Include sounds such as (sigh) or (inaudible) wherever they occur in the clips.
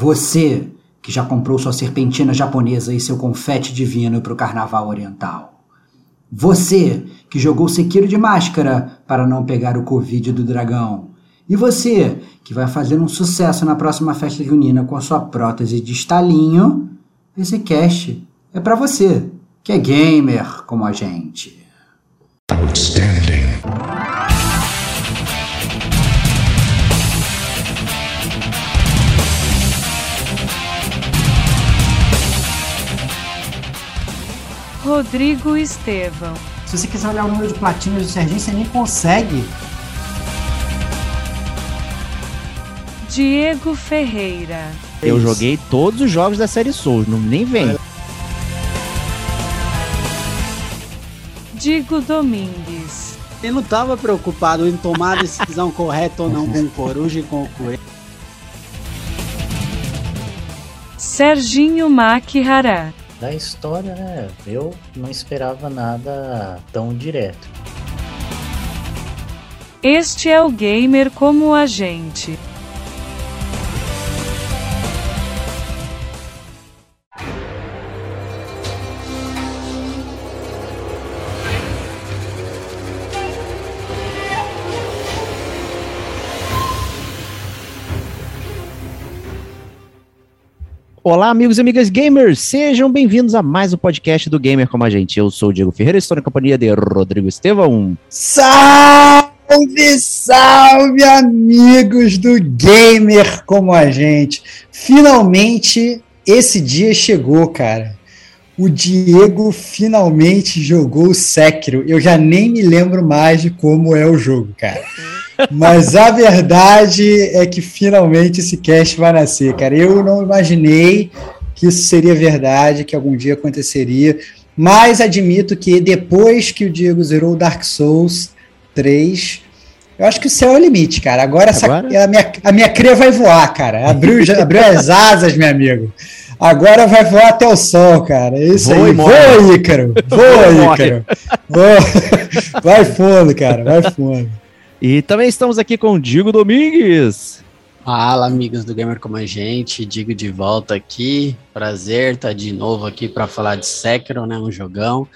Você que já comprou sua serpentina japonesa e seu confete divino para o carnaval oriental. Você que jogou sequeiro de máscara para não pegar o Covid do dragão. E você que vai fazer um sucesso na próxima festa junina com a sua prótese de estalinho, esse cast é para você, que é gamer como a gente. Outstanding. Rodrigo Estevão. Se você quiser olhar o número de platinas do Serginho, você nem consegue. Diego Ferreira. Eu joguei todos os jogos da série Souls, não nem vem. Digo Domingues. Ele não estava preocupado em tomar a decisão (laughs) correta ou não com o Coruja e com o Coelho. Serginho Makihara da história, né? Eu não esperava nada tão direto. Este é o gamer como a gente. Olá, amigos e amigas gamers, sejam bem-vindos a mais um podcast do Gamer Como a Gente. Eu sou o Diego Ferreira, estou na companhia de Rodrigo Estevão. Salve, salve, amigos do Gamer Como a Gente. Finalmente esse dia chegou, cara. O Diego finalmente jogou o Sekiro. Eu já nem me lembro mais de como é o jogo, cara. Mas a verdade é que finalmente esse cast vai nascer, cara. Eu não imaginei que isso seria verdade, que algum dia aconteceria. Mas admito que depois que o Diego zerou o Dark Souls 3, eu acho que o céu é o limite, cara. Agora, Agora? Essa, a, minha, a minha cria vai voar, cara. Abriu, abriu as asas, meu amigo. Agora vai voar até o sol, cara. É isso Voa aí. Voa, Ícaro. (laughs) Voa, Ícaro. Voa. (laughs) Vai fundo, cara. Vai fundo. E também estamos aqui com o Digo Domingues. Fala, amigos do Gamer Como a Gente, Digo de volta aqui. Prazer estar de novo aqui para falar de Sekiro, né? Um jogão.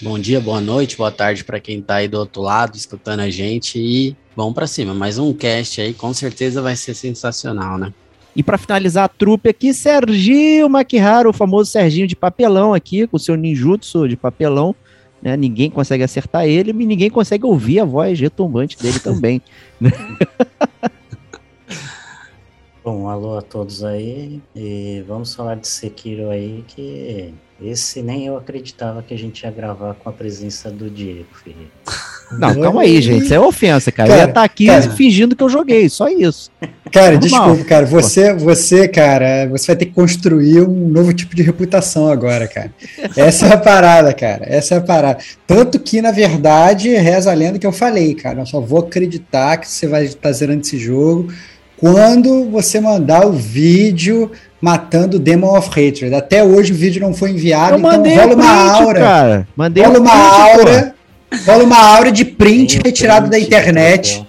Bom dia, boa noite, boa tarde para quem está aí do outro lado escutando a gente e vamos para cima. Mais um cast aí, com certeza vai ser sensacional, né? E para finalizar a trupe aqui, Serginho Makihara, o famoso Serginho de papelão aqui, com o seu ninjutsu de papelão. Né? Ninguém consegue acertar ele e ninguém consegue ouvir a voz retumbante dele (laughs) também. Bom, alô a todos aí e vamos falar de Sekiro aí que esse nem eu acreditava que a gente ia gravar com a presença do Diego Ferreira. (laughs) Não, calma aí, gente. Isso é ofensa, cara. cara eu ia estar tá aqui cara, fingindo que eu joguei, só isso. Cara, desculpa, cara. Você, você, cara, você vai ter que construir um novo tipo de reputação agora, cara. Essa é a parada, cara. Essa é a parada. Tanto que, na verdade, reza a lenda que eu falei, cara. Eu só vou acreditar que você vai estar zerando esse jogo quando você mandar o vídeo matando Demon of Hatred. Até hoje o vídeo não foi enviado, eu então rola uma aura. Cara. Mandei rola uma aura. Rola uma aura de print retirado da internet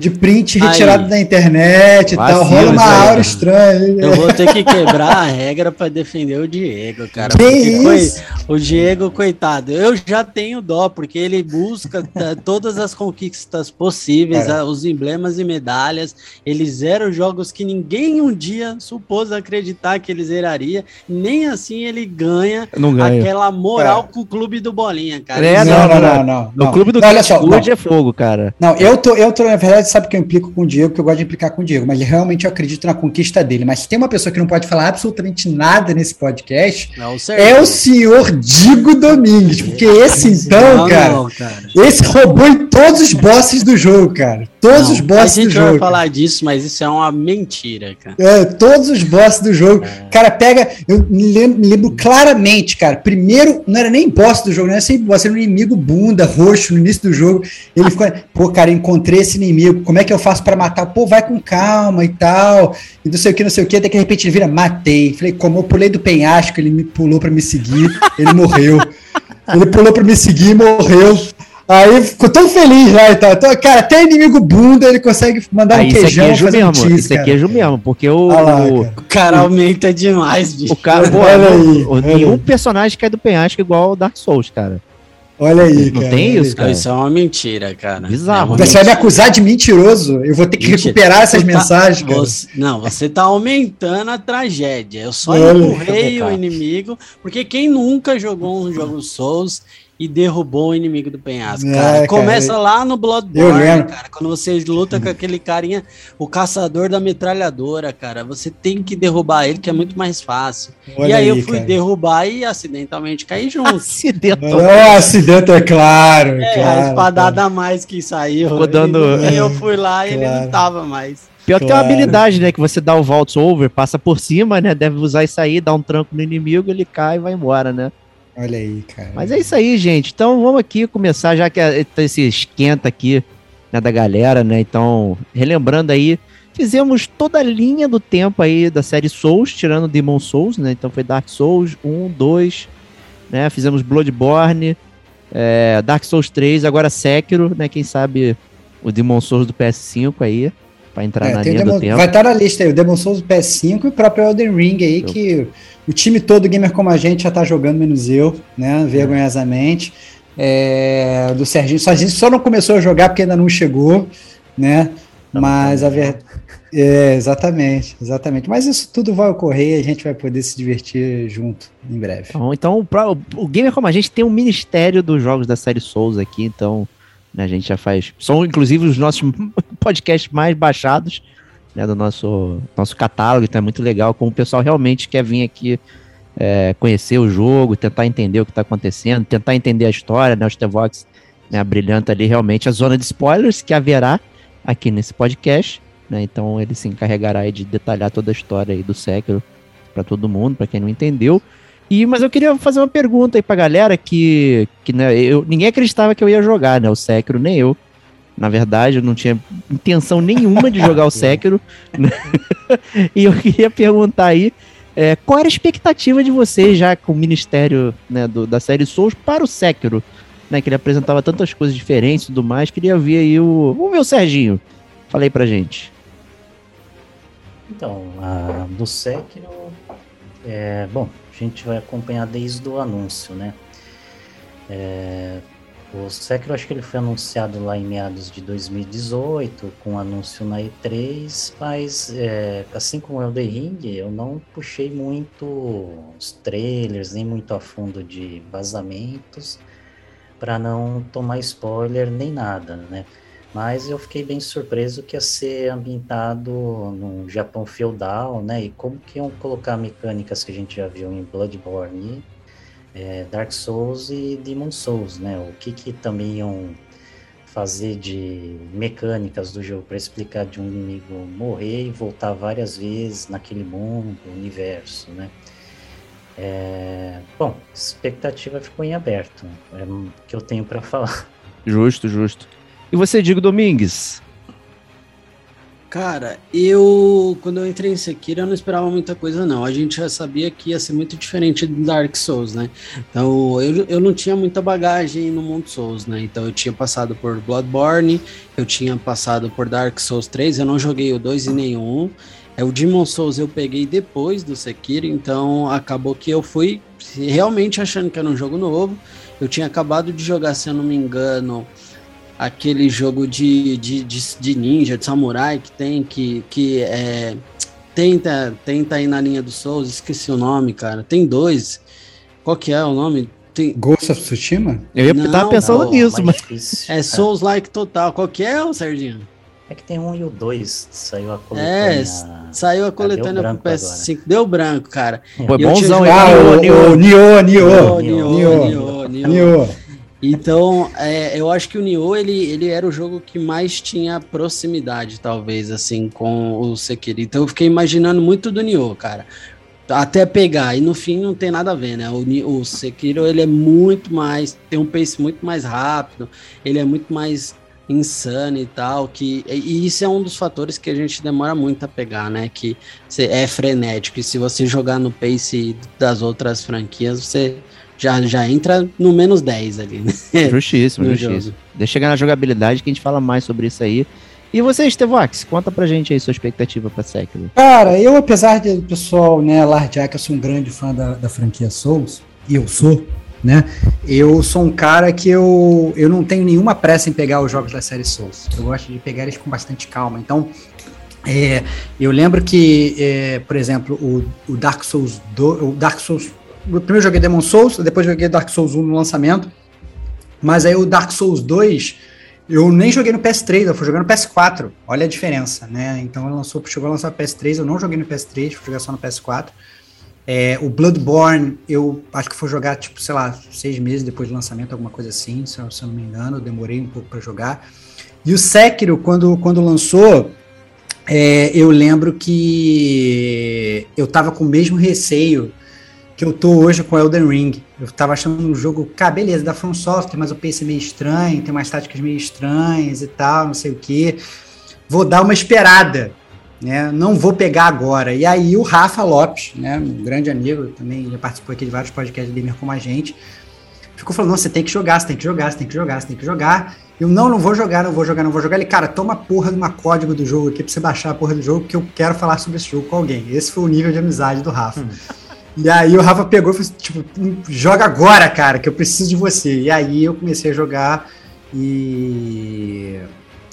de print retirado Aí. da internet e tal. Rola uma aura estranha. Eu vou ter que (laughs) quebrar a regra para defender o Diego, cara. Que isso? o Diego, coitado, eu já tenho dó, porque ele busca todas as conquistas possíveis, cara. os emblemas e medalhas. Ele zera jogos que ninguém um dia supôs acreditar que ele zeraria. Nem assim ele ganha, aquela moral cara. com o clube do Bolinha, cara. É, não, não, não, não, não. O clube do Olha só, é fogo, cara. Não, eu tô, eu tô, na verdade, sabe que eu implico com o Diego, que eu gosto de implicar com o Diego, mas realmente eu acredito na conquista dele. Mas tem uma pessoa que não pode falar absolutamente nada nesse podcast, não, é o senhor Digo Domingues, porque esse então, não, cara, não, cara, esse roubou em todos os (laughs) bosses do jogo, cara. Todos os bosses do jogo. A gente vai falar disso, mas isso é uma mentira, cara. É, todos os bosses do jogo. É. Cara, pega. Eu me lembro, me lembro, claramente, cara. Primeiro, não era nem boss do jogo, não era sempre boss, era um inimigo bunda, roxo no início do jogo. Ele (laughs) ficou, pô, cara, encontrei esse inimigo. Como é que eu faço para matar? Pô, vai com calma e tal. E não sei o que, não sei o que. Até que de repente ele vira, matei. Falei, como eu pulei do penhasco, ele me pulou para me seguir, ele morreu. (laughs) Ele pulou para me seguir e morreu. Aí ficou tão feliz lá e tal. Então, cara, até inimigo bunda ele consegue mandar Aí, um isso aqui queijão. é um mesmo. cheese, Isso aqui é mesmo, porque o. Lá, o- cara. Aumenta demais, bicho. O cara, (laughs) pô, Olha aí, olha nenhum personagem cai do penhasco igual o Dark Souls, cara. Olha aí, Não cara. tem isso, cara. Isso é uma mentira, cara. Bizarro. É Você vai me mentira. acusar de mentiroso? Eu vou ter que Mentira. recuperar essas Você tá- mensagens, cara. você- não, você tá aumentando a tragédia. Eu só empurrei o inimigo, porque quem nunca jogou um jogo Souls e derrubou o inimigo do penhasco, É, cara? Começa eu- lá no Bloodborne, cara. Quando você luta com aquele carinha, o caçador da metralhadora, cara. Você tem que derrubar ele, que é muito mais fácil. Olha e aí, eu fui cara. derrubar e acidentalmente caí junto. Acidental. Olha o acidente, é claro. É, claro, a espadada a mais que saiu. Ficou dando- E eu fui lá e ele Claro. não tava mais. Pior que tem uma habilidade, né? Que você dá o Vault Over, passa por cima, né? Deve usar isso aí, dá um tranco no inimigo, ele cai e vai embora, né? Olha aí, cara. Mas é isso aí, gente. Então vamos aqui começar, já que é- tá esse esquenta aqui né, da galera, né? Então, relembrando aí, fizemos toda a linha do tempo aí da série Souls, tirando Demon Souls, né? Então foi Dark Souls 1, 2, né? Fizemos Bloodborne, é, Dark Souls 3, agora Sekiro, né? Quem sabe o Demon Souls do PS5 aí, pra entrar É, na linha Demon- do tempo. vai estar na lista aí, o Demon Souls do PS5 e o próprio Elden Ring aí, Eu- que o time todo gamer como a gente já tá jogando, menos eu, né? Vergonhosamente. É, do Serginho, só a gente só não começou a jogar porque ainda não chegou, né? Mas a verdade. É, exatamente, exatamente. Mas isso tudo vai ocorrer e a gente vai poder se divertir junto em breve. Então, então o o Gamer Como a gente tem um ministério dos jogos da série Souls aqui, então a gente já faz. São inclusive os nossos (laughs) podcasts mais baixados né, do nosso, nosso catálogo, então é muito legal como o pessoal realmente quer vir aqui é, conhecer o jogo, tentar entender o que está acontecendo, tentar entender a história, né? Os Tevox né, brilhanta ali realmente a zona de spoilers que haverá aqui nesse podcast. Né, então ele se encarregará de detalhar toda a história do Sekiro para todo mundo, para quem não entendeu. E, mas eu queria fazer uma pergunta aí pra galera que, que né, eu, ninguém acreditava que eu ia jogar, né? O Sekiro, nem eu. Na verdade, eu não tinha intenção nenhuma de jogar o (laughs) Sekiro. né? (laughs) e eu queria perguntar aí é, qual era a expectativa de vocês já com o ministério né, do- da série Souls para o Sekiro? Né, que ele apresentava tantas coisas diferentes e tudo mais. Queria ver aí o. Vamos ver o Serginho. Fala aí pra gente. Então, a, do Sekiro, é, bom, gente vai acompanhar desde o anúncio, né? É, o Sekiro, acho que ele foi anunciado lá em meados de 2018, com anúncio na E3, mas é, assim como o Elden Ring, eu não puxei muito os trailers, nem muito a fundo de vazamentos, para não tomar spoiler nem nada, né? Mas eu fiquei bem surpreso que ia ser ambientado no Japão feudal, né? E como que iam colocar mecânicas que a gente já viu em Bloodborne, é, Dark Souls e Demon Souls, né? O que que também iam fazer de mecânicas do jogo para explicar de um inimigo morrer e voltar várias vezes naquele mundo, universo, né? É, bom, expectativa ficou em aberto. É o que eu tenho para (laughs) falar. Justo, justo. E você, Diego Domingues? Cara, eu quando eu entrei em Sekiro eu não esperava muita coisa não. A gente já sabia que ia ser muito diferente do Dark Souls, né? Então eu, eu não tinha muita bagagem no mundo Souls, né? Então eu tinha passado por Bloodborne, eu tinha passado por Dark Souls 3, eu não joguei o 2 e nenhum. É o Demon Souls eu peguei depois do Sekiro, então acabou que eu fui realmente achando que era um jogo novo. Eu tinha acabado de jogar, se eu não me engano, aquele jogo de, de, de, de ninja, de samurai que tem, que, que é, tenta, tenta ir na linha do Souls, esqueci o nome, cara. Tem dois. Qual que é o nome? Tem, Ghost of Tsushima? Eu ia, Não, tava pensando Não, nisso, mas. difícil. é Souls Like Total. Qual que é, o Serginho? É que tem um e o dois, saiu a É, coletânea. Saiu a coletânea branco pro PS5. Deu branco, cara. É tinha bonzão, hein? Ah, o, Nioh, Nioh. Nioh, Nioh, Nioh, Então, é, eu acho que o Nioh, ele, ele era o jogo que mais tinha proximidade, talvez, assim, com o Sekiro. Então eu fiquei imaginando muito do Nioh, cara. Até pegar, e no fim não tem nada a ver, né? O, o Sekiro, ele é muito mais, tem um pace muito mais rápido, ele é muito mais insano e tal, que, e isso é um dos fatores que a gente demora muito a pegar, né? Que é frenético, e se você jogar no pace das outras franquias, você já, já entra no menos 10 ali, né? (laughs) Justíssimo, justíssimo. jogo. Deixa chegar na jogabilidade que a gente fala mais sobre isso aí. E você, Estevox, conta pra gente aí sua expectativa pra Sekiro. Cara, eu, apesar de o pessoal né, lardear que eu sou um grande fã da, da franquia Souls, e eu sou, né? Eu sou um cara que eu, eu não tenho nenhuma pressa em pegar os jogos da série Souls. Eu gosto de pegar eles com bastante calma. Então, é, eu lembro que, é, por exemplo, o, o Dark Souls 2, o Dark Souls. Eu primeiro joguei Demon Souls, depois joguei Dark Souls 1 no lançamento. Mas aí o Dark Souls 2, eu nem joguei no PS3, eu fui jogar no PS4. Olha a diferença, né? Então ele lançou, chegou a lançar no PS3, eu não joguei no PS3, fui jogar só no PS4. É, o Bloodborne, eu acho que fui jogar, tipo, sei lá, seis meses depois do lançamento, alguma coisa assim, se eu, se eu não me engano, eu demorei um pouco para jogar. E o Sekiro, quando, quando lançou, é, eu lembro que eu tava com o mesmo receio que eu tô hoje com Elden Ring. Eu tava achando um jogo, cara, beleza, da From Software, mas o pace é meio estranho, tem umas táticas meio estranhas e tal, não sei o que. Vou dar uma esperada, né? Não vou pegar agora. E aí o Rafa Lopes, né, um grande amigo, também já participou aqui de vários podcasts de gamer como a gente, ficou falando, você tem que jogar, você tem que jogar, você tem que jogar, você tem que jogar. Eu, não, não vou jogar, não vou jogar, não vou jogar. Ele, cara, toma porra de uma código do jogo aqui pra você baixar a porra do jogo, porque eu quero falar sobre esse jogo com alguém. Esse foi o nível de amizade do Rafa. E aí o Rafa pegou e falou assim, tipo, joga agora, cara, que eu preciso de você. E aí eu comecei a jogar e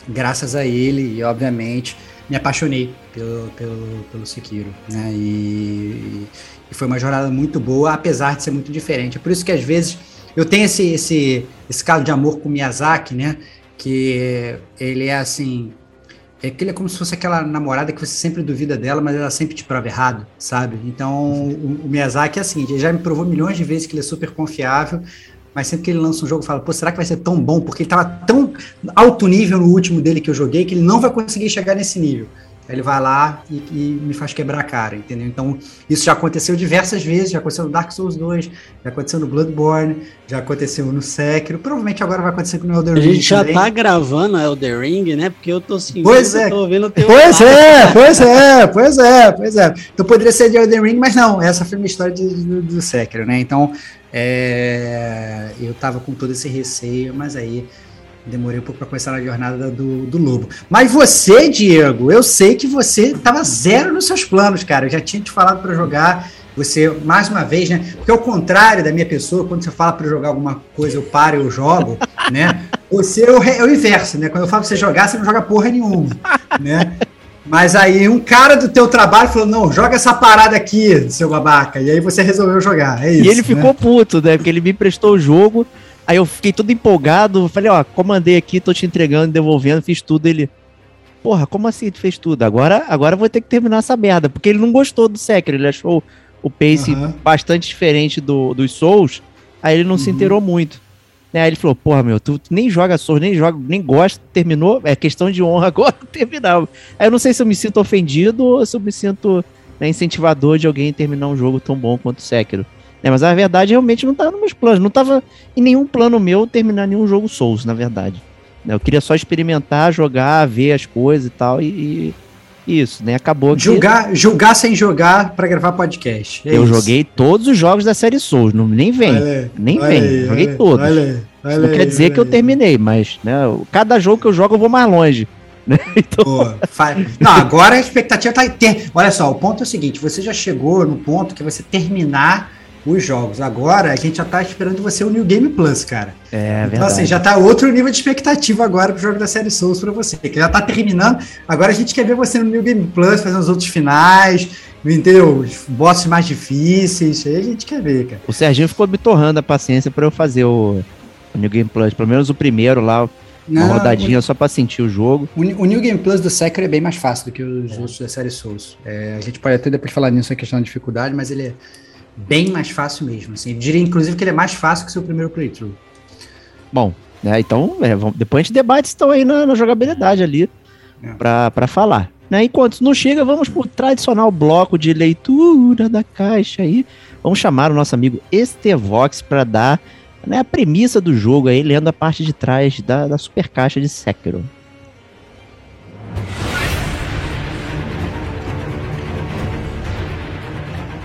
graças a ele, e obviamente, me apaixonei pelo, pelo, pelo Sekiro, né? E, e foi uma jornada muito boa, apesar de ser muito diferente. É por isso que às vezes eu tenho esse, esse, esse caso de amor com o Miyazaki, né? Que ele é assim. É que ele é como se fosse aquela namorada que você sempre duvida dela, mas ela sempre te prova errado, sabe? Então, o, o Miyazaki é assim, ele já me provou milhões de vezes que ele é super confiável, mas sempre que ele lança um jogo, fala, pô, será que vai ser tão bom? Porque ele tava tão alto nível no último dele que eu joguei que ele não vai conseguir chegar nesse nível. Ele vai lá e, e me faz quebrar a cara, entendeu? Então, isso já aconteceu diversas vezes, já aconteceu no Dark Souls 2, já aconteceu no Bloodborne, já aconteceu no Sekiro, provavelmente agora vai acontecer com o Elden A Ring gente já também. tá gravando Elder Ring, né? Porque eu tô sentindo, Pois é. tô ouvindo o teu Pois papo. é, (laughs) pois é, pois é, pois é. Então poderia ser de Elden Ring, mas não, essa foi a minha história de, do, do Sekiro, né? Então, é, eu tava com todo esse receio, mas aí demorei um pouco para começar a jornada do, do lobo. Mas você, Diego, eu sei que você tava zero nos seus planos, cara. Eu já tinha te falado para jogar. Você, mais uma vez, né? Porque ao contrário da minha pessoa, quando você fala para jogar alguma coisa, eu paro e eu jogo, (laughs) né? Você é o, é o inverso, né? Quando eu falo pra você jogar, você não joga porra nenhuma, né? Mas aí um cara do teu trabalho falou, não, joga essa parada aqui, seu babaca. E aí você resolveu jogar, é isso. e ele né? ficou puto, né? Porque ele me emprestou o jogo. Aí eu fiquei todo empolgado. Falei, ó, comandei aqui, tô te entregando, devolvendo, fiz tudo. Ele, porra, como assim tu fez tudo? Agora, agora eu vou ter que terminar essa merda. Porque ele não gostou do Sekiro, ele achou o pace Aham. bastante diferente do, dos Souls. Aí ele não se Uhum. inteirou muito. Né? Aí ele falou, porra, meu, tu, tu nem joga Souls, nem joga, nem gosta, terminou. É questão de honra (laughs) agora terminar. Aí eu não sei se eu me sinto ofendido ou se eu me sinto né, incentivador de alguém terminar um jogo tão bom quanto o Sekiro. Né, mas a verdade realmente não tava nos meus planos. Não tava em nenhum plano meu terminar nenhum jogo Souls, na verdade. Né, Eu queria só experimentar, jogar, ver as coisas e tal. E, e isso, né? Acabou que Julgar, julgar sem jogar para gravar podcast. É eu isso. joguei todos os jogos da série Souls. Não, nem vem. Olha nem olha vem. joguei todos. Isso não quer dizer que eu terminei, mas né, cada jogo que eu jogo eu vou mais longe. Né? (laughs) Então, Pô, Não, agora a expectativa tá. Ter... Olha só, o ponto é o seguinte: você já chegou no ponto que você terminar os jogos. Agora a gente já tá esperando você o New Game Plus, cara. é então, verdade. assim, já tá outro nível de expectativa agora pro jogo da série Souls pra você. Que já tá terminando. Agora a gente quer ver você no New Game Plus, fazendo os outros finais, entendeu? Os bosses mais difíceis. Aí a gente quer ver, cara. O Serginho ficou me torrando a paciência pra eu fazer o, o New Game Plus. Pelo menos o primeiro lá, uma Não, rodadinha só pra sentir o jogo. O, o New Game Plus do Sekiro é bem mais fácil do que os outros da série Souls. É, a gente pode até depois falar nisso, a questão de dificuldade, mas ele é bem mais fácil mesmo. Assim. Eu diria, inclusive, que ele é mais fácil que o seu primeiro playthrough. Bom, né, então, é, vamos- depois a gente debate estão aí na, na jogabilidade ali É. pra falar. Né, enquanto isso não chega, vamos pro tradicional bloco de leitura da caixa aí. Vamos chamar o nosso amigo Estevox pra dar né, a premissa do jogo aí, lendo a parte de trás da, da super caixa de Sekiro.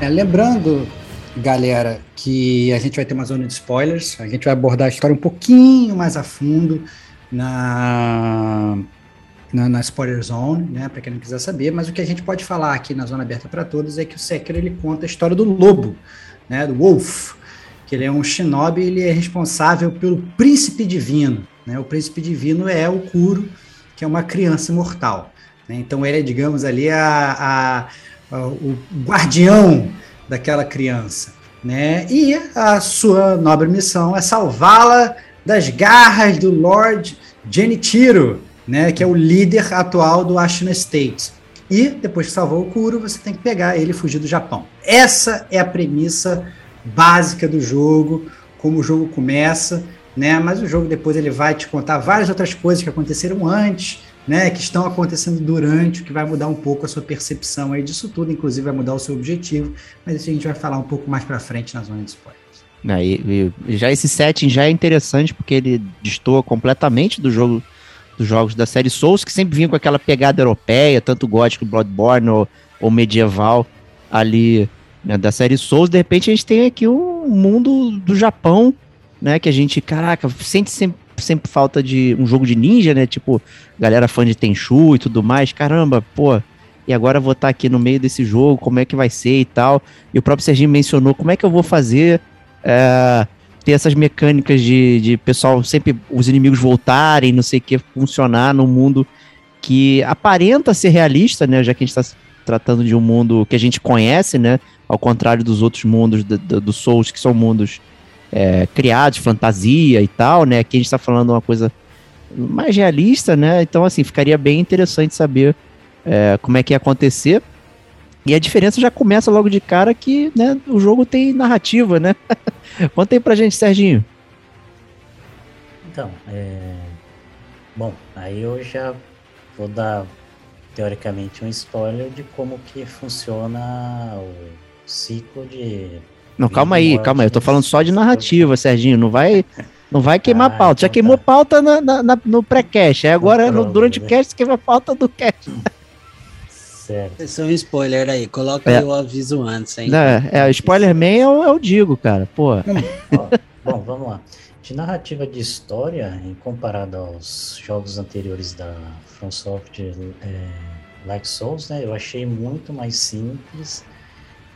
É, lembrando galera, que a gente vai ter uma zona de spoilers. A gente vai abordar a história um pouquinho mais a fundo na, na, na spoiler zone, né? Para quem não quiser saber. Mas o que a gente pode falar aqui na zona aberta para todos é que o Sekiro ele conta a história do lobo, né? Do Wolf, que ele é um shinobi, ele é responsável pelo príncipe divino. Né? O príncipe divino é o Kuro, que é uma criança imortal. Né? Então ele é, digamos ali, a, a, a, o guardião daquela criança. Né? E a sua nobre missão é salvá-la das garras do Lord Genichiro, né? que é o líder atual do Ashina State. E depois que salvou o Kuro, você tem que pegar ele e fugir do Japão. Essa é a premissa básica do jogo, como o jogo começa, né? Mas o jogo depois ele vai te contar várias outras coisas que aconteceram antes, né, que estão acontecendo durante, o que vai mudar um pouco a sua percepção aí disso tudo, inclusive vai mudar o seu objetivo, mas isso a gente vai falar um pouco mais para frente na zona de spoilers. Aí, já esse setting já é interessante porque ele destoa completamente do jogo dos jogos da série Souls, que sempre vinha com aquela pegada europeia, tanto gótico, Bloodborne ou, ou medieval ali né, da série Souls. De repente a gente tem aqui um mundo do Japão, né, que a gente, caraca, sente sempre sempre falta de um jogo de ninja, né? Tipo, galera fã de Tenchu e tudo mais. Caramba, pô, e agora vou estar tá aqui no meio desse jogo, como é que vai ser e tal. E o próprio Serginho mencionou como é que eu vou fazer é, ter essas mecânicas de, de pessoal sempre os inimigos voltarem, não sei o que, funcionar num mundo que aparenta ser realista, né? Já que a gente está tratando de um mundo que a gente conhece, né? Ao contrário dos outros mundos do, do, do Souls, que são mundos é, criados, fantasia e tal, né? Aqui a gente está falando uma coisa mais realista, né? Então, assim, ficaria bem interessante saber é, como é que ia acontecer. E a diferença já começa logo de cara que né, o jogo tem narrativa, né? (laughs) Conta aí pra gente, Serginho. Então, é... bom, aí eu já vou dar teoricamente um spoiler de como que funciona o ciclo de não, calma aí, calma aí. Eu tô falando só de narrativa, Serginho. Não vai, não vai queimar ah, pauta. Já então queimou tá. pauta na, na, no pré-cast. Agora, no, durante o cast, você queima pauta do cast. Certo. Esse é um spoiler aí. Coloca é. aí o aviso antes, hein? É, é spoiler man eu, eu digo, cara. Pô. bom, vamos lá. De narrativa de história, em comparado aos jogos anteriores da From Software, é, Like Souls, né? Eu achei muito mais simples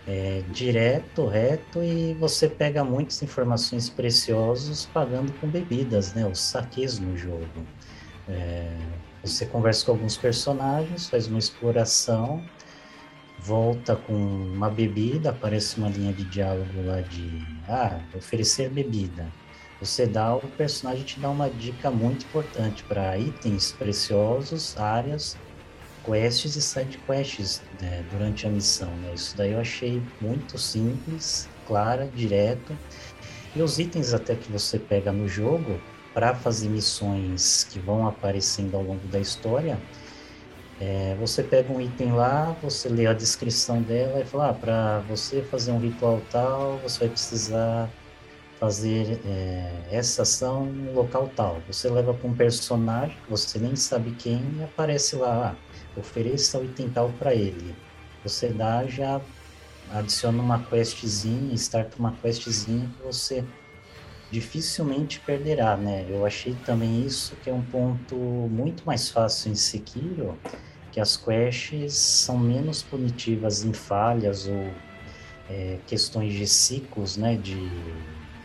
é, direto, reto, e você pega muitas informações preciosas pagando com bebidas, né? Os saques no jogo. É, você conversa com alguns personagens, faz uma exploração, volta com uma bebida, aparece uma linha de diálogo lá de ah, oferecer bebida. Você dá, o personagem te dá uma dica muito importante para itens preciosos, áreas quests e side quests né, durante a missão. Né? Isso daí eu achei muito simples, clara, direto. E os itens até que você pega no jogo para fazer missões que vão aparecendo ao longo da história, é, você pega um item lá, você lê a descrição dela e fala, ah, para você fazer um ritual tal, você vai precisar fazer é, essa ação no local tal. Você leva para um personagem, você nem sabe quem, e aparece lá, ah, ofereça o item tal para ele. Você dá, já adiciona uma questzinha, starta uma questzinha que você dificilmente perderá, né? Eu achei também isso que é um ponto muito mais fácil em Sekiro, que as quests são menos punitivas em falhas ou é, questões de ciclos, né? De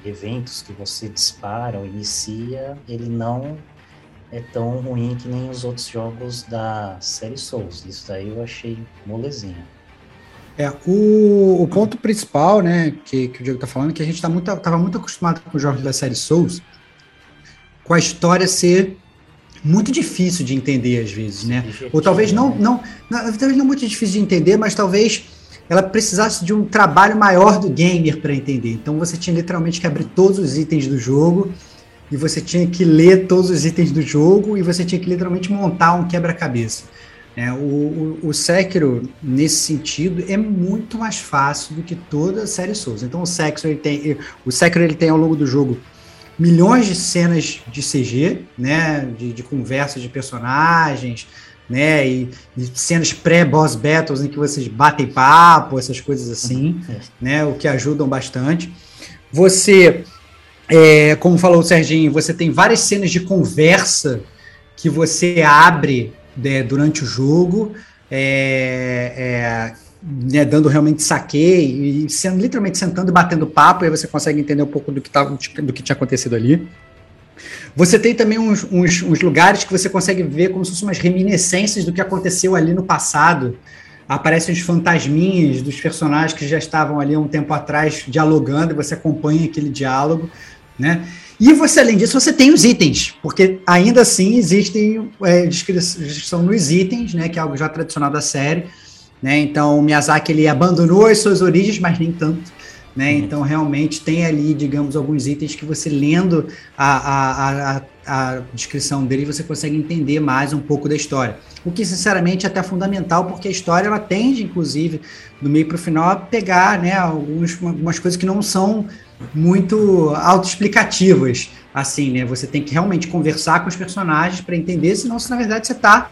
eventos que você dispara ou inicia, ele não é tão ruim que nem os outros jogos da série Souls. Isso daí eu achei molezinha. É, o, o ponto principal, né, que, que o Diego tá falando, é que a gente tá muito, tava muito acostumado com os jogos da série Souls, com a história ser muito difícil de entender às vezes, né? Ou talvez não, não, não, talvez não muito difícil de entender, mas talvez ela precisasse de um trabalho maior do gamer para entender. Então você tinha literalmente que abrir todos os itens do jogo e você tinha que ler todos os itens do jogo e você tinha que literalmente montar um quebra-cabeça. É, o, o, o Sekiro, nesse sentido, é muito mais fácil do que toda a série Souls. Então o Sekiro, ele tem, o Sekiro ele tem ao longo do jogo milhões de cenas de CG, né, de, de conversas de personagens, né? E, e cenas pré-boss battles em que vocês batem papo, essas coisas assim, uhum. né? O que ajudam bastante. Você, é, como falou o Serginho, você tem várias cenas de conversa que você abre né, durante o jogo, é, é, né, dando realmente saque e sendo literalmente sentando e batendo papo, e aí você consegue entender um pouco do que, tava, do que tinha acontecido ali. Você tem também uns, uns, uns, lugares que você consegue ver como se fossem umas reminiscências do que aconteceu ali no passado. Aparecem os fantasminhas dos personagens que já estavam ali há um tempo atrás dialogando, e você acompanha aquele diálogo, né? E você, além disso, você tem os itens, porque ainda assim existem é, descrição nos itens, né? Que é algo já tradicional da série. Né? Então, o Miyazaki ele abandonou as suas origens, mas nem tanto. Né? Uhum. Então, realmente, tem ali, digamos, alguns itens que você lendo a, a, a, a, descrição dele, você consegue entender mais um pouco da história. O que, sinceramente, é até fundamental, porque a história ela tende, inclusive, do meio para o final, a pegar né, alguns, algumas coisas que não são muito autoexplicativas. Assim, né? Você tem que realmente conversar com os personagens para entender, senão, se na verdade você está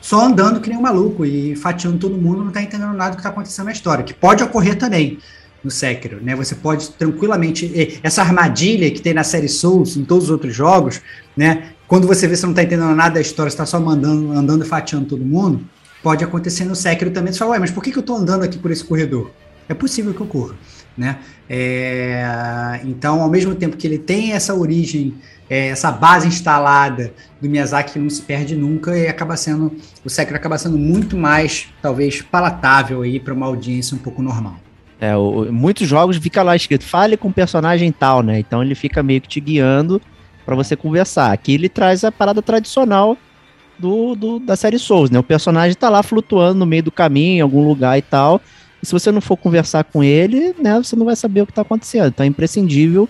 só andando que nem um maluco e fatiando todo mundo, não está entendendo nada do que está acontecendo na história, que pode ocorrer também no Sekiro, né? Você pode tranquilamente essa armadilha que tem na série Souls, em todos os outros jogos, né? Quando você vê que você não está entendendo nada da história, está só mandando, andando e fatiando todo mundo, pode acontecer no Sekiro também. Você fala, ué, mas por que, que eu estou andando aqui por esse corredor? É possível que ocorra, né? É, então, ao mesmo tempo que ele tem essa origem, é, essa base instalada do Miyazaki que não se perde nunca e acaba sendo o Sekiro acaba sendo muito mais, talvez, palatável aí para uma audiência um pouco normal. É, o, muitos jogos fica lá escrito, fale com o personagem tal, né? Então ele fica meio que te guiando para você conversar. Aqui ele traz a parada tradicional do, do, da série Souls, né? O personagem tá lá flutuando no meio do caminho, em algum lugar e tal. E se você não for conversar com ele, né, você não vai saber o que tá acontecendo. Então é imprescindível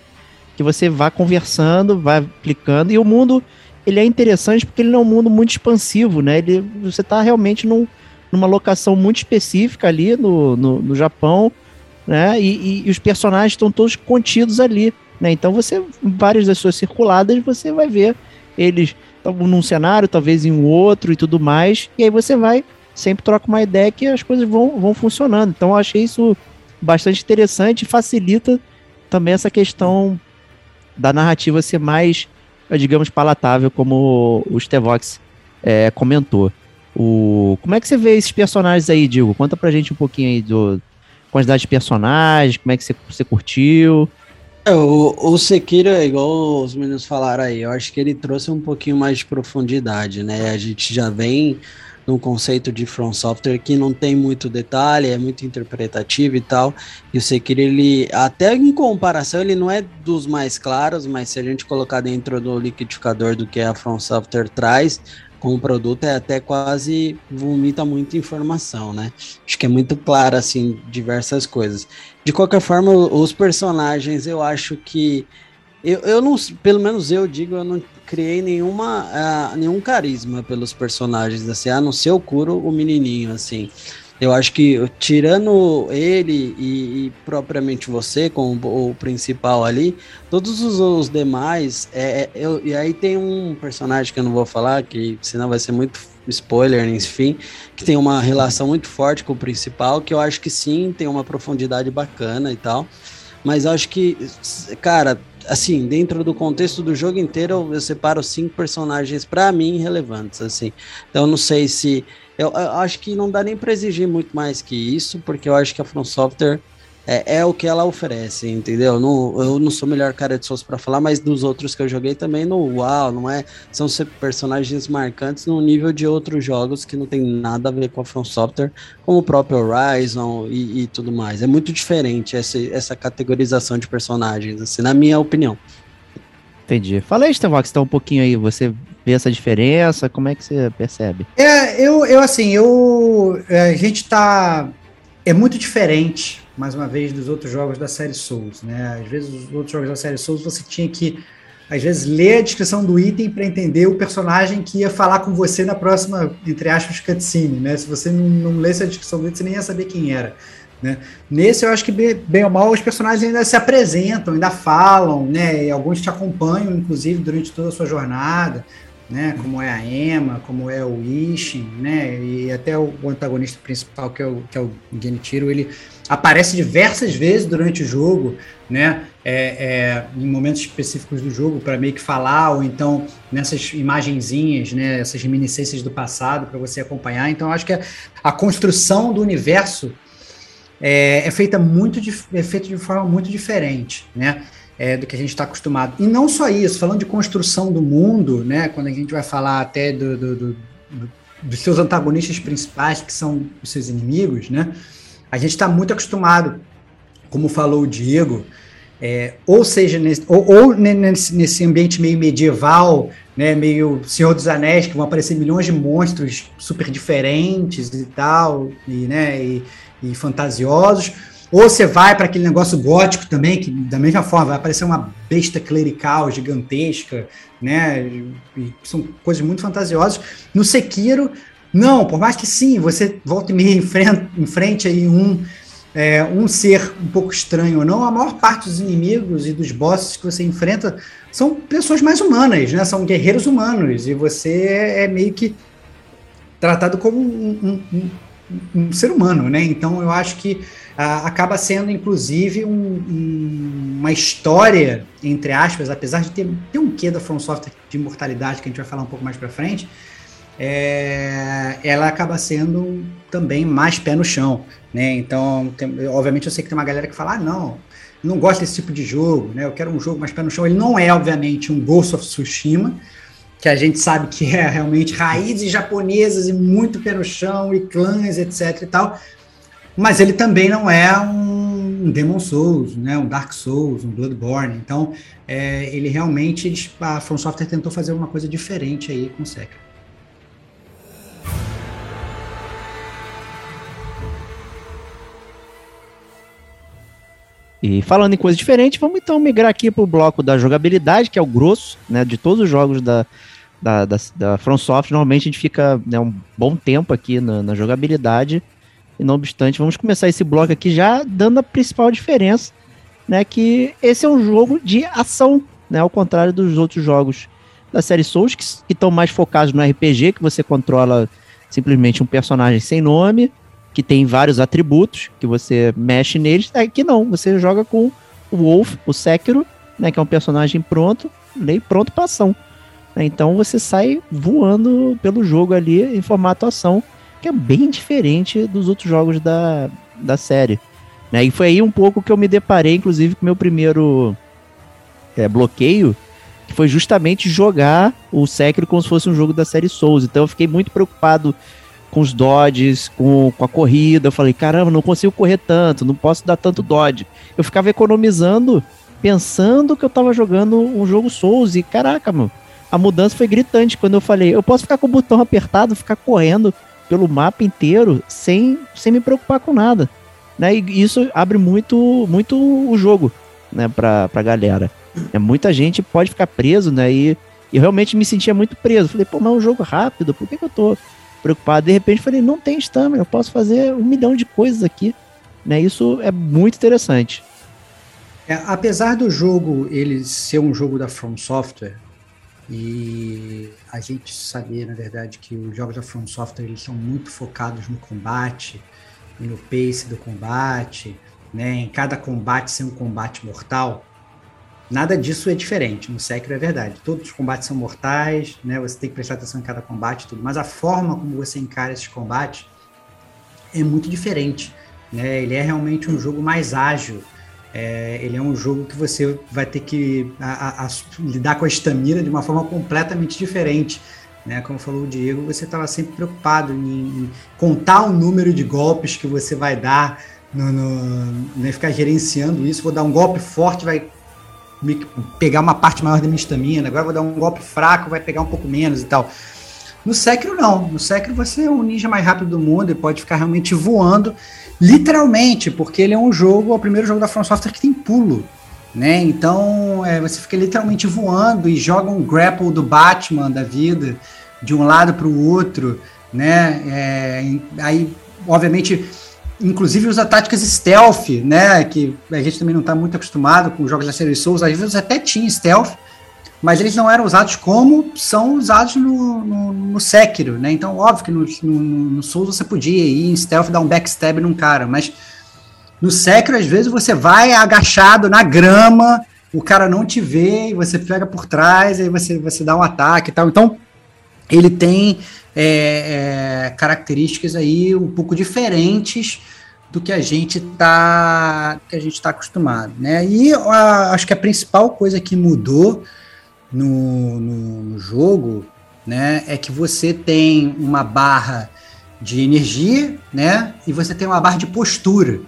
que você vá conversando, vá clicando. E o mundo, ele é interessante porque ele não é um mundo muito expansivo, né? Ele, você tá realmente num, numa locação muito específica ali no, no, no Japão né? E, e, e os personagens estão todos contidos ali, né? Então você, várias das suas circuladas, você vai ver eles num cenário, talvez em um outro e tudo mais, e aí você vai sempre troca uma ideia que as coisas vão, vão funcionando. Então eu achei isso bastante interessante e facilita também essa questão da narrativa ser mais, digamos, palatável, como o Stevox é, comentou. O, como é que você vê esses personagens aí, Diego? Conta pra gente um pouquinho aí do, quantidade de personagens, como é que você, você curtiu? É, o, o Sekiro é igual os meninos falaram aí, eu acho que ele trouxe um pouquinho mais de profundidade, né? A gente já vem num conceito de From Software que não tem muito detalhe, é muito interpretativo e tal. E o Sekiro, ele, até em comparação, ele não é dos mais claros, mas se a gente colocar dentro do liquidificador do que a From Software traz, com o produto é até quase vomita muita informação, né? Acho que é muito claro, assim, diversas coisas. De qualquer forma, os personagens, eu acho que. Eu, eu não, pelo menos eu digo, eu não criei nenhuma, uh, nenhum carisma pelos personagens, assim, a não ser o Kuro, o menininho, assim. Eu acho que tirando ele e, e propriamente você com o, o, principal ali, todos os, os demais, é, é, eu, e aí tem um personagem que eu não vou falar, que senão vai ser muito spoiler, enfim, que tem uma relação muito forte com o principal, que eu acho que sim, tem uma profundidade bacana e tal. Mas acho que, cara, assim, dentro do contexto do jogo inteiro, eu separo cinco personagens para mim relevantes, assim. Então, não sei se eu, eu, acho que não dá nem para exigir muito mais que isso, porque eu acho que a From Software é, é o que ela oferece, entendeu? Não, eu não sou melhor cara de Souls para falar, mas dos outros que eu joguei também no uau, não é? São personagens marcantes no nível de outros jogos que não tem nada a ver com a From Software, como o próprio Horizon e, e tudo mais. É muito diferente essa, essa categorização de personagens, assim, na minha opinião. Entendi. Fala aí, Stevox, tá um pouquinho aí. Você vê essa diferença? Como é que você percebe? É, eu, eu assim, eu. A gente tá. É muito diferente, mais uma vez, dos outros jogos da série Souls, né? Às vezes, os outros jogos da série Souls você tinha que, às vezes, ler a descrição do item para entender o personagem que ia falar com você na próxima, entre aspas, cutscene, né? Se você não, não lesse a descrição do item, você nem ia saber quem era. Né? Nesse, eu acho que, bem ou mal, os personagens ainda se apresentam, ainda falam, né? E alguns te acompanham, inclusive, durante toda a sua jornada. Né? Como é a Emma, como é o Ishin, né? E até o, antagonista principal, que é o, que é o Genichiro, ele aparece diversas vezes durante o jogo, né? É, é, em momentos específicos do jogo para meio que falar ou então nessas imagenzinhas, né? Essas reminiscências do passado para você acompanhar. Então acho que a, a construção do universo é, é feita muito de, é feita de forma muito diferente, né? É, do que a gente está acostumado. E não só isso, falando de construção do mundo, né, quando a gente vai falar até do, do, do, dos seus antagonistas principais, que são os seus inimigos, né, a gente está muito acostumado, como falou o Diego, é, ou seja, nesse, ou, ou nesse, nesse, ambiente meio medieval, né, meio Senhor dos Anéis, que vão aparecer milhões de monstros super diferentes e tal, e, né, e, e fantasiosos, ou você vai para aquele negócio gótico também, que da mesma forma vai aparecer uma besta clerical gigantesca, né? E são coisas muito fantasiosas. No Sekiro, não, por mais que sim, você volta e meia em frente, em frente aí um, é, um ser um pouco estranho ou não, a maior parte dos inimigos e dos bosses que você enfrenta são pessoas mais humanas, né? São guerreiros humanos, e você é meio que tratado como um, um, um, um ser humano, né? Então eu acho que ah, acaba sendo, inclusive, um, um, uma história, entre aspas, apesar de ter, ter um quê da From Software de imortalidade, que a gente vai falar um pouco mais para frente, é, ela acaba sendo também mais pé no chão, né? Então, tem, obviamente, eu sei que tem uma galera que fala, ah, não, não gosto desse tipo de jogo, né? Eu quero um jogo mais pé no chão. Ele não é, obviamente, um Ghost of Tsushima, que a gente sabe que é realmente raízes japonesas e muito pé no chão, e clãs, etc e tal, mas ele também não é um Demon Souls, né, um Dark Souls, um Bloodborne. Então, é, ele realmente, a From Software tentou fazer uma coisa diferente aí com o Sekiro. E falando em coisa diferente, vamos então migrar aqui para o bloco da jogabilidade, que é o grosso né, de todos os jogos da, da, da, da Software. Normalmente a gente fica né, um bom tempo aqui na, na jogabilidade. E não obstante, vamos começar esse bloco aqui já dando a principal diferença, né? Que esse é um jogo de ação, né? Ao contrário dos outros jogos da série Souls, que estão mais focados no RPG, que você controla simplesmente um personagem sem nome, que tem vários atributos, que você mexe neles. Aqui é não, você joga com o Wolf, o Sekiro, né? Que é um personagem pronto, nem pronto para ação. Então você sai voando pelo jogo ali em formato ação que é bem diferente dos outros jogos da, da série. Né? E foi aí um pouco que eu me deparei, inclusive, com o meu primeiro é, bloqueio, que foi justamente jogar o Sekiro como se fosse um jogo da série Souls. Então eu fiquei muito preocupado com os dodges, com, com a corrida. Eu falei, caramba, não consigo correr tanto, não posso dar tanto dodge. Eu ficava economizando, pensando que eu tava jogando um jogo Souls. E caraca, mano, a mudança foi gritante quando eu falei, eu posso ficar com o botão apertado, ficar correndo pelo mapa inteiro sem, sem me preocupar com nada. Né? E isso abre muito, muito o jogo né, pra, pra galera. É, muita gente pode ficar preso, né? E eu realmente me sentia muito preso. Falei, pô, mas é um jogo rápido, por que, que eu tô preocupado? De repente falei, não tem stamina, eu posso fazer um milhão de coisas aqui. Né? Isso é muito interessante. É, apesar do jogo ele ser um jogo da From Software, e a gente saber, na verdade, que os jogos da From Software eles são muito focados no combate no pace do combate, né? Em cada combate ser um combate mortal. Nada disso é diferente. No Sekiro é verdade. Todos os combates são mortais, né? Você tem que prestar atenção em cada combate, tudo. Mas a forma como você encara esses combates é muito diferente, né? Ele é realmente um jogo mais ágil é, ele é um jogo que você vai ter que a, a, a, lidar com a estamina de uma forma completamente diferente. Né? Como falou o Diego, você estava sempre preocupado em, em, contar o número de golpes que você vai dar, no, no, né? ficar gerenciando isso. Vou dar um golpe forte, vai pegar uma parte maior da minha estamina. Agora vou dar um golpe fraco, vai pegar um pouco menos e tal. No Sekiro, não. No Sekiro, você é o ninja mais rápido do mundo e pode ficar realmente voando Literalmente, porque ele é um jogo, é o primeiro jogo da From Software que tem pulo. Né? Então é, você fica literalmente voando e joga um grapple do Batman da vida de um lado para o outro, né? É, aí, obviamente, inclusive usa táticas stealth, né? Que a gente também não está muito acostumado com jogos da série Souls. Às vezes até tinha stealth, mas eles não eram usados como são usados no, no, no Sekiro, né? Então, óbvio que no, no, no Souls você podia ir em stealth dar um backstab num cara, mas no Sekiro, às vezes, você vai agachado na grama, o cara não te vê, e você pega por trás, aí você, você dá um ataque e tal. Então, ele tem é, é, características aí um pouco diferentes do que a gente tá que a gente está acostumado, né? E a, acho que a principal coisa que mudou no, no, jogo, né, é que você tem uma barra de energia, né, e você tem uma barra de postura.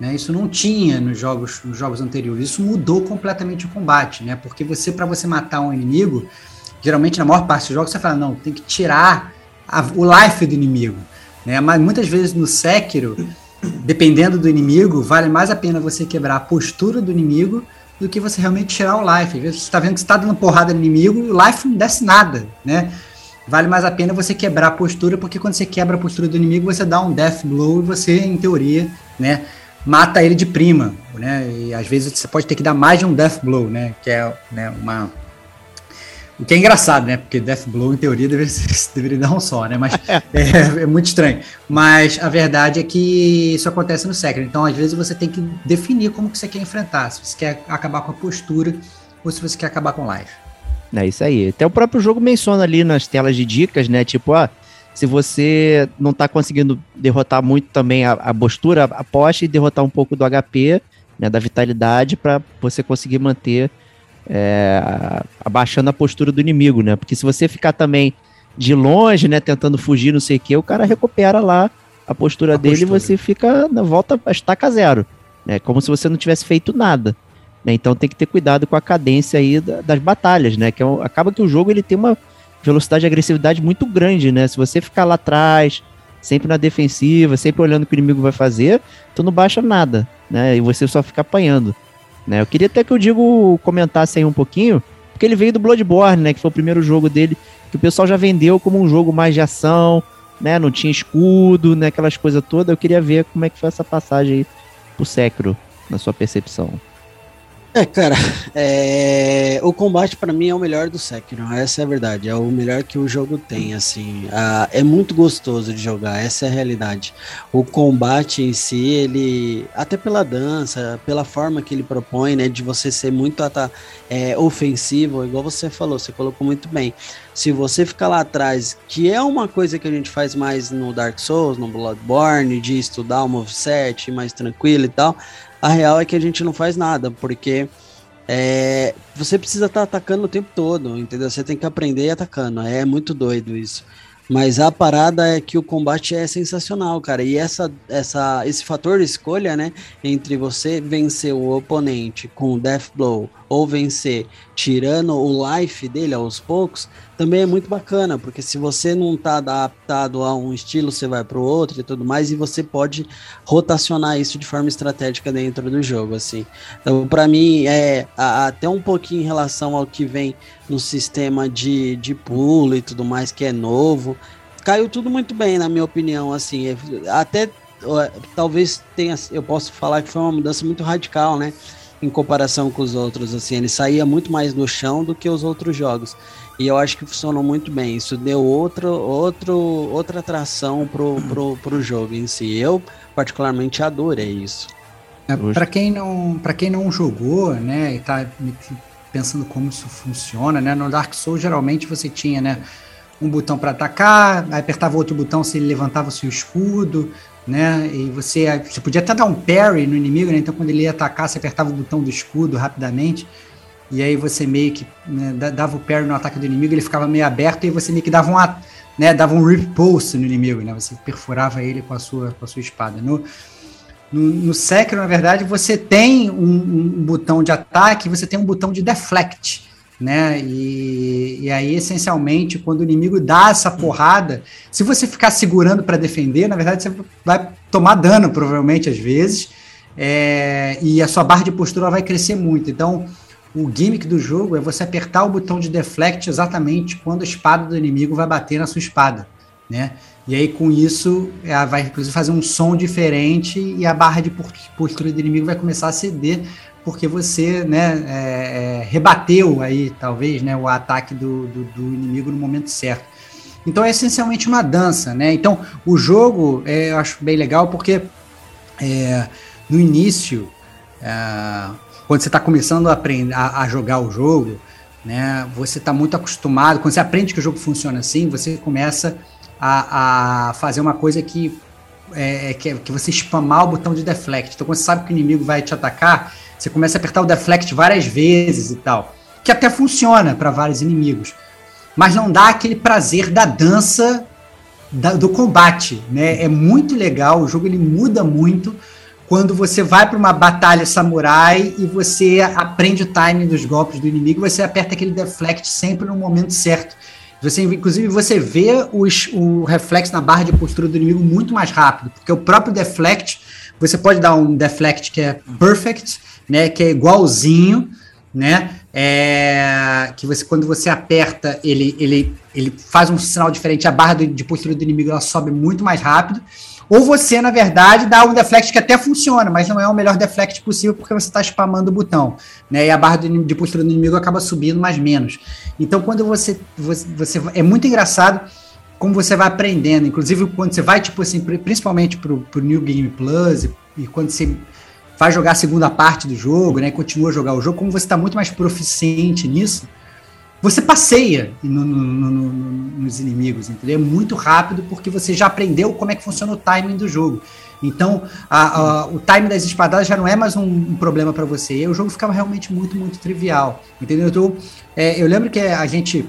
Né? Isso não tinha nos jogos, nos jogos anteriores. Isso mudou completamente o combate, né? Porque você, para você matar um inimigo, geralmente na maior parte dos jogos você fala, não, tem que tirar a, o life do inimigo. Né? Mas muitas vezes no Sekiro, dependendo do inimigo, vale mais a pena você quebrar a postura do inimigo do que você realmente tirar o life. Você está vendo que você está dando porrada no inimigo, o life não desce nada, né? Vale mais a pena você quebrar a postura, porque quando você quebra a postura do inimigo, você dá um death blow e você, em teoria, né, mata ele de prima, né? E às vezes você pode ter que dar mais de um death blow, né? Que é né, uma o que é engraçado, né? Porque Death Blow, em teoria, deveria, deveria dar um só, né? Mas (laughs) é, é, muito estranho. Mas a verdade é que isso acontece no Sekiro. Então, às vezes, você tem que definir como que você quer enfrentar. Se você quer acabar com a postura ou se você quer acabar com life. É isso aí. Até o próprio jogo menciona ali nas telas de dicas, né? Tipo, ó, se você não tá conseguindo derrotar muito também a, a postura, aposte e derrotar um pouco do HP, né, da vitalidade, para você conseguir manter é, abaixando a postura do inimigo, né? Porque se você ficar também de longe, né, tentando fugir, não sei o que, o cara recupera lá a postura a dele postura. e você fica na volta a estaca zero, né? Como se você não tivesse feito nada. Né? Então tem que ter cuidado com a cadência aí das batalhas, né? Que é um, acaba que o jogo ele tem uma velocidade e agressividade muito grande, né? Se você ficar lá atrás, sempre na defensiva, sempre olhando o que o inimigo vai fazer, tu não baixa nada, né? E você só fica apanhando. Né? Eu queria até que o Digo comentasse aí um pouquinho, porque ele veio do Bloodborne, né? Que foi o primeiro jogo dele, que o pessoal já vendeu como um jogo mais de ação, né? Não tinha escudo, né? Aquelas coisas todas. Eu queria ver como é que foi essa passagem aí pro Sekiro, na sua percepção. É, cara, é... o combate para mim é o melhor do Sekiro, essa é a verdade, é o melhor que o jogo tem, assim, ah, é muito gostoso de jogar, essa é a realidade. O combate em si, ele, até pela dança, pela forma que ele propõe, né, de você ser muito é, ofensivo, igual você falou, você colocou muito bem. Se você ficar lá atrás, que é uma coisa que a gente faz mais no Dark Souls, no Bloodborne, de estudar o moveset mais tranquilo e tal, a real é que a gente não faz nada, porque é, você precisa estar tá atacando o tempo todo, entendeu? Você tem que aprender atacando. É muito doido isso. Mas a parada é que o combate é sensacional, cara. E essa, essa, esse fator de escolha, né? Entre você vencer o oponente com o Death Blow ou vencer tirando o life dele aos poucos, também é muito bacana, porque se você não tá adaptado a um estilo, você vai para o outro e tudo mais, e você pode rotacionar isso de forma estratégica dentro do jogo, assim. Então, para mim, é até um pouquinho em relação ao que vem no sistema de, de pulo e tudo mais, que é novo, caiu tudo muito bem, na minha opinião, assim, até talvez tenha, eu posso falar que foi uma mudança muito radical, né? Em comparação com os outros, assim, ele saía muito mais no chão do que os outros jogos. E eu acho que funcionou muito bem. Isso deu outro, outro, outra atração pro, pro, pro jogo em si. Eu, particularmente, adorei isso. É, para quem não para quem não jogou, né, e tá pensando como isso funciona, né, no Dark Souls geralmente você tinha, né, um botão para atacar, apertava outro botão se ele levantava o seu escudo, né? E você, você podia até dar um parry no inimigo, né? Então quando ele ia atacar, você apertava o botão do escudo rapidamente. E aí você meio que né, dava o parry no ataque do inimigo, ele ficava meio aberto e você meio que dava um, né, dava um repulse no inimigo, né? Você perfurava ele com a sua, com a sua espada. No, no, no Sekiro, na verdade, você tem um, um botão de ataque, você tem um botão de deflect né? E, e aí, essencialmente, quando o inimigo dá essa porrada, se você ficar segurando para defender, na verdade, você vai tomar dano, provavelmente, às vezes, é, e a sua barra de postura vai crescer muito. Então, o gimmick do jogo é você apertar o botão de deflect exatamente quando a espada do inimigo vai bater na sua espada, né? E aí, com isso, ela vai inclusive fazer um som diferente e a barra de postura do inimigo vai começar a ceder, porque você né, é, é, rebateu aí, talvez, né, o ataque do, do, do, inimigo no momento certo. Então é essencialmente uma dança, né? Então o jogo é, eu acho bem legal porque é, no início, é, quando você está começando a, aprender, a, a jogar o jogo, né, você está muito acostumado, quando você aprende que o jogo funciona assim, você começa a, a fazer uma coisa que é, é que, que você spamar o botão de deflect. Então, quando você sabe que o inimigo vai te atacar, você começa a apertar o deflect várias vezes e tal. Que até funciona para vários inimigos. Mas não dá aquele prazer da dança da, do combate. Né? É muito legal, o jogo ele muda muito quando você vai para uma batalha samurai e você aprende o timing dos golpes do inimigo, você aperta aquele deflect sempre no momento certo. Você, inclusive, você vê os, o reflexo na barra de postura do inimigo muito mais rápido, porque o próprio deflect, você pode dar um deflect que é perfect, né, que é igualzinho, né, é, que você quando você aperta ele, ele, ele faz um sinal diferente, a barra de postura do inimigo ela sobe muito mais rápido. Ou você, na verdade, dá um deflect que até funciona, mas não é o melhor deflect possível porque você está spamando o botão. Né? E a barra de postura do inimigo acaba subindo mais menos. Então, quando você, você, você. É muito engraçado como você vai aprendendo. Inclusive, quando você vai, tipo assim, principalmente pro, pro New Game Plus, e, e quando você vai jogar a segunda parte do jogo, né? Continua a jogar o jogo, como você está muito mais proficiente nisso você passeia no, no, no, nos inimigos, entendeu? É muito rápido porque você já aprendeu como é que funciona o timing do jogo. Então, a, a, o timing das espadadas já não é mais um, um problema para você. E o jogo ficava realmente muito, muito trivial, entendeu? Então, é, eu lembro que a gente,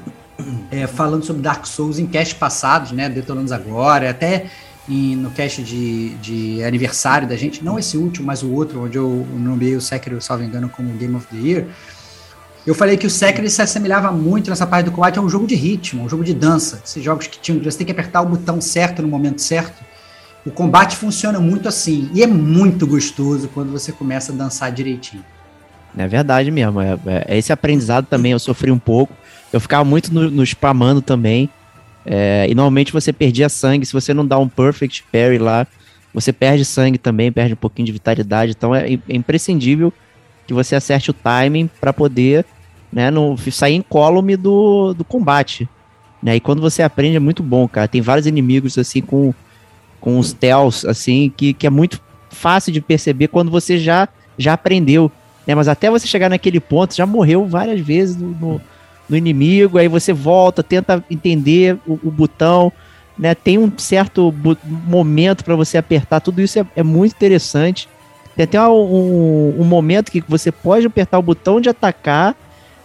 é, falando sobre Dark Souls em cast passados, né, detonando agora, até em, no cast de, de aniversário da gente, não esse último, mas o outro, onde eu nomeei o Sekiro, salvo engano, como Game of the Year, eu falei que o Sekiro se assemelhava muito nessa parte do combate a um jogo de ritmo, um jogo de dança. Esses jogos que tinham, você tem que apertar o botão certo no momento certo. O combate funciona muito assim. E é muito gostoso quando você começa a dançar direitinho. É verdade mesmo. É, é esse aprendizado também eu sofri um pouco. Eu ficava muito no, no spamando também. É, e normalmente você perdia sangue. Se você não dá um perfect parry lá, você perde sangue também, perde um pouquinho de vitalidade. Então é, é imprescindível que você acerte o timing para poder né, no, sair incólume do, do combate. Né? E quando você aprende é muito bom, cara. Tem vários inimigos assim com, com os tells, assim, que, que é muito fácil de perceber quando você já, já aprendeu. Né? Mas até você chegar naquele ponto, já morreu várias vezes no, no, no inimigo, aí você volta, tenta entender o, o botão. Né, tem um certo momento para você apertar, tudo isso é, é muito interessante. Tem até um, um, momento que você pode apertar o botão de atacar,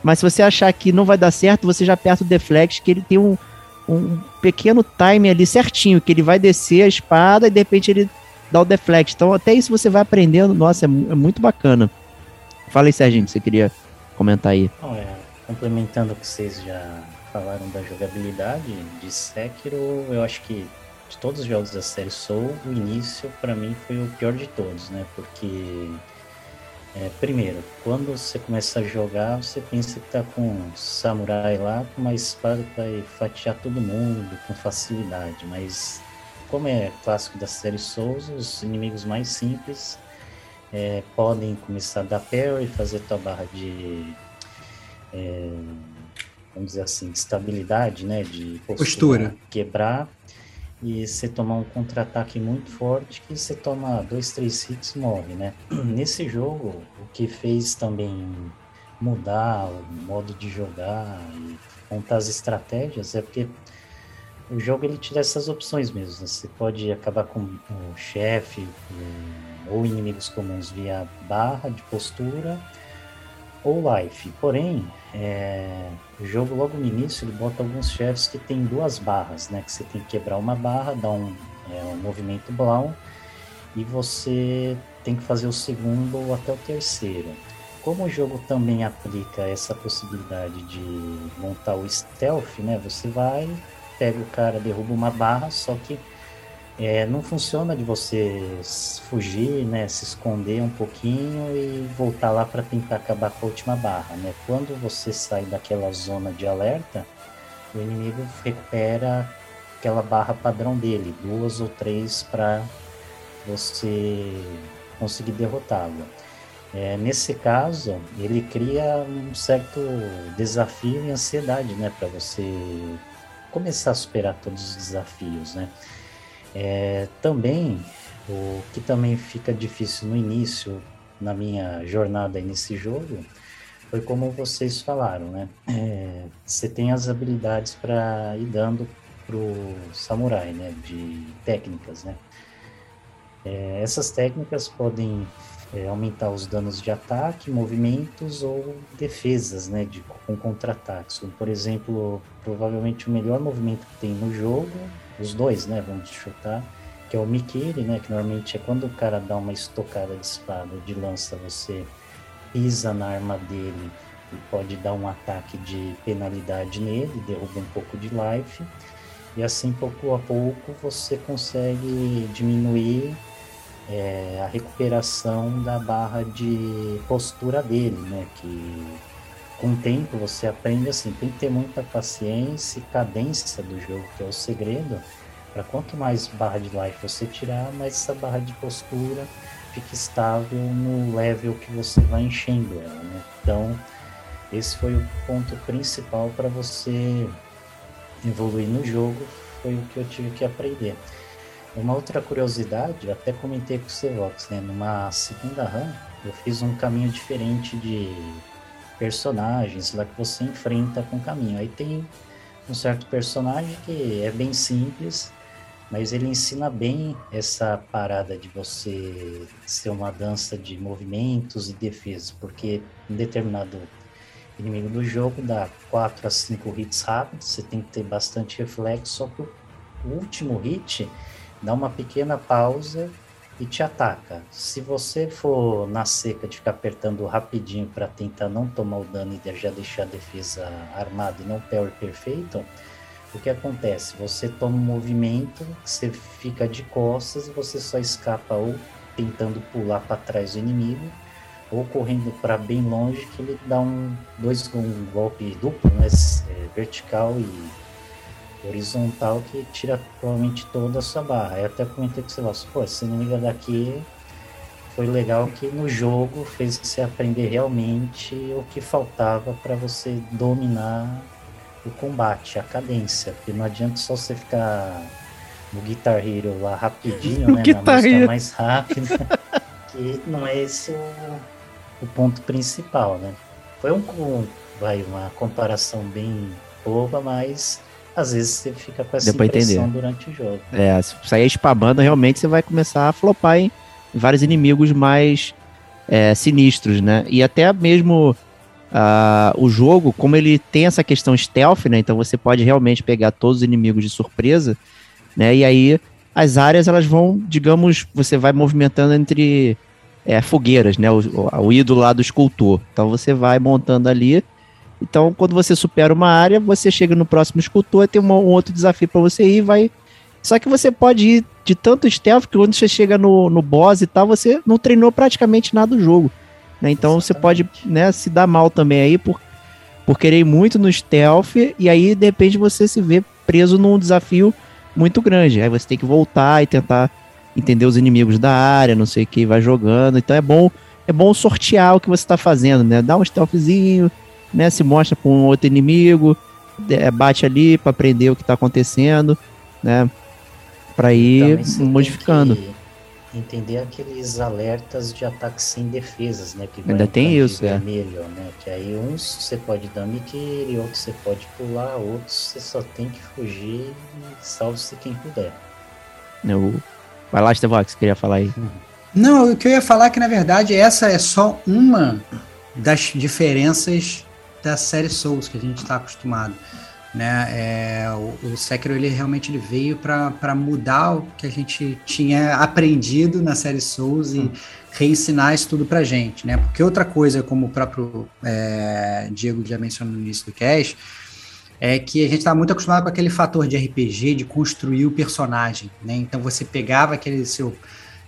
mas se você achar que não vai dar certo, você já aperta o deflect, que ele tem um, um pequeno time ali certinho, que ele vai descer a espada e de repente ele dá o deflect. Então até isso você vai aprendendo, nossa, é, é muito bacana. Fala aí, Serginho, que você queria comentar aí. Não, é, complementando o que vocês já falaram da jogabilidade de Sekiro, eu acho que de todos os jogos da série Soul, o início para mim foi o pior de todos, né? Porque é, primeiro, quando você começa a jogar, você pensa que tá com um samurai lá com uma espada que vai fatiar todo mundo com facilidade, mas como é clássico da série Souls, os inimigos mais simples é, podem começar a dar parry, fazer tua barra de é, vamos dizer assim, de estabilidade, né, de postura, postura. quebrar e você tomar um contra-ataque muito forte que você toma dois, três hits e morre, né? (clears throat) Nesse jogo, o que fez também mudar o modo de jogar e montar as estratégias é porque o jogo ele te dá essas opções mesmo. Né? Você pode acabar com o chefe ou inimigos comuns via barra de postura ou life. Porém, é, o jogo logo no início ele bota alguns chefes que tem duas barras, né? Que você tem que quebrar uma barra, dar um, é, um movimento brown e você tem que fazer o segundo até o terceiro. Como o jogo também aplica essa possibilidade de montar o stealth, né? Você vai, pega o cara, derruba uma barra, só que é, não funciona de você fugir, né, se esconder um pouquinho e voltar lá para tentar acabar com a última barra, né? Quando você sai daquela zona de alerta, o inimigo recupera aquela barra padrão dele, duas ou três para você conseguir derrotá-lo. É, nesse caso, ele cria um certo desafio e ansiedade, né, para você começar a superar todos os desafios, né. É, também, o que também fica difícil no início, na minha jornada nesse jogo, foi como vocês falaram, né? É, você tem as habilidades para ir dando pro samurai, né? De técnicas, né? É, essas técnicas podem é, aumentar os danos de ataque, movimentos ou defesas, né? De, com contra-ataques. Por exemplo, provavelmente o melhor movimento que tem no jogo, os dois, né? Vamos chutar, que é o Mikiri, né? Que normalmente é quando o cara dá uma estocada de espada de lança, você pisa na arma dele e pode dar um ataque de penalidade nele, derruba um pouco de life. E assim, pouco a pouco, você consegue diminuir é, a recuperação da barra de postura dele, né? Que com o tempo você aprende assim, tem que ter muita paciência e cadência do jogo, que é o segredo. Para quanto mais barra de life você tirar, mais essa barra de postura fica estável no level que você vai enchendo ela, né? Então, esse foi o ponto principal para você evoluir no jogo, foi o que eu tive que aprender. Uma outra curiosidade, eu até comentei com o Cevox, né? Numa segunda run, eu fiz um caminho diferente de personagens lá que você enfrenta com o caminho. Aí tem um certo personagem que é bem simples, mas ele ensina bem essa parada de você ser uma dança de movimentos e defesa, porque em determinado inimigo do jogo dá 4 a 5 hits rápidos, você tem que ter bastante reflexo, só que o último hit dá uma pequena pausa e te ataca. Se você for na seca de ficar apertando rapidinho para tentar não tomar o dano e já deixar a defesa armada e não power perfeito, o que acontece? Você toma um movimento, você fica de costas e você só escapa ou tentando pular para trás do inimigo ou correndo para bem longe que ele dá um dois um golpe duplo, né, é, vertical e horizontal que tira provavelmente toda a sua barra. Eu até comentei com você, pô, esse inimigo daqui foi legal que no jogo fez você aprender realmente o que faltava para você dominar o combate, a cadência, porque não adianta só você ficar no Guitar Hero lá rapidinho, (laughs) né, na música mais rápida, (laughs) que não é esse o, o ponto principal, né. Foi um, vai, uma comparação bem boba, mas às vezes você fica com essa Deu impressão entender. durante o jogo. É, se sair espabando, realmente você vai começar a flopar em vários inimigos mais é, sinistros, né? E até mesmo uh, o jogo, como ele tem essa questão stealth, né? Então você pode realmente pegar todos os inimigos de surpresa, né? E aí as áreas elas vão, digamos, você vai movimentando entre é, fogueiras, né? O, o, o ídolo lá do escultor. Então você vai montando ali. Então, quando você supera uma área, você chega no próximo escultor e tem um outro desafio para você ir vai. Só que você pode ir de tanto stealth que quando você chega no, no boss e tal, você não treinou praticamente nada do jogo. Né? Então Exatamente. você pode né, se dar mal também aí por, por querer muito no stealth e aí de repente você se vê preso num desafio muito grande. Aí você tem que voltar e tentar entender os inimigos da área, não sei o que, vai jogando. Então é bom é bom sortear o que você está fazendo, né? Dá um stealthzinho, né? Se mostra para um outro inimigo, é, bate ali para aprender o que está acontecendo, né? Para ir modificando. entender aqueles alertas de ataques sem defesas, né? Que Ainda tem isso, é. vermelho, é. Né? Que aí uns você pode dar miqueire, outros você pode pular, outros você só tem que fugir e salve-se quem puder. Eu... Vai lá, Estevox, queria falar aí. Não, o que eu ia falar é que, na verdade, essa é só uma das diferenças da série Souls que a gente está acostumado. Né? É, o, o Sekiro ele realmente ele veio para mudar o que a gente tinha aprendido na série Souls e reensinar isso tudo para gente, né? Porque outra coisa, como o próprio é, Diego já mencionou no início do cast, é que a gente estava muito acostumado com aquele fator de RPG de construir o personagem, né? Então você pegava aquele seu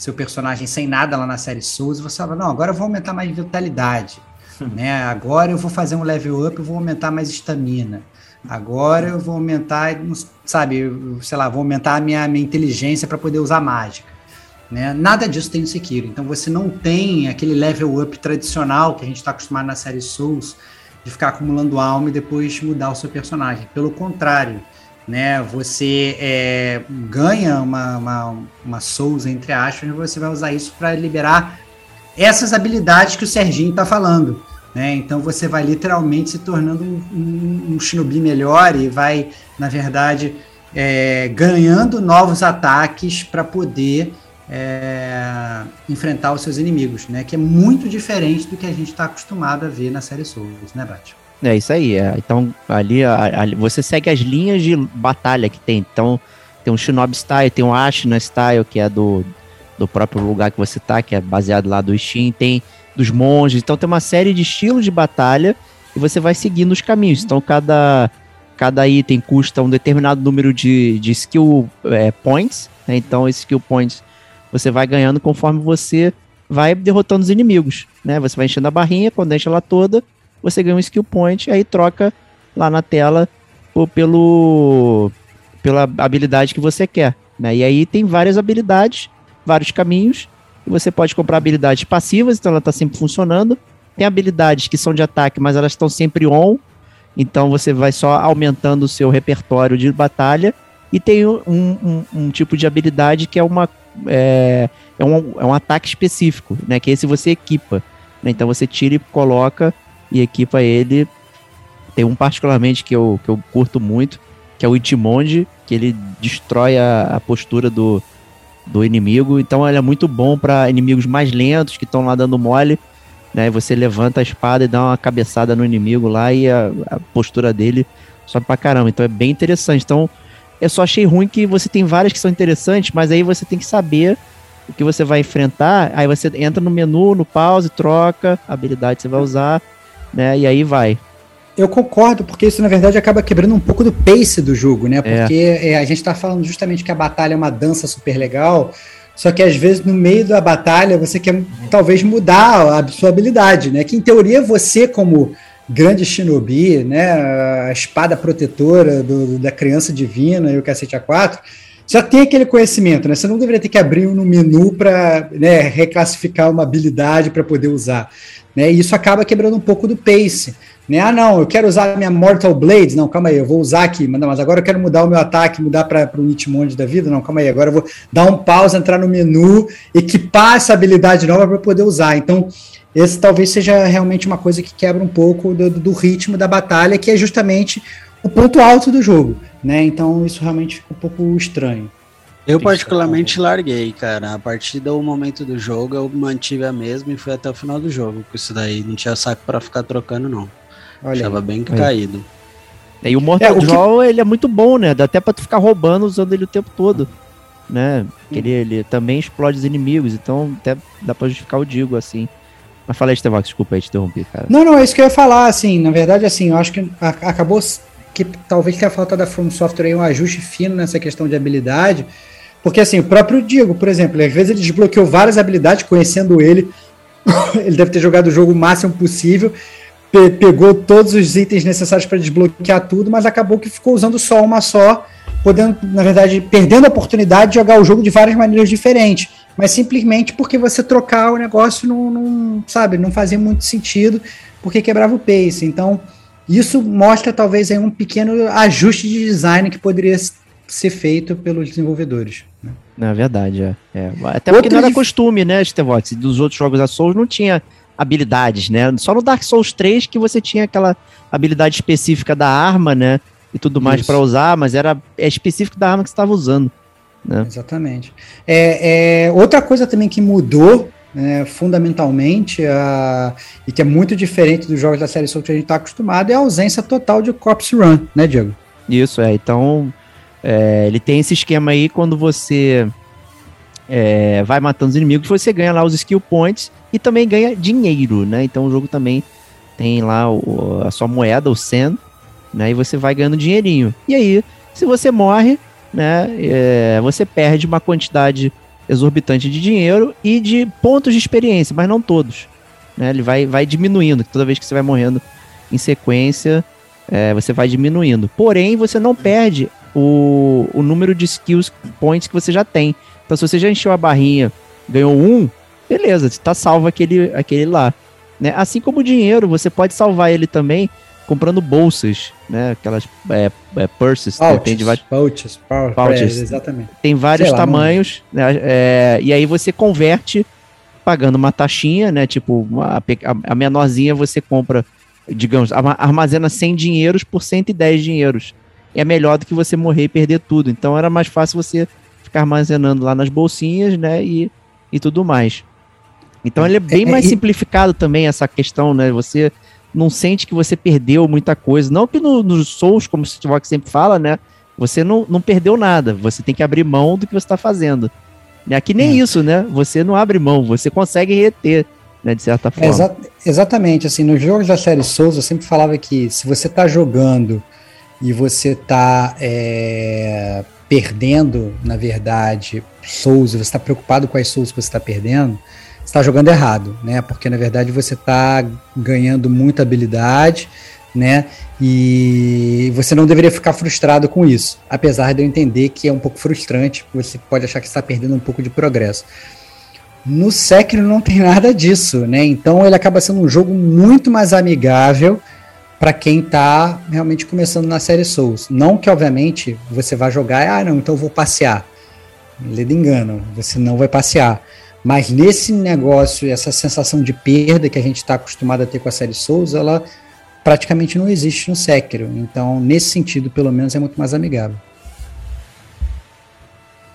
seu personagem sem nada lá na série Souls e você falava, não, agora eu vou aumentar mais vitalidade, né? Agora eu vou fazer um level up, eu vou aumentar mais estamina. agora eu vou aumentar, sabe, sei lá, vou aumentar a minha, minha inteligência para poder usar mágica. Né? Nada disso tem no Sekiro. Então você não tem aquele level up tradicional que a gente está acostumado na série Souls, de ficar acumulando alma e depois mudar o seu personagem. Pelo contrário, né? Você é, ganha uma, uma, uma Souls, entre aspas, e você vai usar isso para liberar essas habilidades que o Serginho está falando. Né? Então você vai literalmente se tornando um, um, um shinobi melhor e vai, na verdade, é, ganhando novos ataques para poder é, enfrentar os seus inimigos, né? Que é muito diferente do que a gente está acostumado a ver na série Souls, né, Bate? É isso aí. É. Então, ali, ali, você segue as linhas de batalha que tem. Então, tem um Shinobi Style, tem um Ashina Style, que é do, do próprio lugar que você tá, que é baseado lá do Steam. Tem dos monges. Então, tem uma série de estilos de batalha e você vai seguindo os caminhos. Então, cada, cada item custa um determinado número de, de skill é, points. Né? Então, esses skill points você vai ganhando conforme você vai derrotando os inimigos, né? Você vai enchendo a barrinha, quando enche ela toda, você ganha um skill point, aí troca lá na tela por, pelo pela habilidade que você quer, né? E aí tem várias habilidades, vários caminhos, você pode comprar habilidades passivas, então ela está sempre funcionando. Tem habilidades que são de ataque, mas elas estão sempre on, então você vai só aumentando o seu repertório de batalha. E tem um, um, um tipo de habilidade que é uma é, é, um, é um ataque específico, né? Que esse você equipa. Né? Então você tira e coloca e equipa ele. Tem um particularmente que eu, que eu curto muito, que é o Itimonde, que ele destrói a, a postura do, do inimigo. Então ele é muito bom para inimigos mais lentos que estão lá dando mole. Né? Você levanta a espada e dá uma cabeçada no inimigo lá e a, a postura dele sobe pra caramba. Então é bem interessante. Então eu só achei ruim que você tem várias que são interessantes, mas aí você tem que saber o que você vai enfrentar. Aí você entra no menu, no pause, troca a habilidade que você vai usar, né? E aí vai. Eu concordo, porque isso na verdade acaba quebrando um pouco do pace do jogo, né? É. Porque é. É, a gente está falando justamente que a batalha é uma dança super legal, só que às vezes no meio da batalha você quer talvez mudar a sua habilidade, né? Que em teoria você, como grande shinobi, né, a espada protetora do, da criança divina e o cacete A4, já tem aquele conhecimento, né? Você não deveria ter que abrir um menu para né, reclassificar uma habilidade para poder usar. Né? E isso acaba quebrando um pouco do pace. Né? Ah, não, eu quero usar a minha Mortal Blades. Não, calma aí, eu vou usar aqui, mas, não, mas agora eu quero mudar o meu ataque, mudar para o Nitmonde da vida. Não, calma aí, agora eu vou dar um pause, entrar no menu, equipar essa habilidade nova para poder usar. Então, esse talvez seja realmente uma coisa que quebra um pouco do, do, ritmo da batalha, que é justamente o ponto alto do jogo, né? Então isso realmente fica um pouco estranho. Eu particularmente larguei, cara. A partir do momento do jogo eu mantive a mesma e fui até o final do jogo. Com isso daí não tinha saco para ficar trocando não. Olha Achava aí. bem caído. E o Mortal é, Draw, que... ele é muito bom, né? Dá até pra tu ficar roubando usando ele o tempo todo. Né? Ele, ele também explode os inimigos, então até dá pra justificar o Digo, assim. Mas fala aí, Estevox, desculpa aí te interromper, cara. Não, não, é isso que eu ia falar, assim, na verdade, assim, eu acho que acabou que talvez tenha falta da From Software aí um ajuste fino nessa questão de habilidade, porque assim, o próprio Diego, por exemplo, às vezes ele desbloqueou várias habilidades, conhecendo ele, (coughs) ele deve ter jogado o jogo o máximo possível, pe pegou todos os itens necessários para desbloquear tudo, mas acabou que ficou usando só uma só, podendo, na verdade, perdendo a oportunidade de jogar o jogo de várias maneiras diferentes mas simplesmente porque você trocar o negócio não, não, sabe, não fazia muito sentido, porque quebrava o pace. Então, isso mostra talvez aí um pequeno ajuste de design que poderia ser feito pelos desenvolvedores. Né? Na verdade, é. é. Até porque Outro não era costume, né, Stevox? Dos outros jogos da Souls não tinha habilidades, né? Só no Dark Souls 3 que você tinha aquela habilidade específica da arma, né? E tudo mais para usar, mas era é específico da arma que você estava usando. Né? Exatamente. É, é, outra coisa também que mudou né, fundamentalmente a, e que é muito diferente dos jogos da série Soul que a gente está acostumado é a ausência total de Corpse Run, né, Diego? Isso, é. Então, é, ele tem esse esquema aí quando você é, vai matando os inimigos, você ganha lá os skill points e também ganha dinheiro, né? Então o jogo também tem lá o, a sua moeda, o Sen, né? E você vai ganhando dinheirinho. E aí, se você morre, né, é, você perde uma quantidade exorbitante de dinheiro e de pontos de experiência, mas não todos. Né, ele vai, vai diminuindo toda vez que você vai morrendo em sequência. é, você vai diminuindo. Porém, você não perde o, o número de skills points que você já tem. Então, se você já encheu a barrinha, ganhou um, beleza, está salvo aquele, aquele lá. Né? Assim como o dinheiro, você pode salvar ele também comprando bolsas, né? Aquelas é, é, purses, pouches, tem de vários pouches, pouches, pouches. É, exatamente. Tem vários tamanhos, né? É, e aí você converte pagando uma taxinha, né? Tipo, a, a menorzinha você compra, digamos, armazena 100 dinheiros por 110 dinheiros. É melhor do que você morrer e perder tudo. Então era mais fácil você ficar armazenando lá nas bolsinhas, né? E, e tudo mais. Então ele é bem é, é mais simplificado também essa questão, né? Você não sente que você perdeu muita coisa. Não que nos no Souls, como o Steve sempre fala, né? Você não, não perdeu nada. Você tem que abrir mão do que você está fazendo. Aqui nem é. isso, né? Você não abre mão, você consegue reter, né? De certa forma. Exa exatamente. Assim, nos jogos da série Souls, eu sempre falava que se você está jogando e você está é, perdendo, na verdade, Souls, você está preocupado com as Souls que você está perdendo, está jogando errado, né? Porque na verdade você está ganhando muita habilidade, né? E você não deveria ficar frustrado com isso, apesar de eu entender que é um pouco frustrante, você pode achar que está perdendo um pouco de progresso. No Sekiro não tem (laughs) nada disso, né? Então ele acaba sendo um jogo muito mais amigável para quem está realmente começando na série Souls. Não que obviamente você vá jogar, ah, não, então eu vou passear. Lê engano, você não vai passear mas nesse negócio, essa sensação de perda que a gente está acostumado a ter com a série Souls, ela praticamente não existe no Sekiro. Então, nesse sentido, pelo menos, é muito mais amigável.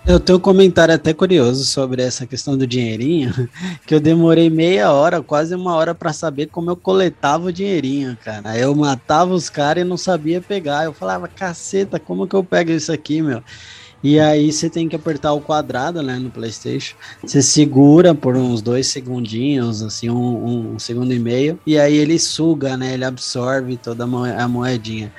Eu tenho um comentário até curioso sobre essa questão do dinheirinho, (laughs) que eu demorei meia hora, quase uma hora para saber como eu coletava o dinheirinho, cara. Eu matava os caras e não sabia pegar. Eu falava, caceta, como que eu pego isso aqui, meu? E aí você tem que apertar o quadrado, né, no PlayStation. Você segura por uns dois segundinhos, assim, um, um segundo e meio, e aí ele suga, né? Ele absorve toda a moedinha.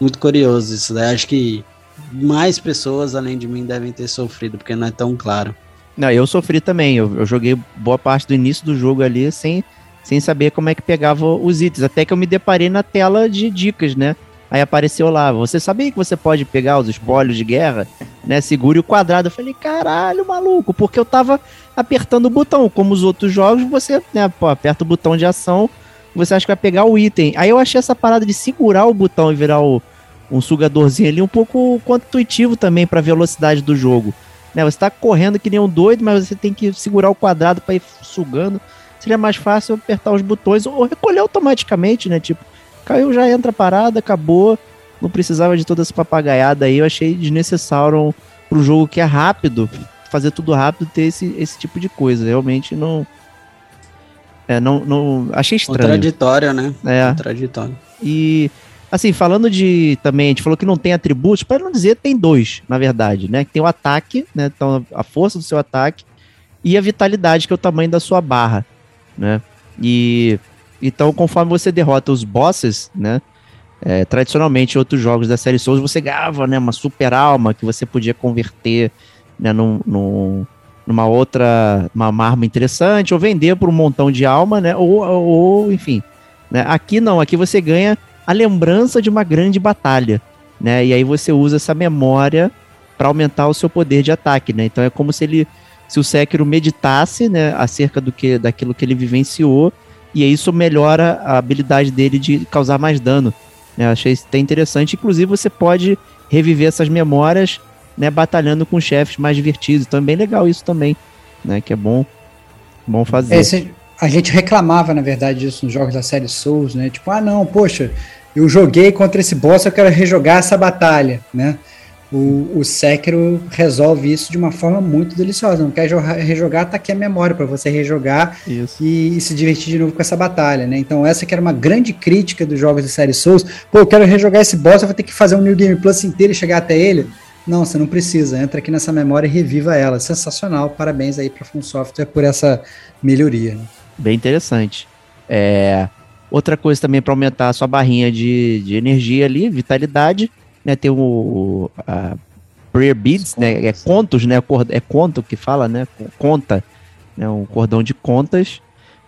Muito curioso isso, né? Acho que mais pessoas além de mim devem ter sofrido, porque não é tão claro. Não, eu sofri também. Eu, eu joguei boa parte do início do jogo ali sem, sem saber como é que pegava os itens. Até que eu me deparei na tela de dicas, né? Aí apareceu lá, você sabia que você pode pegar os espólios de guerra, né? Segure o quadrado. Eu falei, caralho, maluco, porque eu tava apertando o botão. Como os outros jogos, você né, pô, aperta o botão de ação, você acha que vai pegar o item. Aí eu achei essa parada de segurar o botão e virar o, um sugadorzinho ali um pouco intuitivo também para velocidade do jogo. Né? Você tá correndo que nem um doido, mas você tem que segurar o quadrado para ir sugando. Seria mais fácil apertar os botões ou recolher automaticamente, né? Tipo, Caiu, já entra a parada, acabou. Não precisava de toda essa papagaiada aí. Eu achei desnecessário pro jogo que é rápido, fazer tudo rápido, ter esse, esse tipo de coisa. Realmente não. É, não, não. Achei estranho. Contraditório, né? É. Contraditório. E. Assim, falando de também, a gente falou que não tem atributos, para não dizer, tem dois, na verdade, né? Tem o ataque, né? Então, a força do seu ataque e a vitalidade, que é o tamanho da sua barra, né? E então, conforme você derrota os bosses, né? É, tradicionalmente, em outros jogos da série Souls, você ganhava né, uma super alma que você podia converter né, num, num, numa outra uma, arma interessante, ou vender por um montão de alma, né? Ou, ou enfim. Né? Aqui não, aqui você ganha a lembrança de uma grande batalha. Né? E aí você usa essa memória para aumentar o seu poder de ataque. Né? Então é como se ele. Se o Sekiro meditasse né, acerca do que, daquilo que ele vivenciou e isso melhora a habilidade dele de causar mais dano. Né? Achei isso até interessante. Inclusive, você pode reviver essas memórias né, batalhando com chefes mais divertidos. Então é bem legal isso também, né? Que é bom, bom fazer. É, a gente reclamava, na verdade, disso nos jogos da série Souls, né? Tipo, ah, não, poxa, eu joguei contra esse boss, eu quero rejogar essa batalha, né? O, o Sekiro resolve isso de uma forma muito deliciosa. Não quer jogar, rejogar, tá aqui a memória para você rejogar e, e, se divertir de novo com essa batalha, né? Então essa que era uma grande crítica dos jogos da série Souls. Pô, eu quero rejogar esse boss, eu vou ter que fazer um New Game Plus inteiro e chegar até ele. Não, você não precisa. Entra aqui nessa memória e reviva ela. Sensacional. Parabéns aí para From Software por essa melhoria. Né? Bem interessante. É... Outra coisa também para aumentar a sua barrinha de, de energia ali, vitalidade né? Tem o a prayer beads, né? É contos, né? É conto que fala, né? Conta, né? Um cordão de contas,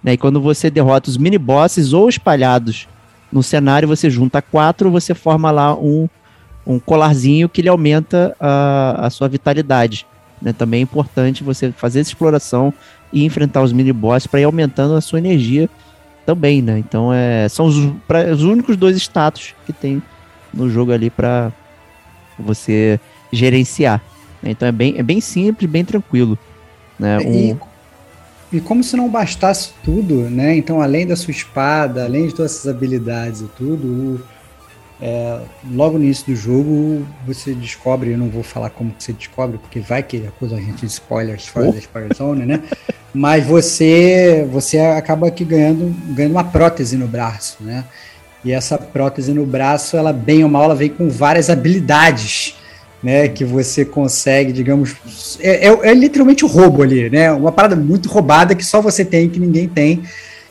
né? E quando você derrota os mini bosses ou espalhados no cenário você junta quatro, você forma lá um, um colarzinho que ele aumenta a, a sua vitalidade. Né? Também é importante você fazer essa exploração e enfrentar os mini boss para ir aumentando a sua energia também, né? Então é, são os, pra, os únicos dois status que tem no jogo ali para você gerenciar. Né? Então é bem, é bem simples, bem tranquilo. Né? Um... E, e como se não bastasse tudo, né? Então, além da sua espada, além de todas essas habilidades e tudo, o, é, logo no início do jogo você descobre, eu não vou falar como que você descobre, porque vai que acusa a gente de spoilers fora oh. da spoiler zone, né? Mas você você acaba aqui ganhando, ganhando uma prótese no braço, né? E essa prótese no braço, ela bem ou mal, ela vem com várias habilidades, né? Que você consegue, digamos, é, é, é literalmente o um roubo ali, né? Uma parada muito roubada que só você tem, que ninguém tem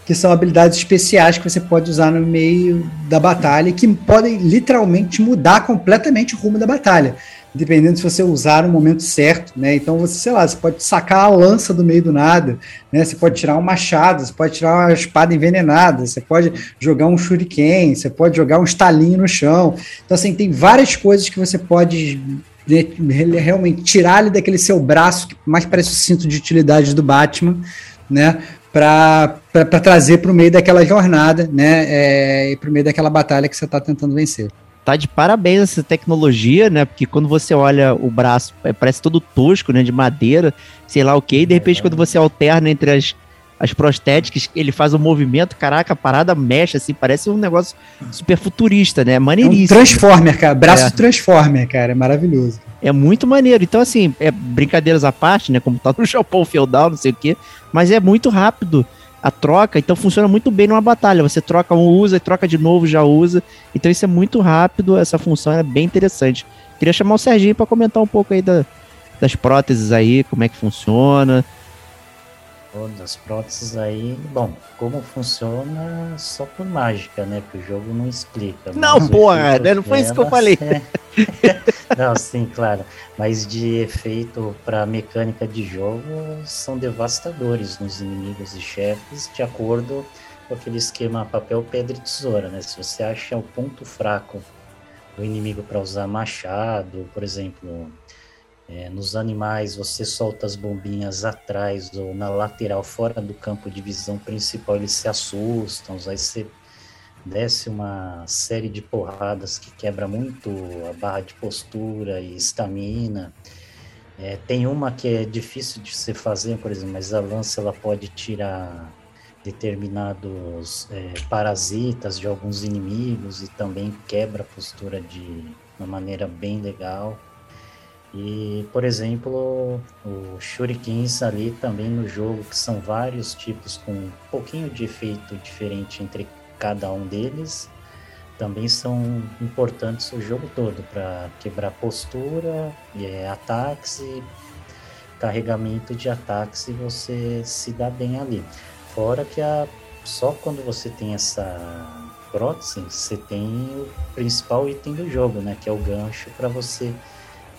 que são habilidades especiais que você pode usar no meio da batalha e que podem literalmente mudar completamente o rumo da batalha, dependendo se você usar no momento certo, né? Então você, sei lá, você pode sacar a lança do meio do nada, né? Você pode tirar um machado, você pode tirar uma espada envenenada, você pode jogar um shuriken, você pode jogar um estalinho no chão. Então assim, tem várias coisas que você pode né, realmente tirar ali daquele seu braço que mais parece o cinto de utilidade do Batman, né? para trazer para o meio daquela jornada, né? É, e para o meio daquela batalha que você está tentando vencer. Tá de parabéns essa tecnologia, né? Porque quando você olha o braço, é, parece todo tosco, né? De madeira, sei lá o que, e de repente, quando você alterna entre as, as prostéticas, ele faz um movimento, caraca, a parada mexe, assim, parece um negócio super futurista, né? Maneiríssimo. É um transformer, cara. Braço é. transformer, cara. É maravilhoso. É muito maneiro. Então, assim, é brincadeiras à parte, né? Como tá no (laughs) Japão feudal, não sei o quê. Mas é muito rápido a troca, então funciona muito bem numa batalha. Você troca um, usa, e troca de novo, já usa. Então isso é muito rápido, essa função é bem interessante. Queria chamar o Serginho para comentar um pouco aí da, das próteses aí, como é que funciona, das próteses aí, bom, como funciona só por mágica, né? Porque o jogo não explica. Não, porra, né? não foi isso que eu falei. (laughs) É... não, sim, claro. Mas de efeito para mecânica de jogo são devastadores nos inimigos e chefes, de acordo com aquele esquema papel, pedra e tesoura, né? Se você acha o ponto fraco do inimigo para usar machado, por exemplo, é, nos animais, você solta as bombinhas atrás ou na lateral, fora do campo de visão principal, eles se assustam. Aí você desce uma série de porradas que quebra muito a barra de postura e estamina. É, tem uma que é difícil de se fazer, por exemplo, mas a lança ela pode tirar determinados é, parasitas de alguns inimigos e também quebra a postura de uma maneira bem legal. E, por exemplo, o shurikens ali também no jogo, que são vários tipos com um pouquinho de efeito diferente entre cada um deles, também são importantes o jogo todo para quebrar postura, é, ataques e carregamento de ataques e você se dá bem ali. Fora que a, só quando você tem essa prótese, você tem o principal item do jogo, né, que é o gancho para você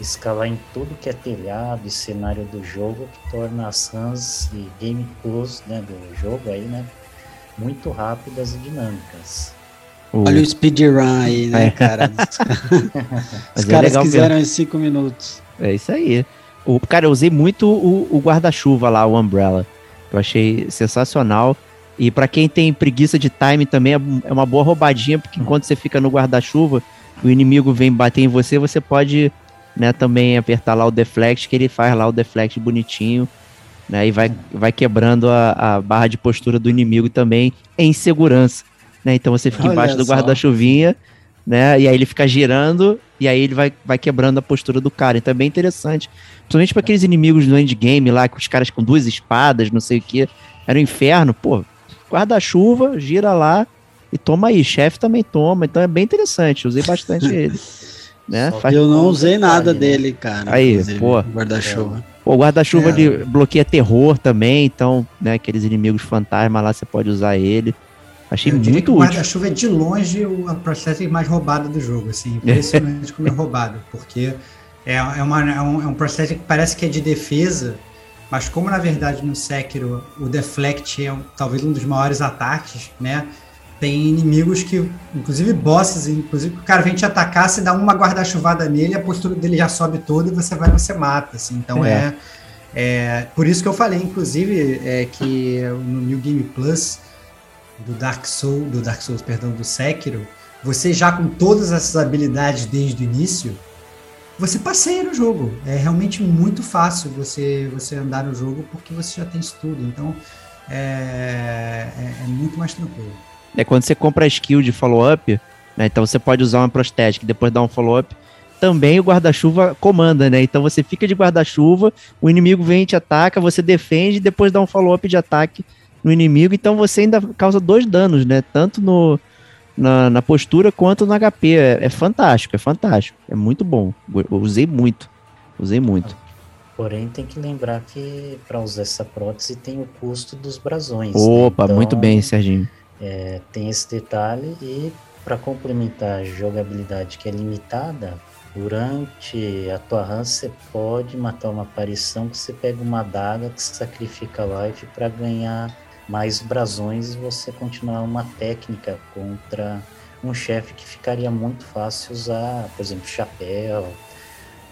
escalar em tudo que é telhado e cenário do jogo, que torna as runs e game plus né, do jogo aí, né, muito rápidas e dinâmicas. Uh. Olha o speedrun aí, né, é. cara? (laughs) Os é caras é quiseram mesmo. em 5 minutos. É isso aí. O, cara, eu usei muito o, o guarda-chuva lá, o Umbrella. Eu achei sensacional. E para quem tem preguiça de time também é, é uma boa roubadinha, porque enquanto você fica no guarda-chuva, o inimigo vem bater em você, você pode né, também apertar lá o deflect, que ele faz lá o deflect bonitinho, né, e vai, vai quebrando a, a barra de postura do inimigo também em segurança, né, então você fica Olha embaixo do guarda-chuvinha, né, e aí ele fica girando, e aí ele vai, vai quebrando a postura do cara, então é bem interessante, principalmente para aqueles inimigos do endgame lá, com os caras com duas espadas, não sei o que, era um inferno, pô, guarda-chuva, gira lá, e toma aí, chefe também toma, então é bem interessante, usei bastante (laughs) ele. Né? Faz... Eu não usei nada né? dele, cara. Aí, pô. Guarda-chuva. O guarda-chuva é. bloqueia terror também, então, né, aqueles inimigos fantasmas lá, você pode usar ele. Achei muito útil. O guarda-chuva é de longe o processo mais roubado do jogo, assim, impressionante (laughs) como é roubado, porque é, é, uma, é, um, é um processo que parece que é de defesa, mas como na verdade no Sekiro o deflect é um, talvez um dos maiores ataques, né? Tem inimigos que, inclusive bosses, inclusive o cara vem te atacar, você dá uma guarda-chuvada nele, a postura dele já sobe toda e você vai e você mata. Assim. Então é. é. é, Por isso que eu falei, inclusive, é que no New Game Plus do Dark Souls, do Dark Souls, perdão, do Sekiro, você já com todas essas habilidades desde o início, você passeia no jogo. É realmente muito fácil você, você andar no jogo porque você já tem isso tudo. Então é, é, é muito mais tranquilo. É quando você compra a skill de follow-up, né? Então você pode usar uma prostética e depois dar um follow-up. Também o guarda-chuva comanda, né? Então você fica de guarda-chuva, o inimigo vem e te ataca, você defende e depois dá um follow-up de ataque no inimigo. Então você ainda causa dois danos, né? Tanto no, na, na postura quanto no HP. É, é, fantástico, é fantástico. É muito bom. Eu usei muito. Usei muito. Porém, tem que lembrar que para usar essa prótese tem o custo dos brasões. Né? Opa, né? então, muito bem, Serginho. É, tem esse detalhe e para complementar a jogabilidade que é limitada, durante a tua run você pode matar uma aparição que você pega uma adaga que sacrifica life para ganhar mais brasões e você continuar uma técnica contra um chefe que ficaria muito fácil usar, por exemplo, chapéu,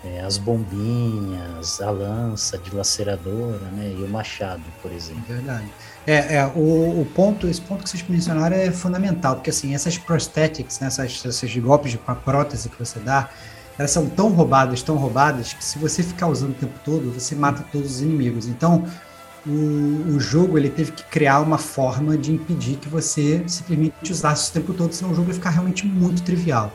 é, as bombinhas, a lança dilaceradora, né, e o machado, por exemplo. Verdade. É, é o, o, ponto, esse ponto que vocês mencionaram é fundamental, porque assim, essas prosthetics, né, essas, esses golpes de prótese que você dá, elas são tão roubadas, tão roubadas, que se você ficar usando o tempo todo, você mata todos os inimigos. Então, o, o jogo ele teve que criar uma forma de impedir que você simplesmente usasse o tempo todo, senão o jogo ia ficar realmente muito trivial.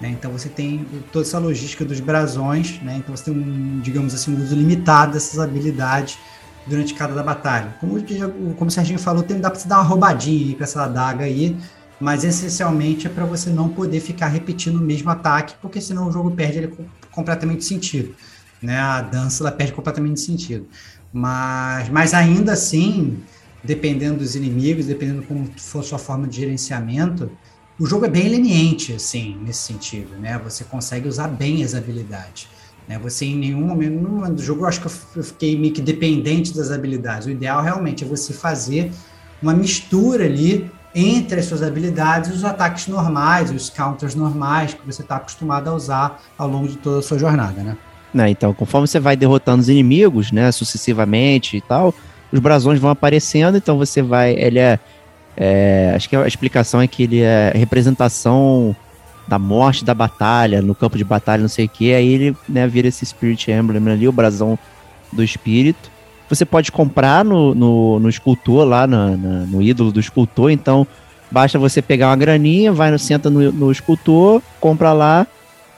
Né? Então você tem toda essa logística dos brasões, né? então você tem um, digamos assim, um uso limitado dessas habilidades durante cada da batalha. Como, como o Serginho falou, tem, dá para você dar uma roubadinha aí com essa adaga aí, mas essencialmente é para você não poder ficar repetindo o mesmo ataque, porque senão o jogo perde ele completamente sentido. Né? A dança ela perde completamente sentido. Mas, mas ainda assim, dependendo dos inimigos, dependendo como for sua forma de gerenciamento, o jogo é bem leniente, assim, nesse sentido, né? Você consegue usar bem as habilidades. Né? Você em nenhum momento no jogo, eu acho que eu fiquei meio que dependente das habilidades. O ideal realmente é você fazer uma mistura ali entre as suas habilidades os ataques normais, os counters normais que você está acostumado a usar ao longo de toda a sua jornada, né? Né, então, conforme você vai derrotando os inimigos, né, sucessivamente e tal, os brasões vão aparecendo, então você vai, ele é, é acho que a explicação é que ele é representação da morte da batalha, no campo de batalha, não sei o que, aí ele né, vira esse Spirit Emblem ali, o brasão do espírito. Você pode comprar no, no, no escultor lá, na, na, no ídolo do escultor, então basta você pegar uma graninha, vai no, senta no, no escultor, compra lá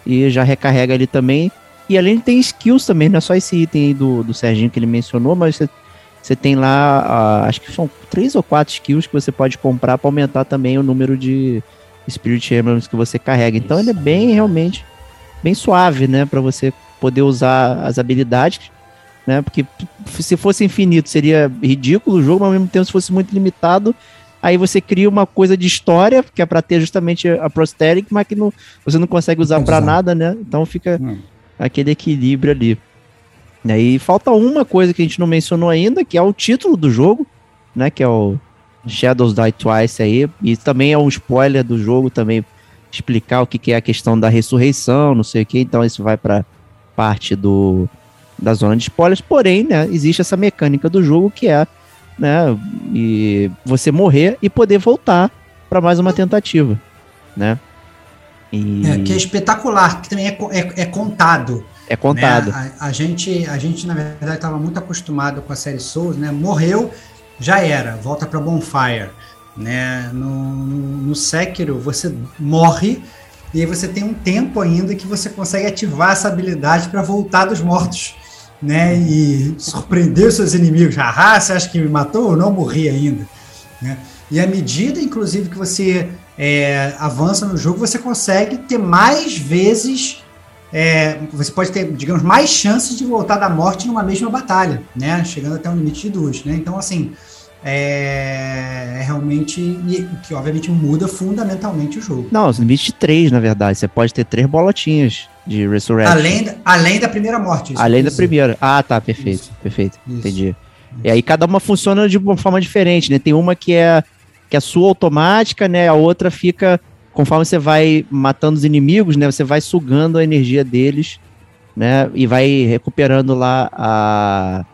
e já recarrega ali também. E além tem skills também, não é só esse item do, do Serginho que ele mencionou, mas você, você tem lá, uh, acho que são três ou quatro skills que você pode comprar para aumentar também o número de, Spirit Emblems que você carrega. Então ele é bem realmente bem suave, né, para você poder usar as habilidades, né? Porque se fosse infinito seria ridículo o jogo, mas ao mesmo tempo se fosse muito limitado, aí você cria uma coisa de história que é para ter justamente a prosthetic, mas que não, você não consegue usar para nada, né? Então fica hum. aquele equilíbrio ali. E aí falta uma coisa que a gente não mencionou ainda, que é o título do jogo, né? Que é o Shadows Die Twice aí, e também é um spoiler do jogo também explicar o que, que é a questão da ressurreição, não sei o que, então isso vai para parte do da zona de spoilers, porém, né, existe essa mecânica do jogo que é, né, e você morrer e poder voltar para mais uma tentativa, né? E... É, que é espetacular, que também é, é, é contado. É contado. Né? A, a, gente, a gente, na verdade, estava muito acostumado com a série Souls, né? Morreu, já era, volta para Bonfire. Né? No, no Sekiro, você morre e aí você tem um tempo ainda que você consegue ativar essa habilidade para voltar dos mortos. Né, e surpreender os seus inimigos. Ah, você acha que me matou? Eu não morri ainda. Né? E à medida, inclusive, que você é, avança no jogo, você consegue ter mais vezes. É, você pode ter, digamos, mais chances de voltar da morte numa mesma batalha, né? Chegando até um limite de duas, né? Então, assim, é, é realmente que obviamente muda fundamentalmente o jogo. Não, limite de três, na verdade. Você pode ter três bolotinhas de Resurrection. Além, da, além da primeira morte. Além da primeira. Ah, tá, perfeito. Isso. Perfeito. Isso. Entendi. Isso. E aí cada uma funciona de uma forma diferente, né? Tem uma que é que é sua automática, né? A outra fica conforme você vai matando os inimigos, né? Você vai sugando a energia deles, né? E vai recuperando lá a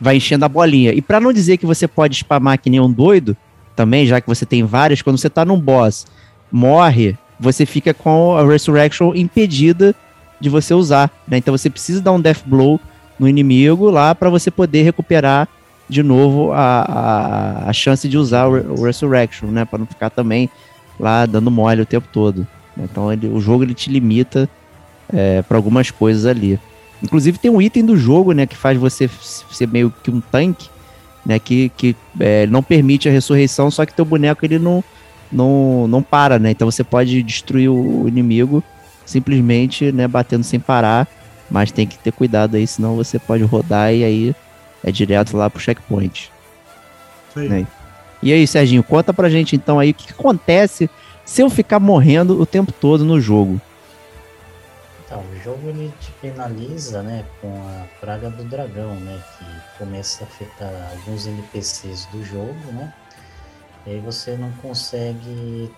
vai enchendo a bolinha. E para não dizer que você pode spamar que nem um doido, também, já que você tem várias, quando você tá num boss, morre, você fica com a Resurrection impedida de você usar, né? Então você precisa dar um Death Blow no inimigo lá para você poder recuperar de novo a, a, a chance de usar o, o Resurrection, né? Para não ficar também lá dando mole o tempo todo. Então ele, o jogo ele te limita é, para algumas coisas ali. Inclusive tem um item do jogo, né, que faz você ser meio que um tanque, né, que, que é, não permite a ressurreição, só que teu boneco ele não, não, não para, né? Então você pode destruir o inimigo simplesmente, né, batendo sem parar, mas tem que ter cuidado aí, senão você pode rodar e aí é direto lá pro checkpoint. Né? E aí, Serginho, conta pra gente então aí o que, que acontece se eu ficar morrendo o tempo todo no jogo. Então, o jogo ele te penaliza, né, com a praga do dragão, né, que começa a afetar alguns NPCs do jogo, né, e aí você não consegue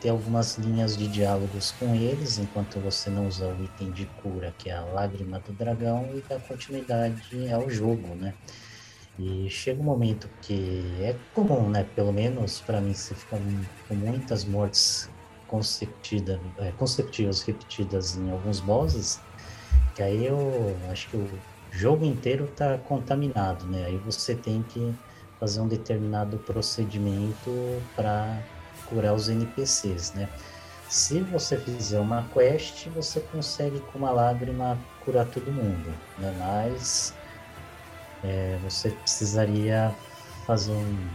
ter algumas linhas de diálogos com eles enquanto você não usa o item de cura, que é a lágrima do dragão, e dá continuidade ao jogo, né. E chega um momento que é comum, né, pelo menos para mim, se fica com muitas mortes consecutiva, é, consecutivas repetidas em alguns bosses, que aí eu acho que o jogo inteiro está contaminado, né? Aí você tem que fazer um determinado procedimento para curar os NPCs, né? Se você fizer uma quest, você consegue com uma lágrima curar todo mundo, né? Mas é, você precisaria fazer um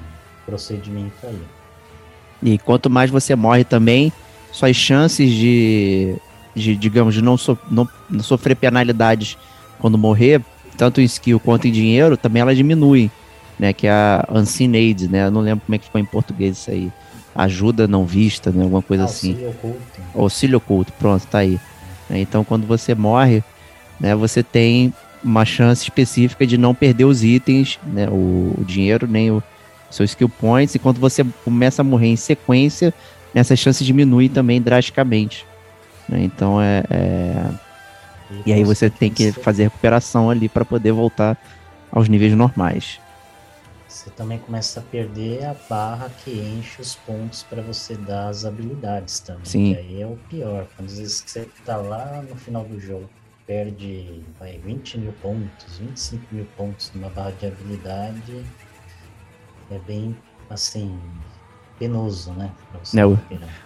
procedimento aí. E quanto mais você morre também, suas chances de, de digamos, de não, so, não, não, sofrer penalidades quando morrer, tanto em skill quanto em dinheiro, também ela diminui, né? Que é a Unseen Aid, né? Eu não lembro como é que ficou em português isso aí. Ajuda não vista, né? Alguma coisa Auxílio assim. Oculto. Auxílio oculto, pronto, tá aí. Então, quando você morre, né? Você tem uma chance específica de não perder os itens, né? O, o dinheiro, nem o seu skill points. E quando você começa a morrer em sequência, essa chance diminui também drasticamente. Né? Então é, é... E, aí você tem que fazer recuperação ali para poder voltar aos níveis normais. Você também começa a perder a barra que enche os pontos para você dar as habilidades também. Sim. Aí é o pior. Quando às vezes você tá lá no final do jogo, perde vai, 20 mil pontos, 25 mil pontos numa barra de habilidade, é bem assim, penoso, né? É, o,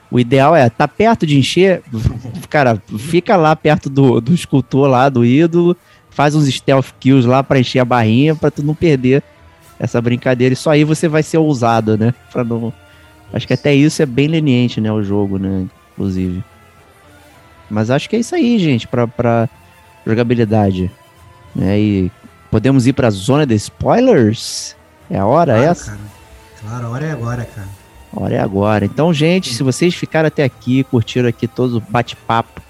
o, ideal é tá perto de encher, (laughs) cara, fica lá perto do, do escultor lá, do ídolo, faz uns stealth kills lá para encher a barrinha, para tu não perder essa brincadeira. E só aí você vai ser ousado, né? (laughs) Pra não... Acho que até isso é bem leniente, né? O jogo, né? Inclusive. Mas acho que é isso aí, gente, pra, pra jogabilidade. Né? E podemos ir pra zona de spoilers? É a hora claro, essa? Cara. Claro, a hora é agora, cara. Hora é agora. Então, gente, se vocês ficaram até aqui, curtiram aqui todo o bate-papo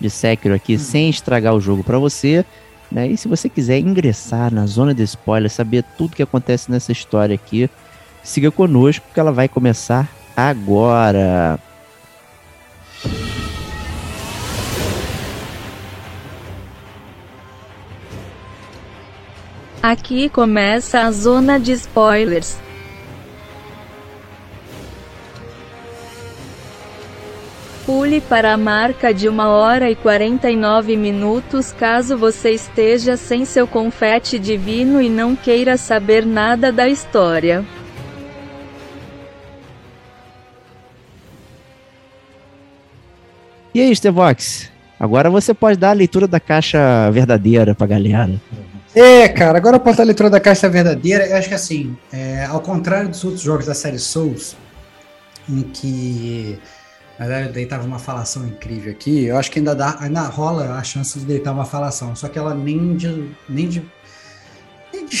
de Sekiro aqui, hum. sem estragar o jogo para você, né? E se você quiser ingressar na zona de spoiler, saber tudo que acontece nessa história aqui, siga conosco que ela vai começar agora. Aqui começa a zona de spoilers. Pule para a marca de 1 hora e 49 minutos caso você esteja sem seu confete divino e não queira saber nada da história. E aí, Stevox? Agora você pode dar a leitura da caixa verdadeira pra galera. É, cara, agora eu posso dar a leitura da caixa verdadeira. Eu acho que assim, é, ao contrário dos outros jogos da série Souls, em que na verdade, deitava uma falação incrível aqui. Eu acho que ainda, dá, ainda rola a chance de deitar uma falação, só que ela nem de. Nem de nem de,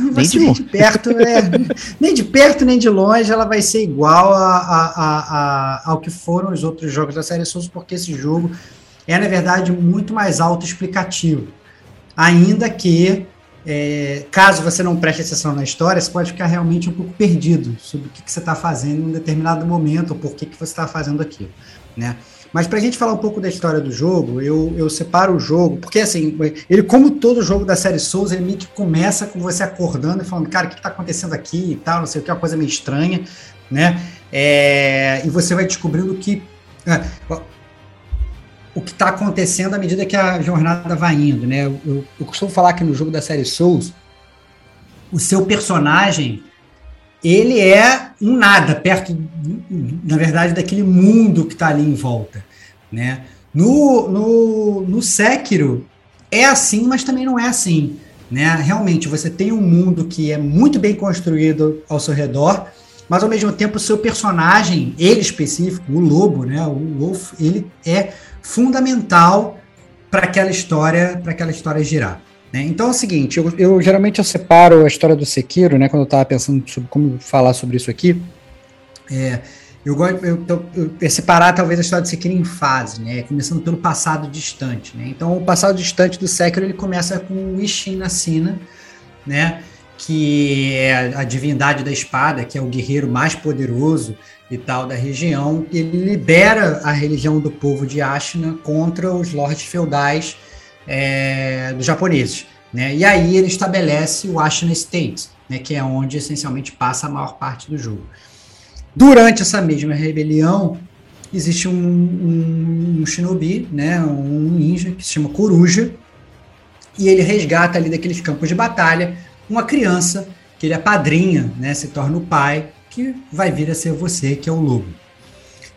(laughs) nem de, nem de perto, é, (laughs) nem de perto nem de longe, ela vai ser igual a, a, a, ao que foram os outros jogos da série Souls, porque esse jogo é, na verdade, muito mais autoexplicativo. Ainda que é, caso você não preste atenção na história, você pode ficar realmente um pouco perdido sobre o que, que você está fazendo em um determinado momento, ou por que, que você está fazendo aquilo, né? Mas para a gente falar um pouco da história do jogo, eu, eu separo o jogo, porque assim, ele, como todo jogo da série Souls, ele meio que começa com você acordando e falando, cara, o que está acontecendo aqui e tal, não sei o que, é uma coisa meio estranha, né? É, e você vai descobrindo que. O que está acontecendo à medida que a jornada vai indo, né? Eu, eu, costumo falar que no jogo da série Souls, o seu personagem ele é um nada perto, na verdade, daquele mundo que está ali em volta, né? No, no, no Sekiro é assim, mas também não é assim, né? Realmente, você tem um mundo que é muito bem construído ao seu redor, mas ao mesmo tempo o seu personagem, ele específico, o lobo, né? O Wolf, ele é fundamental para aquela história, para aquela história girar. Né? Então é o seguinte, eu, eu, geralmente eu separo a história do Sekiro, né? Quando eu estava pensando sobre como falar sobre isso aqui, é, eu gosto eu, eu, eu, separar talvez a história do Sekiro em fase, né? Começando pelo passado distante, né? Então o passado distante do Sekiro ele começa com o Ishin na Sina, né? Que é a divindade da espada, que é o guerreiro mais poderoso e tal da região, ele libera a religião do povo de Ashina contra os lords feudais é, dos japoneses. Né? E aí ele estabelece o Ashina State, né, que é onde essencialmente passa a maior parte do jogo. Durante essa mesma rebelião, existe um, um, um shinobi, né, um ninja que se chama Coruja, e ele resgata ali daqueles campos de batalha uma criança que ele é padrinha, né, se torna o pai que vai vir a ser você, que é o lobo.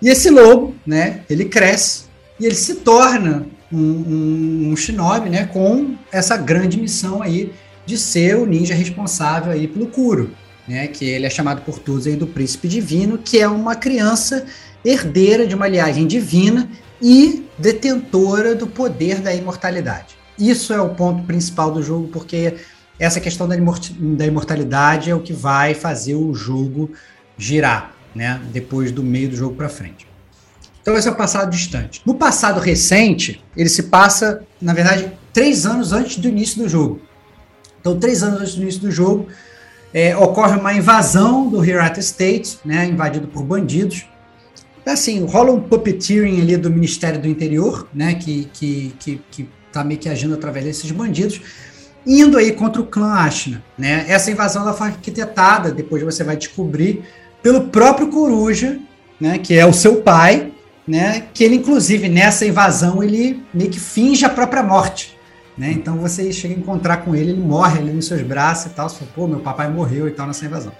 E esse lobo, né, ele cresce e ele se torna um, um, um shinobi, né, com essa grande missão aí de ser o ninja responsável aí pelo Kuro, né, que ele é chamado por todos aí do príncipe divino, que é uma criança herdeira de uma linhagem divina e detentora do poder da imortalidade. Isso é o ponto principal do jogo, porque essa questão da, da imortalidade é o que vai fazer o jogo girar, né? Depois do meio do jogo para frente. Então esse é o passado distante. No passado recente, ele se passa, na verdade, três anos antes do início do jogo. Então, três anos antes do início do jogo, é, ocorre uma invasão do Hirata State, né, invadido por bandidos. Assim, rola um puppeteering ali do Ministério do Interior, né, que, que, que, que tá meio que agindo através desses bandidos indo aí contra o clã Ashina. Né? Essa invasão ela foi arquitetada, depois você vai descobrir, pelo próprio Coruja, né, que é o seu pai, né, que ele inclusive nessa invasão ele meio que finge a própria morte. Né? Então você chega a encontrar com ele, ele morre ali nos seus braços e tal, você fala, pô, meu papai morreu e tal nessa invasão.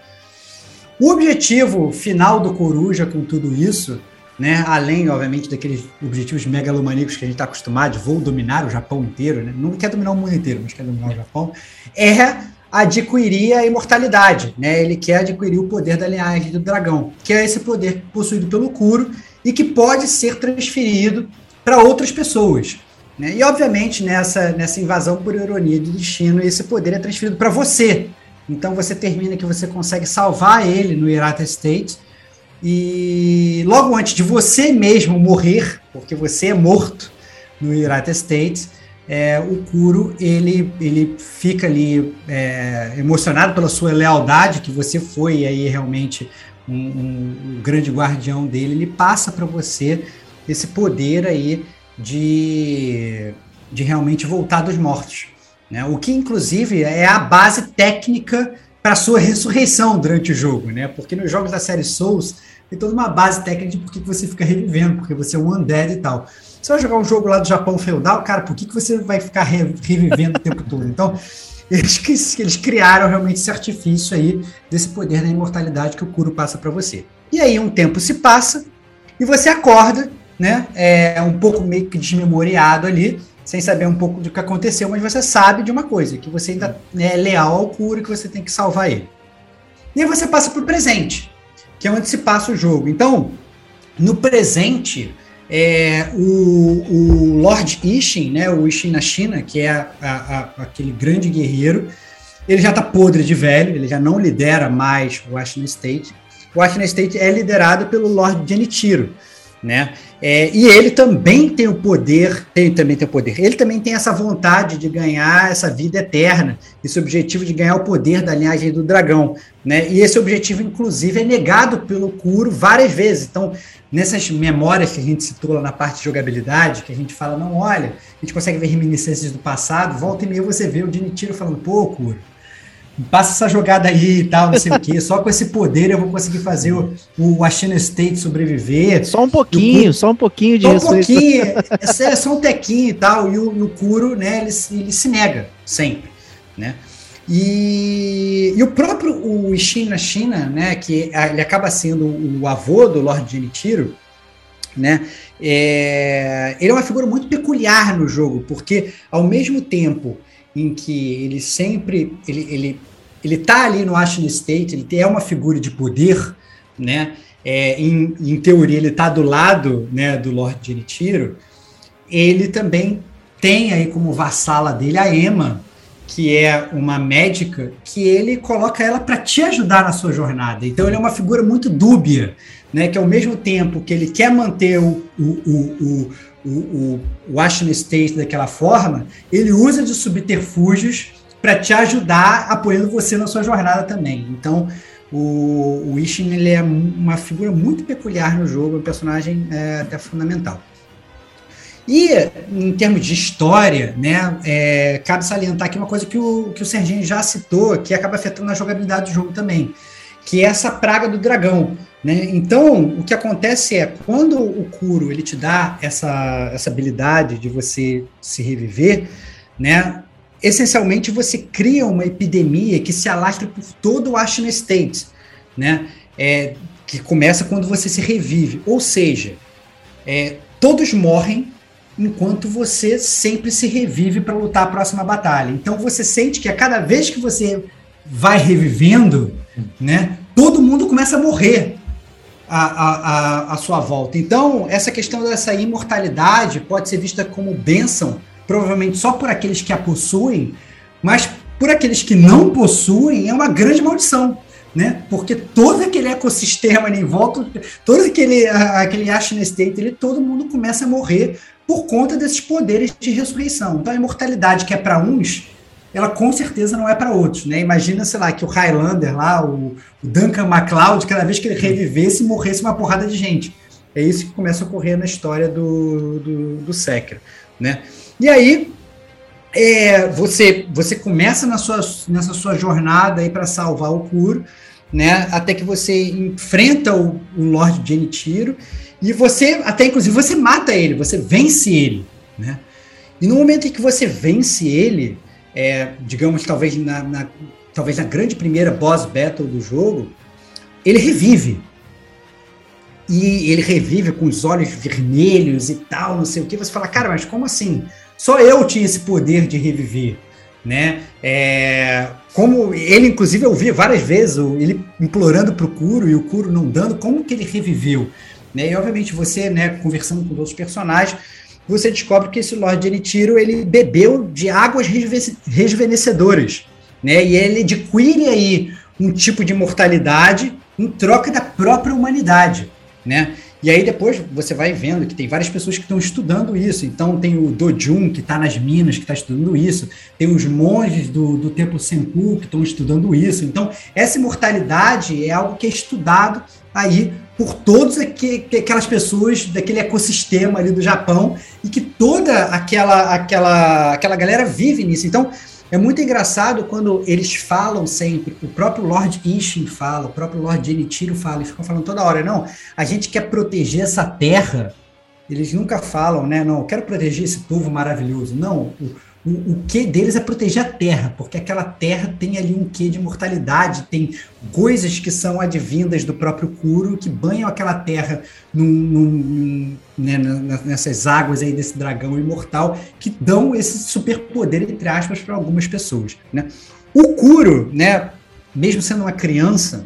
O objetivo final do Coruja com tudo isso né? Além, obviamente, daqueles objetivos megalomaníacos que a gente está acostumado, de vou dominar o Japão inteiro, né? Não quer dominar o mundo inteiro, mas quer dominar o Japão, é adquirir a imortalidade, né? Ele quer adquirir o poder da linhagem do dragão, que é esse poder possuído pelo Kuro e que pode ser transferido para outras pessoas. Né? E, obviamente, nessa, nessa invasão por ironia de destino, esse poder é transferido para você. Então, você termina que você consegue salvar ele no Irata State, e logo antes de você mesmo morrer, porque você é morto no United States, é, o Kuro ele, ele fica ali é, emocionado pela sua lealdade, que você foi aí realmente um, um, um grande guardião dele, ele passa para você esse poder aí de, de realmente voltar dos mortos. Né? O que, inclusive, é a base técnica para sua ressurreição durante o jogo, né? Porque nos jogos da série Souls tem toda uma base técnica de por que você fica revivendo, porque você é um undead e tal. Você vai jogar um jogo lá do Japão feudal, cara, por que, que você vai ficar revivendo o tempo todo? Então, (laughs) eles, eles criaram realmente esse artifício aí desse poder da imortalidade que o Kuro passa para você. E aí um tempo se passa e você acorda, né? É um pouco meio que desmemoriado ali, sem saber um pouco do que aconteceu, mas você sabe de uma coisa, que você ainda é leal ao Kuro, que você tem que salvar ele. E aí você passa para o presente, que é onde se passa o jogo. Então, no presente, é, o, o Lord Ishin, né, o Ishin na China, que é a, a, aquele grande guerreiro, ele já está podre de velho, ele já não lidera mais o Ashina State. O Ashina State é liderado pelo Lord Genichiro, né? É, e ele também tem o poder, tem, também tem o poder, ele também tem essa vontade de ganhar essa vida eterna, esse objetivo de ganhar o poder da linhagem do dragão, né? E esse objetivo, inclusive, é negado pelo Kuro várias vezes. Então, nessas memórias que a gente citou lá na parte de jogabilidade, que a gente fala, não, olha, a gente consegue ver reminiscências do passado, volta e meia você vê o Dinitiro falando, pô, Kuro, passa essa jogada aí e tal, não sei o quê. Só com esse poder eu vou conseguir fazer o, o Ashina State sobreviver. Só um pouquinho, o, só um pouquinho de Só um pouquinho, é, é, só um tequinho e tal. E o, e o Kuro, né, ele, ele se nega sempre, né? E, e o próprio o Ishin na China, né, que ele acaba sendo o avô do Lord Genichiro, né, é, ele é uma figura muito peculiar no jogo, porque ao mesmo tempo em que ele sempre ele, ele, ele tá ali no Ashton State, ele é uma figura de poder, né? É, em, em, teoria ele está do lado né, do Lord Genichiro, ele também tem aí como vassala dele a Emma, que é uma médica que ele coloca ela para te ajudar na sua jornada. Então ele é uma figura muito dúbia, né? Que ao mesmo tempo que ele quer manter o, o, o, o, o, o Ashton State daquela forma, ele usa de subterfúgios para te ajudar apoiando você na sua jornada também. Então, o, o Ishin ele é uma figura muito peculiar no jogo, é um personagem é, até fundamental. E em termos de história, né, é, cabe salientar aqui uma coisa que o, que o Serginho já citou, que acaba afetando a jogabilidade do jogo também, que é essa praga do dragão. Né? Então, o que acontece é, quando o Kuro ele te dá essa, essa habilidade de você se reviver, né, essencialmente você cria uma epidemia que se alastra por todo o Ashina State, né? É, que começa quando você se revive. Ou seja, é, todos morrem enquanto você sempre se revive para lutar a próxima batalha. Então você sente que a cada vez que você vai revivendo, né, todo mundo começa a morrer à, à, à sua volta. Então, essa questão dessa imortalidade pode ser vista como bênção provavelmente só por aqueles que a possuem, mas por aqueles que não possuem é uma grande maldição. Né? Porque todo aquele ecossistema ali em volta, todo aquele, aquele Ashen State, ele, todo mundo começa a morrer por conta desses poderes de ressurreição. Então a imortalidade que é para uns, ela com certeza não é para outros. Né? Imagina, sei lá, que o Highlander lá, o, o Duncan MacLeod, cada vez que ele revivesse, morresse uma porrada de gente. É isso que começa a ocorrer na história do, do, do né? E aí é, você você começa na sua, nessa sua jornada aí para salvar o Kuro, né? Até que você enfrenta o, o Lord Genichiro e você até inclusive você mata ele, você vence ele, né? E no momento em que você vence ele, é, digamos talvez na, na, talvez na grande primeira boss battle do jogo, ele revive. E ele revive com os olhos vermelhos e tal, não sei o que. Você fala, cara, mas como assim? Só eu tinha esse poder de reviver, né? É, como ele, inclusive, eu vi várias vezes ele implorando para o Kuro e o Kuro não dando, como que ele reviveu? Né? E, obviamente, você, né, conversando com outros personagens, você descobre que esse Lord Genitiro, ele bebeu de águas rejuvenescedoras, né? E ele adquire aí um tipo de mortalidade em troca da própria humanidade, né? E aí depois você vai vendo que tem várias pessoas que estão estudando isso. Então tem o Dojun, que está nas minas, que está estudando isso. Tem os monges do, do templo Senpu, que estão estudando isso. Então essa imortalidade é algo que é estudado aí por todas aquelas pessoas daquele ecossistema ali do Japão e que toda aquela, aquela, aquela galera vive nisso. Então é muito engraçado quando eles falam sempre, o próprio Lord Ishin fala, o próprio Lord Genichiro fala, eles ficam falando toda hora, não, a gente quer proteger essa terra. Eles nunca falam, né? Não, eu quero proteger esse povo maravilhoso. Não, o, o, o que deles é proteger a terra, porque aquela terra tem ali um quê de mortalidade, tem coisas que são advindas do próprio Kuro que banham aquela terra num, num, né, nessas águas aí desse dragão imortal que dão esse superpoder, entre aspas, para algumas pessoas. Né? O Kuro, né, mesmo sendo uma criança,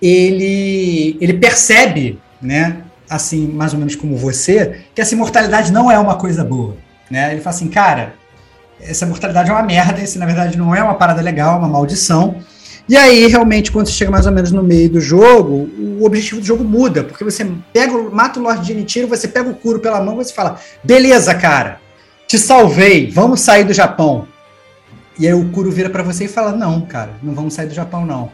ele, ele percebe, né, assim, mais ou menos como você, que essa imortalidade não é uma coisa boa. Né? Ele fala assim, cara, essa mortalidade é uma merda, isso na verdade não é uma parada legal, é uma maldição. E aí, realmente, quando você chega mais ou menos no meio do jogo, o objetivo do jogo muda, porque você pega, mata o Lorde Genichiro, você pega o Kuro pela mão e você fala: beleza, cara, te salvei, vamos sair do Japão. E aí o Kuro vira para você e fala: não, cara, não vamos sair do Japão, não.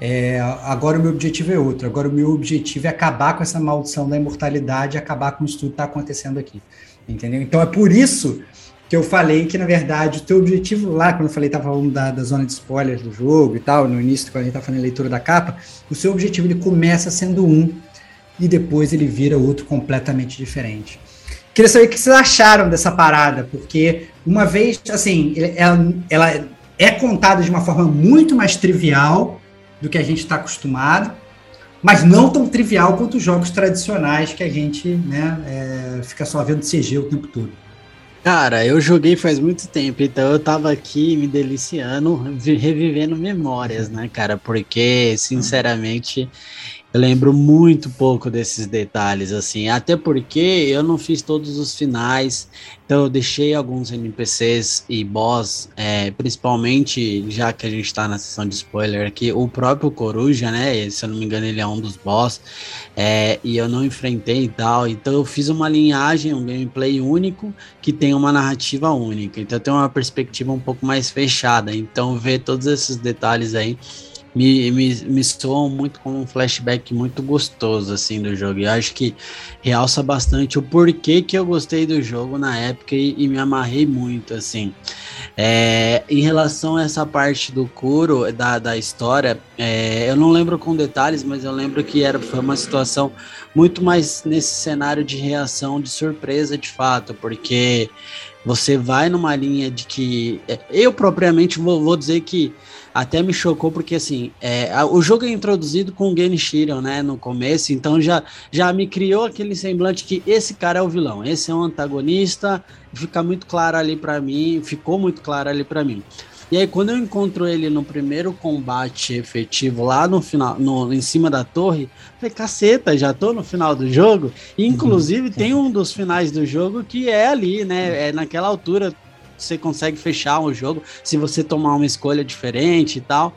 É, agora o meu objetivo é outro. Agora o meu objetivo é acabar com essa maldição da imortalidade, acabar com isso tudo que está acontecendo aqui. Entendeu? Então é por isso que eu falei que, na verdade, o teu objetivo lá, quando eu falei, estava falando da, da zona de spoilers do jogo e tal, no início, quando a gente estava fazendo a leitura da capa, o seu objetivo ele começa sendo um e depois ele vira outro completamente diferente. Queria saber o que vocês acharam dessa parada, porque uma vez, assim, ela, ela é contada de uma forma muito mais trivial do que a gente está acostumado, mas não tão trivial quanto os jogos tradicionais que a gente né, é, fica só vendo CG o tempo todo. Cara, eu joguei faz muito tempo, então eu tava aqui me deliciando, revivendo memórias, né, cara? Porque, sinceramente, eu lembro muito pouco desses detalhes, assim, até porque eu não fiz todos os finais, então eu deixei alguns NPCs e boss, é, principalmente já que a gente tá na sessão de spoiler aqui, o próprio Coruja, né? Se eu não me engano, ele é um dos boss, é, e eu não enfrentei e tal, então eu fiz uma linhagem, um gameplay único que tem uma narrativa única, então tem uma perspectiva um pouco mais fechada, então ver todos esses detalhes aí me, me, me soam muito como um flashback muito gostoso, assim, do jogo. E acho que realça bastante o porquê que eu gostei do jogo na época e, e me amarrei muito, assim. É, em relação a essa parte do Kuro, da, da história, é, eu não lembro com detalhes, mas eu lembro que era, foi uma situação muito mais nesse cenário de reação, de surpresa, de fato, porque você vai numa linha de que... É, eu, propriamente, vou, vou dizer que até me chocou porque assim, é, o jogo é introduzido com o Genichiro, né, no começo, então já, já me criou aquele semblante que esse cara é o vilão, esse é o antagonista, fica muito claro ali para mim, ficou muito claro ali para mim. E aí quando eu encontro ele no primeiro combate efetivo lá no final, no, em cima da torre, falei, caceta, já tô no final do jogo. E, inclusive uhum. tem um dos finais do jogo que é ali, né, é naquela altura você consegue fechar o jogo se você tomar uma escolha diferente e tal.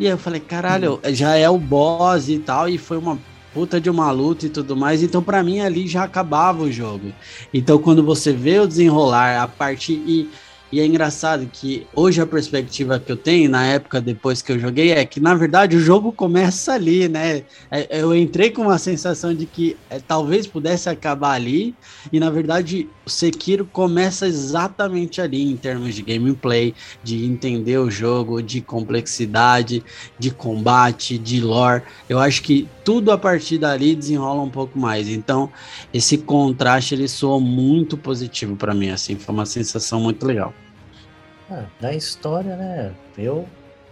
E aí eu falei, caralho, já é o boss e tal, e foi uma puta de uma luta e tudo mais. Então, para mim, ali já acabava o jogo. Então, quando você vê o desenrolar a partir. E e é engraçado que hoje a perspectiva que eu tenho, na época depois que eu joguei, é que na verdade o jogo começa ali, né? É, eu entrei com uma sensação de que é, talvez pudesse acabar ali, e na verdade o Sekiro começa exatamente ali em termos de gameplay, de entender o jogo, de complexidade, de combate, de lore. Eu acho que tudo a partir dali desenrola um pouco mais. Então, esse contraste ele soou muito positivo para mim, assim, foi uma sensação muito legal. Ah, da história, né? Eu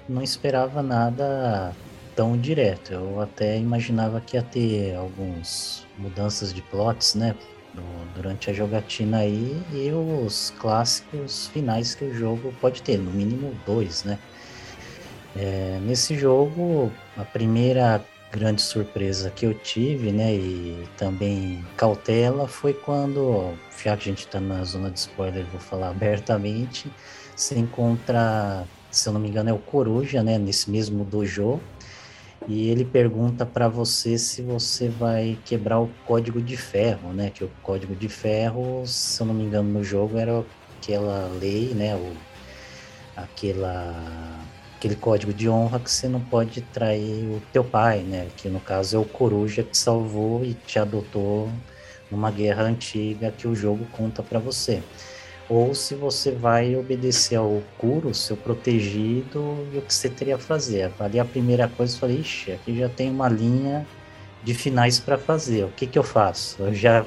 não esperava nada tão direto. Eu até imaginava que ia ter algumas mudanças de plots, né? durante a jogatina aí e os clássicos finais que o jogo pode ter, no mínimo dois, né? É, nesse jogo, a primeira grande surpresa que eu tive, né, e também cautela, foi quando, já que a gente está na zona de spoiler, vou falar (laughs) abertamente, você encontra, se eu não me engano, é o Coruja, né, nesse mesmo dojo. E ele pergunta para você se você vai quebrar o código de ferro, né? Que o código de ferro, se eu não me engano, no jogo era aquela lei, né? O, aquela, aquele código de honra que você não pode trair o teu pai, né? Que no caso é o Coruja que salvou e te adotou numa guerra antiga que o jogo conta para você ou se você vai obedecer ao Kuro, seu protegido, e o que você teria a fazer. Ali a primeira coisa, eu falei, ixi, aqui já tem uma linha de finais para fazer. O que, que eu faço? Eu já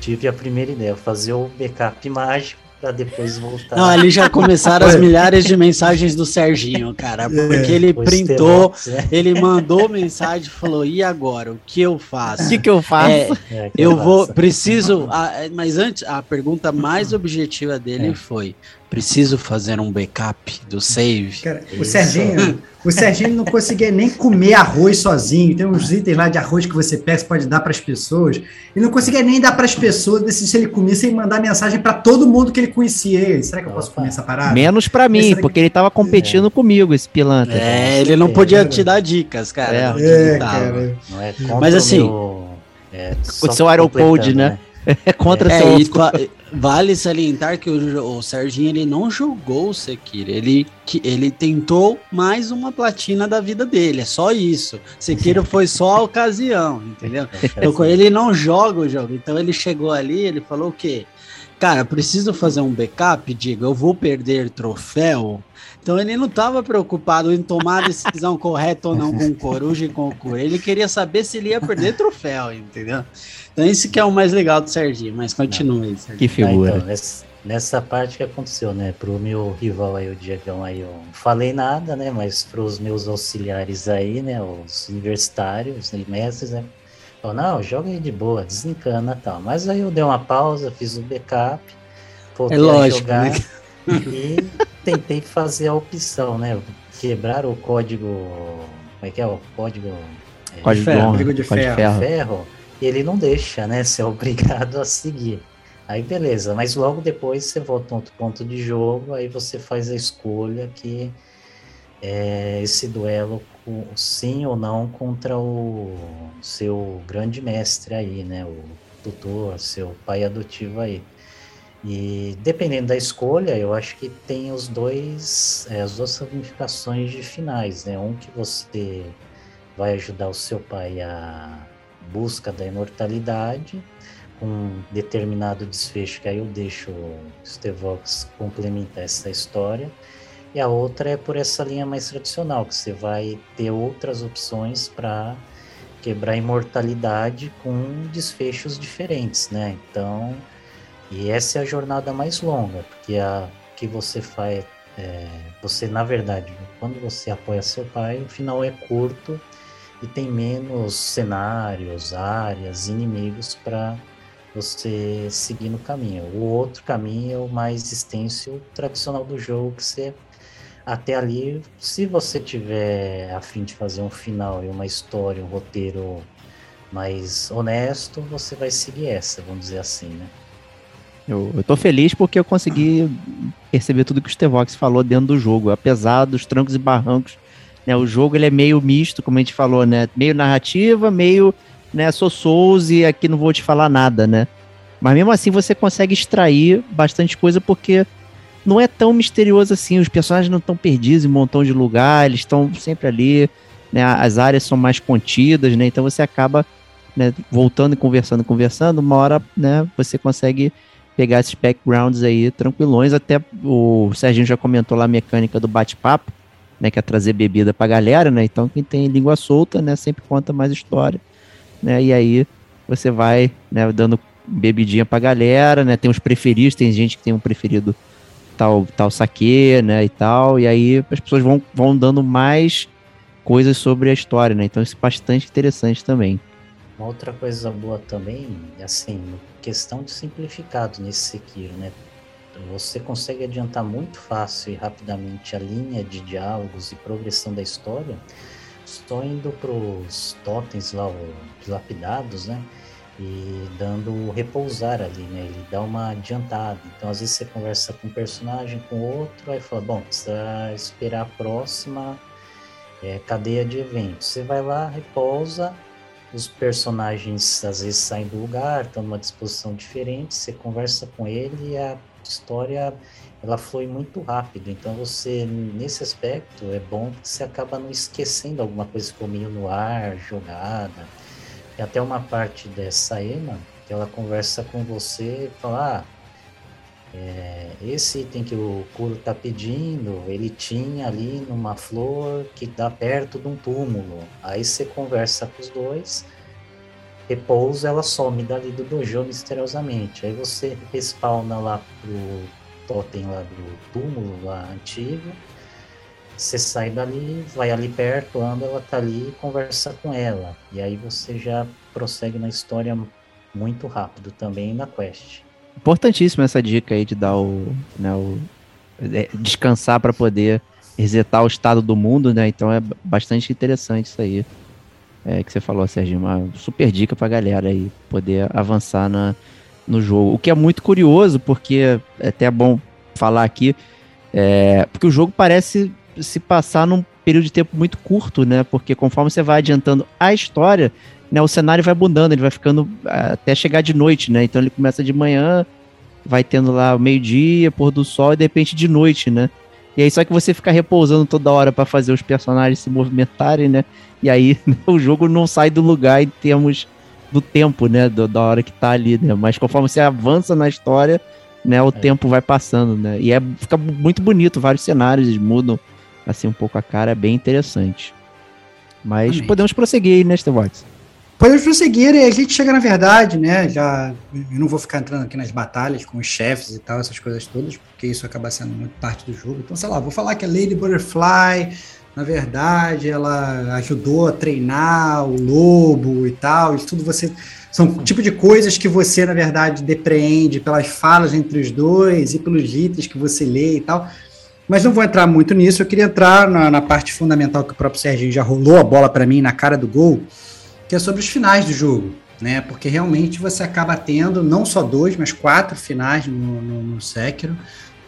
tive a primeira ideia, fazer o backup mágico para depois voltar. Não, ali já começaram as (laughs) milhares de mensagens do Serginho, cara, é. porque ele printou, né? ele mandou mensagem e falou: "E agora, o que eu faço?" O que, que eu faço? É, é, que eu, eu vou, preciso, a, mas antes a pergunta mais objetiva dele é. foi: Preciso fazer um backup do save. Cara, o Serginho, o Serginho não conseguia nem comer arroz sozinho. Tem uns itens lá de arroz que você pega, você pode dar para as pessoas. E não conseguia nem dar para as pessoas, decidir se ele comia sem mandar mensagem para todo mundo que ele conhecia. Será que eu posso comer essa parada? Menos para mim, porque ele tava competindo é. comigo, esse pilantra. É, ele não podia te dar dicas, cara. É, é cara. É Mas assim, meu, é, o seu aeroporto, né? né? (laughs) É contra é, seu... Vale salientar que o, o Serginho ele não jogou o Sekiro, ele, que, ele tentou mais uma platina da vida dele, é só isso. Sekiro foi só a ocasião, entendeu? (laughs) Então ele não joga o jogo, então ele chegou ali, ele falou o quê? Cara, preciso fazer um backup, digo, eu vou perder troféu, então ele não estava preocupado em tomar a decisão (laughs) correta ou não com o Coruja e com o Cura. Ele queria saber se ele ia perder troféu, entendeu? Então isso que é o mais legal do Serginho, mas continue. Serginho. Que figura. Ah, então, nessa, nessa, parte que aconteceu, né? Pro meu rival aí, o Diegão aí, eu não falei nada, né? Mas pros meus auxiliares aí, né? Os universitários e mestres, né? Falou, não, joga aí de boa, desencana e tal. Mas aí eu dei uma pausa, fiz o backup, é lógico, jogar, né? e tentei fazer a opção, né? Quebrar o código. Como é que é o código? É, código, de, ferro, código de ferro. ferro. ferro. E ele não deixa, né? Ser (laughs) obrigado a seguir. Aí beleza, mas logo depois você volta a outro ponto de jogo, aí você faz a escolha que é esse duelo sim ou não contra o seu grande mestre aí, né? O tutor, seu pai adotivo aí. E dependendo da escolha, eu acho que tem os dois, é, as duas ramificações de finais, né? Um que você vai ajudar o seu pai a busca da imortalidade, com um determinado desfecho que aí eu deixo o Stevox complementar essa história. E a outra é por essa linha mais tradicional, que você vai ter outras opções para quebrar a imortalidade com desfechos diferentes, né? Então, e essa é a jornada mais longa, porque a que você faz, é, você na verdade, quando você apoia seu pai, o final é curto e tem menos cenários, áreas, inimigos para você seguir no caminho. O outro caminho é o mais extenso, tradicional do jogo, que você até ali, se você tiver a fim de fazer um final e uma história, um roteiro mais honesto, você vai seguir essa, vamos dizer assim, né? Eu, eu tô feliz porque eu consegui perceber tudo que o Stevox falou dentro do jogo, apesar dos trancos e barrancos. Né, o jogo ele é meio misto, como a gente falou, né? Meio narrativa, meio né, sou Souls e aqui não vou te falar nada, né? Mas mesmo assim você consegue extrair bastante coisa porque não é tão misterioso assim. Os personagens não estão perdidos em um montão de lugar, eles estão sempre ali, né? As áreas são mais contidas, né? Então você acaba né, voltando e conversando, conversando. Uma hora, né? Você consegue pegar esses backgrounds aí tranquilões. Até o Serginho já comentou lá a mecânica do bate-papo, né? Que é trazer bebida pra galera, né? Então quem tem língua solta, né? Sempre conta mais história, né? E aí você vai, né? Dando bebidinha pra galera, né? Tem os preferidos, tem gente que tem um preferido tal, tal saque, né? E tal. E aí as pessoas vão, vão dando mais coisas sobre a história, né? Então isso é bastante interessante também. Uma outra coisa boa também, assim, questão de simplificado nesse Sekiro, né? Você consegue adiantar muito fácil e rapidamente a linha de diálogos e progressão da história, só indo para os totens lá, os lapidados, né? E dando repousar ali, né? Ele dá uma adiantada. Então, às vezes você conversa com um personagem, com outro, aí fala, bom, precisa esperar a próxima é, cadeia de eventos. Você vai lá, repousa, os personagens às vezes saem do lugar, estão numa disposição diferente, você conversa com ele e a história ela flui muito rápido. Então você, nesse aspecto, é bom que você acaba não esquecendo alguma coisa que ficou meio no ar, jogada. Tem até uma parte dessa Ema que ela conversa com você e fala, ah, é, esse item que o Kuro está pedindo, ele tinha ali numa flor que dá perto de um túmulo. Aí você conversa com os dois, repousa, ela some dali do dojo misteriosamente. Aí você respawna lá pro totem lá do túmulo lá antigo. Você sai dali, vai ali perto, anda, ela tá ali e conversa com ela. E aí você já prossegue na história muito rápido também na quest. Importantíssima essa dica aí de dar o, né, o é, descansar para poder resetar o estado do mundo, né? Então é bastante interessante isso aí. É, que você falou, Serginho, uma super dica pra galera aí poder avançar na, no jogo. O que é muito curioso, porque é até bom falar aqui, é, porque o jogo parece se passar num período de tempo muito curto, né? Porque conforme você vai adiantando a história, né, o cenário vai mudando, ele vai ficando é, até chegar de noite, né? Então ele começa de manhã, vai tendo lá meio-dia, pôr do sol e de repente de noite, né? E aí só que você fica repousando toda hora para fazer os personagens se movimentarem, né? E aí né, (laughs) o jogo não sai do lugar em termos do tempo, né? Do, da hora que tá ali, né? Mas conforme você avança na história, né? O é. tempo vai passando, né? E é, fica muito bonito, vários cenários mudam assim um pouco a cara, é bem interessante. Mas Amém. podemos prosseguir aí, né, Watts? Podemos prosseguir e a gente chega na verdade, né? Já eu não vou ficar entrando aqui nas batalhas com os chefes e tal, essas coisas todas, porque isso acaba sendo muito parte do jogo. Então, sei lá, vou falar que a Lady Butterfly, na verdade, ela ajudou a treinar o lobo e tal. Isso tudo você são tipo de coisas que você, na verdade, depreende pelas falas entre os dois e pelos itens que você lê e tal. Mas não vou entrar muito nisso. Eu queria entrar na, na parte fundamental que o próprio Serginho já rolou a bola para mim na cara do gol que é sobre os finais do jogo, né? Porque realmente você acaba tendo não só dois, mas quatro finais no, no, no Sekiro,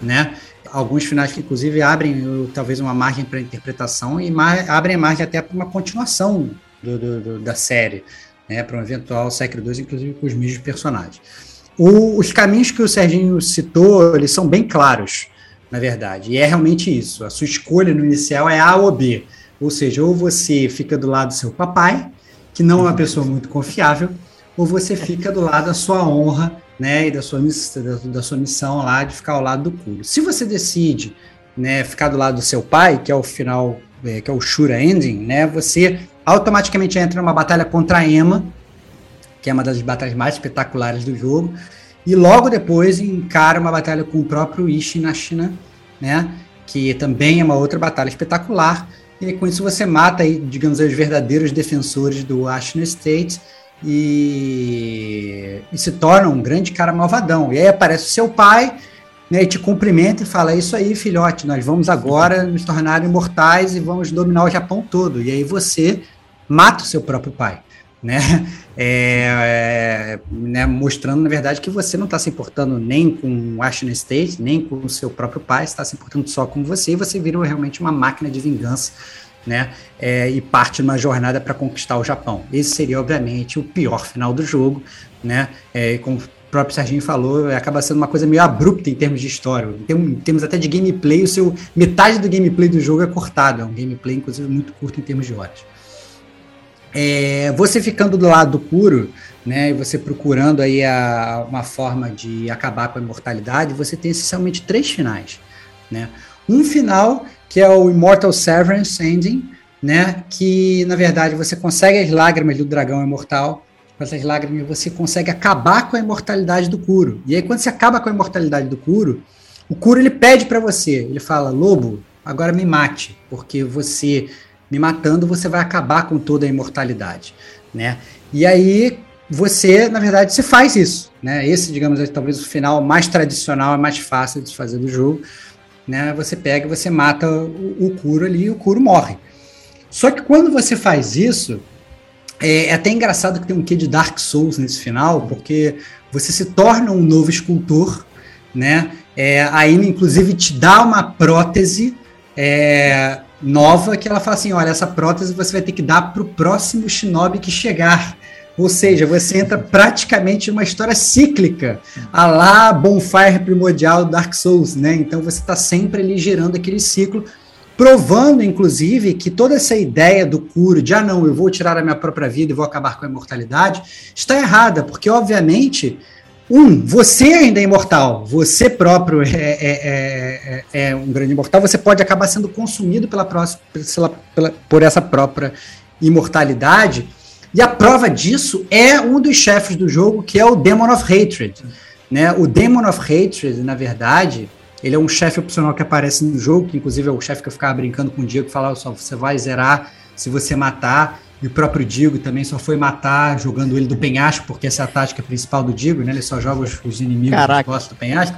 né? Alguns finais que inclusive abrem talvez uma margem para interpretação e abrem a margem até para uma continuação do, do, do, da série, né? Para um eventual Sekiro 2, inclusive com os mesmos personagens. O, os caminhos que o Serginho citou, eles são bem claros, na verdade. E é realmente isso. A sua escolha no inicial é A ou B. Ou seja, ou você fica do lado do seu papai, que não é uma pessoa muito confiável, ou você fica do lado da sua honra, né, e da sua, da, da sua missão lá de ficar ao lado do Kuro. Se você decide, né, ficar do lado do seu pai, que é o final, é, que é o Shura Ending, né, você automaticamente entra numa batalha contra a Emma, que é uma das batalhas mais espetaculares do jogo, e logo depois encara uma batalha com o próprio Ishi na China, né, que também é uma outra batalha espetacular, e com isso você mata, aí, digamos, os verdadeiros defensores do Ashton State e, e, se torna um grande cara malvadão. E aí aparece o seu pai, né, e te cumprimenta e fala: É isso aí, filhote, nós vamos agora nos tornar imortais e vamos dominar o Japão todo. E aí você mata o seu próprio pai. Né? (laughs) É, é, né, mostrando, na verdade, que você não está se importando nem com o Ashton State, nem com o seu próprio pai, está se importando só com você, e você vira realmente uma máquina de vingança, né? É, e parte numa jornada para conquistar o Japão. Esse seria, obviamente, o pior final do jogo, né? É, como o próprio Serginho falou, acaba sendo uma coisa meio abrupta em termos de história. Em termos até de gameplay, o seu metade do gameplay do jogo é cortado. É um gameplay, inclusive, muito curto em termos de horas. É, você ficando do lado puro, né, e você procurando aí a, uma forma de acabar com a imortalidade, você tem essencialmente três finais, né? Um final que é o Immortal Severance Ending, né, que na verdade você consegue as lágrimas do dragão imortal, com essas lágrimas você consegue acabar com a imortalidade do Kuro. E aí quando você acaba com a imortalidade do Kuro, o Kuro ele pede para você, ele fala: "Lobo, agora me mate, porque você me matando, você vai acabar com toda a imortalidade, né? E aí você, na verdade, se faz isso, né? Esse, digamos, é talvez o final mais tradicional, é mais fácil de fazer do jogo, né? Você pega você mata o, o Kuro ali e o Kuro morre. Só que quando você faz isso, é, é até engraçado que tem um quê de Dark Souls nesse final, porque você se torna um novo escultor, né? É, a Ina, inclusive, te dá uma prótese é, nova que ela fala assim: olha, essa prótese você vai ter que dar para o próximo shinobi que chegar. Ou seja, você entra praticamente numa história cíclica, a lá Bonfire Primordial Dark Souls, né? Então você está sempre ali gerando aquele ciclo, provando, inclusive, que toda essa ideia do curo, de ah, não, eu vou tirar a minha própria vida e vou acabar com a imortalidade, está errada, porque, obviamente, um, você ainda é imortal, você próprio é, é, é, é, um grande imortal, você pode acabar sendo consumido pela próxima, pela, pela, por essa própria imortalidade. E a prova disso é um dos chefes do jogo, que é o Demon of Hatred. Né? O Demon of Hatred, na verdade, ele é um chefe opcional que aparece no jogo, que inclusive é o chefe que eu ficava brincando com o Diego, que falava só, você vai zerar se você matar. E o próprio Digo também só foi matar jogando ele do penhasco, porque essa é a tática principal do Digo, né? Ele só joga os, os inimigos Caraca. do penhasco.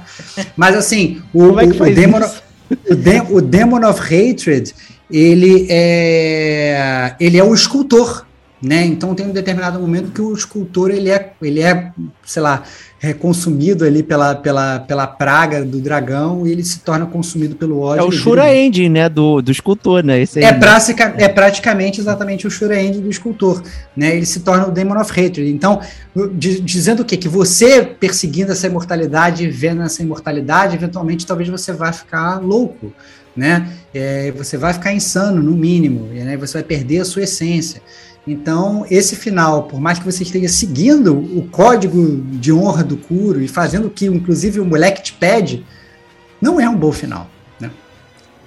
Mas assim, o, Como é que o, Demon. Isso? o, de, o Demon of Hatred, ele é, ele é o escultor, né? Então tem um determinado momento que o escultor ele é, ele é, sei lá, é consumido ali pela, pela, pela praga do dragão e ele se torna consumido pelo ódio. É o Shura End, né, do, do escultor, né? Esse aí, é, prática, é praticamente exatamente o Shura End do escultor, né? Ele se torna o Demon of Hatred. Então, dizendo o quê? Que você perseguindo essa imortalidade, vendo essa imortalidade, eventualmente talvez você vá ficar louco, né? É, você vai ficar insano, no mínimo, né? Você vai perder a sua essência. Então, esse final, por mais que você esteja seguindo o código de honra do Kuro e fazendo o que, inclusive, o moleque te pede, não é um bom final. Né?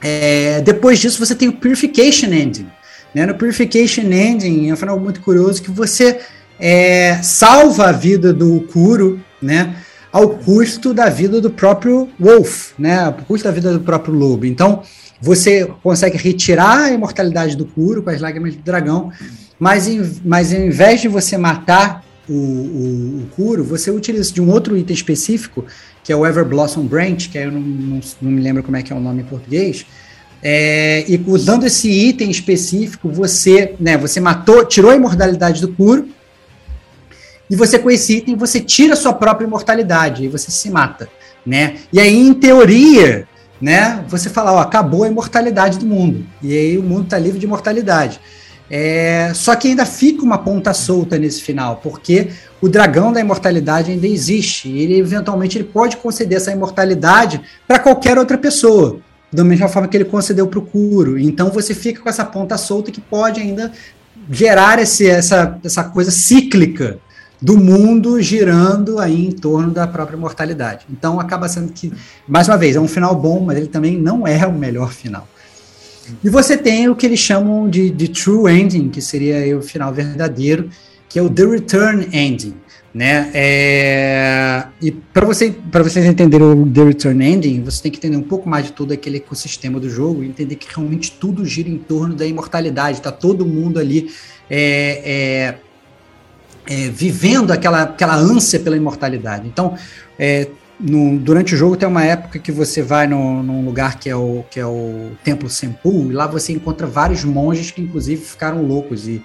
É, depois disso, você tem o Purification Ending. Né? No Purification Ending, é um final muito curioso que você é, salva a vida do Kuro, né? Ao custo da vida do próprio Wolf, né? Ao custo da vida do próprio lobo. Então, você consegue retirar a imortalidade do Kuro com as lágrimas do dragão mas, em, mas ao invés de você matar o, o, o Kuro, você utiliza de um outro item específico, que é o Ever Blossom Branch, que eu não, não, não me lembro como é que é o nome em português. É, e usando esse item específico, você, né, você matou, tirou a imortalidade do Kuro, e você com esse item você tira a sua própria imortalidade e você se mata, né? E aí em teoria, né, você fala, ó, acabou a imortalidade do mundo. E aí o mundo está livre de imortalidade. É, só que ainda fica uma ponta solta nesse final, porque o dragão da imortalidade ainda existe. Ele eventualmente ele pode conceder essa imortalidade para qualquer outra pessoa, da mesma forma que ele concedeu para o Kuro. Então você fica com essa ponta solta que pode ainda gerar esse, essa, essa coisa cíclica do mundo girando aí em torno da própria mortalidade. Então acaba sendo que, mais uma vez, é um final bom, mas ele também não é o melhor final. E você tem o que eles chamam de, de true ending, que seria o final verdadeiro, que é o the return ending. Né? É... E para você, vocês entenderem o The Return Ending, você tem que entender um pouco mais de todo aquele ecossistema do jogo e entender que realmente tudo gira em torno da imortalidade. Tá todo mundo ali é, é, é, vivendo aquela, aquela ânsia pela imortalidade. Então, é, no, durante o jogo tem uma época que você vai no, num lugar que é, o, que é o Templo Senpu, e lá você encontra vários monges que inclusive ficaram loucos e,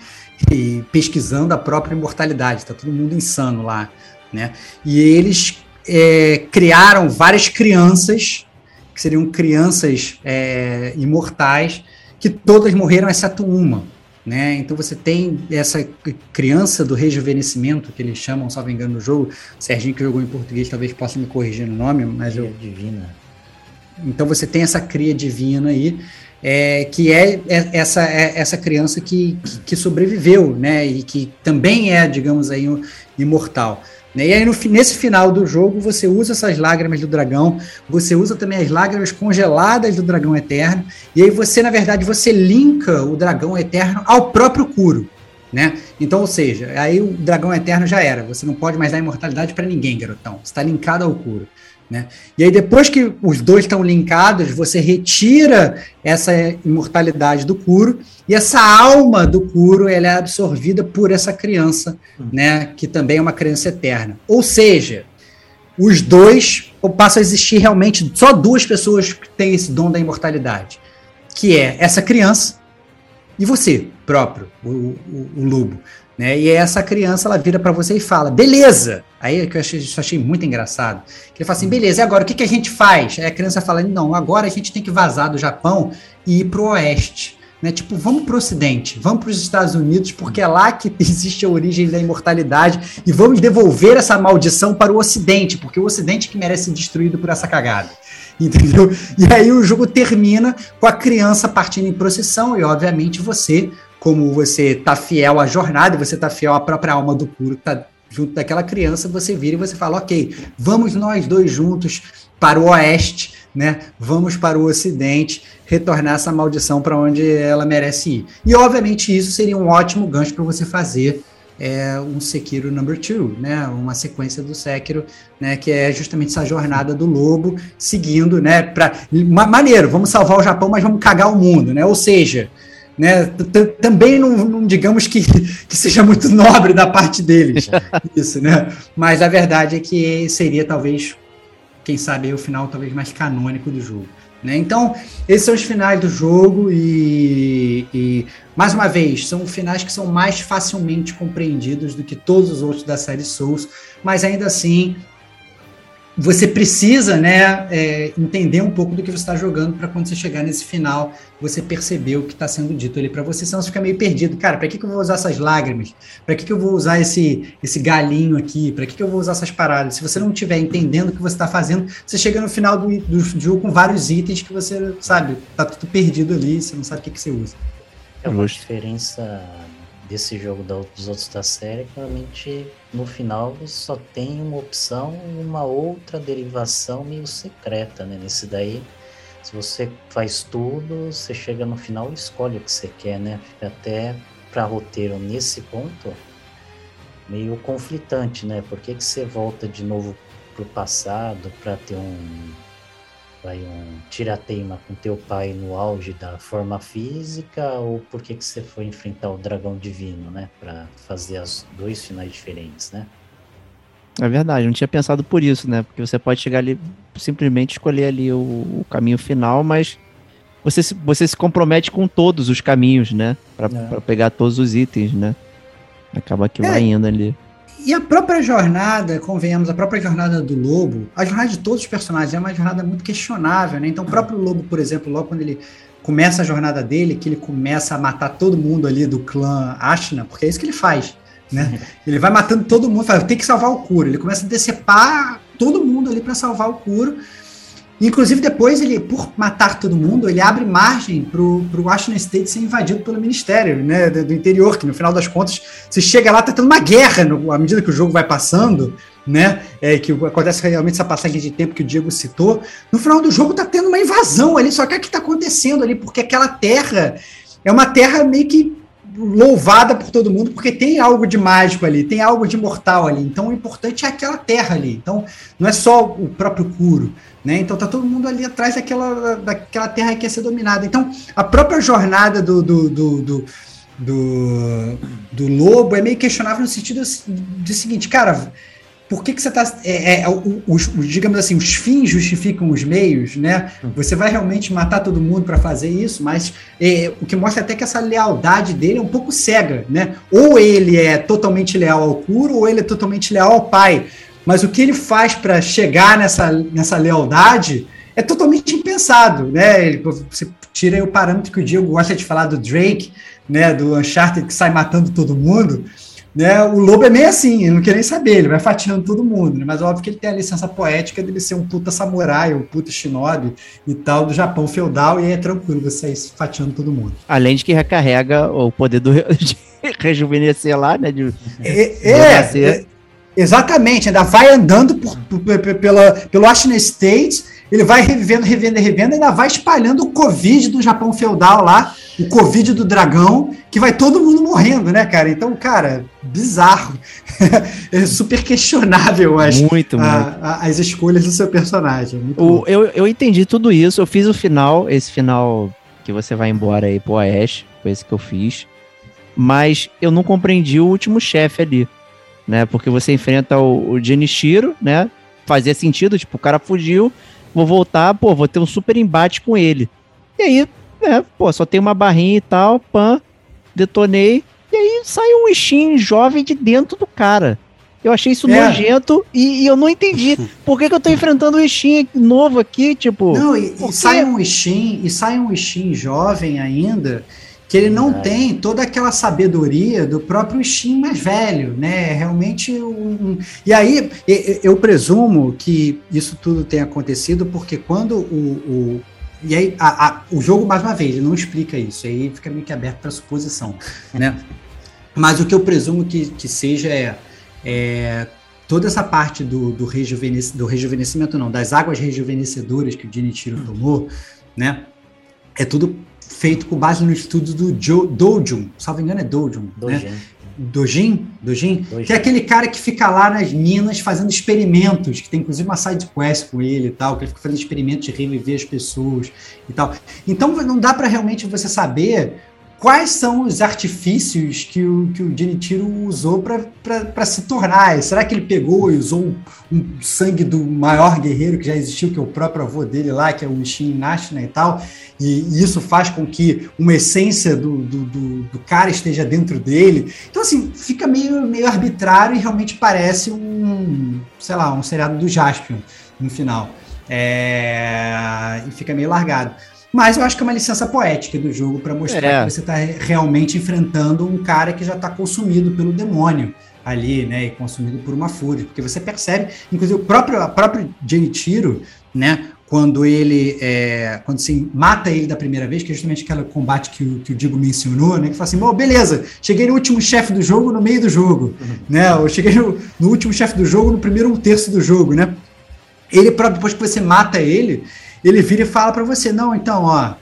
e pesquisando a própria imortalidade, tá todo mundo insano lá, né? E eles é, criaram várias crianças, que seriam crianças é, imortais, que todas morreram exceto uma. Né? Então você tem essa criança do rejuvenescimento, que eles chamam, salvo engano, no jogo. O Serginho que jogou em português talvez possa me corrigir no nome, mas cria eu. Divina. Então você tem essa cria divina aí, é, que é, é essa, é essa criança que, que, que, sobreviveu, né? E que também é, digamos aí, um, imortal. Né? E aí, no, nesse final do jogo, você usa essas lágrimas do dragão, você usa também as lágrimas congeladas do dragão eterno, e aí você, na verdade, você linka o dragão eterno ao próprio Kuro. Né? Então, ou seja, aí o dragão eterno já era. Você não pode mais dar imortalidade para ninguém, garotão. Está linkado ao Kuro. Né? E aí, depois que os dois estão linkados, você retira essa imortalidade do Kuro, e essa alma do Kuro ela é absorvida por essa criança, hum. né? que também é uma criança eterna. Ou seja, os dois passam a existir realmente só duas pessoas que têm esse dom da imortalidade, que é essa criança e você próprio, o, o, o lobo. Né? E essa criança ela vira para você e fala: beleza. Aí é que eu achei, achei muito engraçado. Que ele fala assim: beleza, e agora o que, que a gente faz? Aí a criança fala: não, agora a gente tem que vazar do Japão e ir pro oeste. Né? Tipo, vamos para o Ocidente, vamos para os Estados Unidos, porque é lá que (laughs) existe a origem da imortalidade, e vamos devolver essa maldição para o Ocidente, porque o Ocidente que merece ser destruído por essa cagada. (laughs) Entendeu? E aí o jogo termina com a criança partindo em procissão, e obviamente você como você tá fiel à jornada, você tá fiel à própria alma do puro, tá junto daquela criança, você vira e você fala, ok, vamos nós dois juntos para o oeste, né? Vamos para o ocidente, retornar essa maldição para onde ela merece ir. E obviamente isso seria um ótimo gancho para você fazer é, um Sekiro Number 2, né? Uma sequência do Sekiro, né? Que é justamente essa jornada do lobo seguindo, né? Para maneiro, vamos salvar o Japão, mas vamos cagar o mundo, né? Ou seja, né? Também não, não, digamos que, que seja muito (laughs) nobre da parte deles, (laughs) isso, né? Mas a verdade é que seria talvez, quem sabe, o final talvez mais canônico do jogo. Né? Então, esses são os finais do jogo e, e, mais uma vez, são finais que são mais facilmente compreendidos do que todos os outros da série Souls, mas ainda assim você precisa né, é, entender um pouco do que você está jogando para quando você chegar nesse final você perceber o que está sendo dito ali para você, senão você fica meio perdido. Cara, para que, que eu vou usar essas lágrimas? Para que, que eu vou usar esse, esse galinho aqui? Para que, que eu vou usar essas paradas? Se você não estiver entendendo o que você está fazendo, você chega no final do, do jogo com vários itens que você, sabe, tá tudo perdido ali, você não sabe o que, que você usa. É uma diferença desse jogo dos outros da série, realmente no final só tem uma opção e uma outra derivação meio secreta, né? Nesse daí, se você faz tudo, você chega no final e escolhe o que você quer, né? Fica até para roteiro nesse ponto meio conflitante, né? Por que, que você volta de novo pro passado para ter um vai um tirateima com teu pai no auge da forma física ou por que que você foi enfrentar o dragão divino, né, para fazer as dois finais diferentes, né? É verdade, não tinha pensado por isso, né? Porque você pode chegar ali simplesmente escolher ali o, o caminho final, mas você se, você se compromete com todos os caminhos, né? Para é. pegar todos os itens, né? Acaba que é. vai indo ali. E a própria jornada, convenhamos, a própria jornada do Lobo, a jornada de todos os personagens é uma jornada muito questionável, né? Então, o próprio Lobo, por exemplo, logo quando ele começa a jornada dele, que ele começa a matar todo mundo ali do clã Ashna, porque é isso que ele faz, né? (laughs) Ele vai matando todo mundo, fala, tem que salvar o Kuro. Ele começa a decepar todo mundo ali para salvar o Kuro. Inclusive, depois, ele, por matar todo mundo, ele abre margem para o Washington State ser invadido pelo Ministério né, do, interior, que no final das contas, você chega lá, tá tendo uma guerra no, à medida que o jogo vai passando, né? É, que acontece realmente essa passagem de tempo que o Diego citou. No final do jogo tá tendo uma invasão ali, só que o que está acontecendo ali? Porque aquela terra é uma terra meio que louvada por todo mundo, porque tem algo de mágico ali, tem algo de mortal ali. Então o importante é aquela terra ali. Então não é só o próprio Curo. Né? Então tá todo mundo ali atrás daquela, daquela terra que quer ser dominada. Então a própria jornada do, do, do, do, do, do lobo é meio questionável no sentido de seguinte, cara, por que, que você está. É, é, os, digamos assim, os fins justificam os meios, né? Você vai realmente matar todo mundo para fazer isso, mas é, o que mostra até que essa lealdade dele é um pouco cega, né? Ou ele é totalmente leal ao Kuro, ou ele é totalmente leal ao pai. Mas o que ele faz para chegar nessa, nessa lealdade é totalmente impensado, né? Ele, você tira o parâmetro que o Diego gosta de falar do Drake, né? Do Uncharted que sai matando todo mundo. Né, o lobo é meio assim, ele não quer nem saber, ele vai fatiando todo mundo, né, mas óbvio que ele tem a licença poética de ser um puta samurai, um puta shinobi e tal, do Japão feudal, e aí é tranquilo você ir fatiando todo mundo. Além de que recarrega o poder do, (laughs) de rejuvenescer lá, né? De, é, é, é, exatamente, ainda vai andando por, pela, pelo Ashina State, ele vai revivendo, revivendo, revivendo, ainda vai espalhando o Covid do Japão feudal lá, o Covid do dragão, que vai todo mundo morrendo, né, cara? Então, cara, bizarro. (laughs) é super questionável as, muito, a, a, as escolhas do seu personagem. O, eu, eu entendi tudo isso, eu fiz o final, esse final que você vai embora aí pro Oeste, foi esse que eu fiz. Mas eu não compreendi o último chefe ali, né? Porque você enfrenta o, o Genichiro, né? Fazia sentido, tipo, o cara fugiu, vou voltar, pô, vou ter um super embate com ele. E aí, é, pô, só tem uma barrinha e tal, pan, detonei, e aí sai um Steam jovem de dentro do cara. Eu achei isso é. nojento e, e, eu não entendi. (laughs) Por que, que eu tô enfrentando um Steam novo aqui, tipo... Não, e, e sai um Steam, e sai um Steam jovem ainda, que ele não é. tem toda aquela sabedoria do próprio Steam mais velho, né? Realmente um... E aí, eu presumo que isso tudo tenha acontecido porque quando o, o e aí, a, a, o jogo, mais uma vez, ele não explica isso, aí fica meio que aberto para suposição, (laughs) né? Mas o que eu presumo que, que seja é, é toda essa parte do, do, rejuvenescimento, do rejuvenescimento, não, das águas rejuvenescedoras que o hum. tomou, né? É tudo feito com base no estudo do jo, Dojun, salvo engano é Dojun, né? Dojin, Dojin, Dojin, que é aquele cara que fica lá nas minas fazendo experimentos, que tem inclusive uma side quest com ele e tal, que ele fica fazendo experimentos de reviver as pessoas e tal. Então não dá para realmente você saber quais são os artifícios que o, que o Genichiro usou para se tornar? Será que ele pegou e usou um, um, sangue do maior guerreiro que já existiu, que é o próprio avô dele lá, que é o Shin Nashina e tal, e, e, isso faz com que uma essência do, do, do, do, cara esteja dentro dele? Então, assim, fica meio, meio arbitrário e realmente parece um, sei lá, um seriado do Jaspion no final. É, e fica meio largado. Mas eu acho que é uma licença poética do jogo para mostrar é. que você está realmente enfrentando um cara que já está consumido pelo demônio ali, né, e consumido por uma fúria, porque você percebe, inclusive o próprio, a próprio Genichiro, né, quando ele, é, quando se mata ele da primeira vez, que é justamente aquele combate que o, que o Digo mencionou, né, que fala assim, beleza, cheguei no último chefe do jogo no meio do jogo, uhum. né, eu cheguei no, no último chefe do jogo no primeiro um terço do jogo, né, ele próprio, depois que você mata ele, ele vira e fala para você, não, então, ó,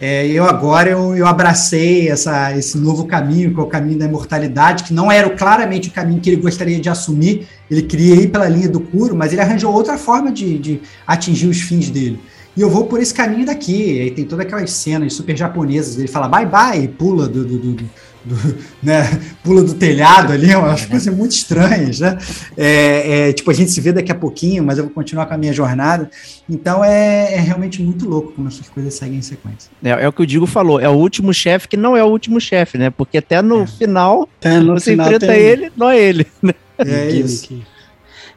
é, eu agora eu, eu abracei essa, esse novo caminho, que é o caminho da imortalidade, que não era claramente o caminho que ele gostaria de assumir, ele queria ir pela linha do curo, mas ele arranjou outra forma de, de atingir os fins dele. E eu vou por esse caminho daqui. Aí tem todas aquelas cenas super japonesas, ele fala bye bye, pula do, do, do do, (laughs) né, pula do telhado ali, umas coisas muito estranhas, né? É, é, tipo, a gente se vê daqui a pouquinho, mas eu vou continuar com a minha jornada. Então é, é realmente muito louco como essas coisas seguem em sequência. É, é o que o Digo falou, é o último chefe que não é o último chefe, né? Porque até no é. final no você final enfrenta tem... ele, não é ele. Né? É isso.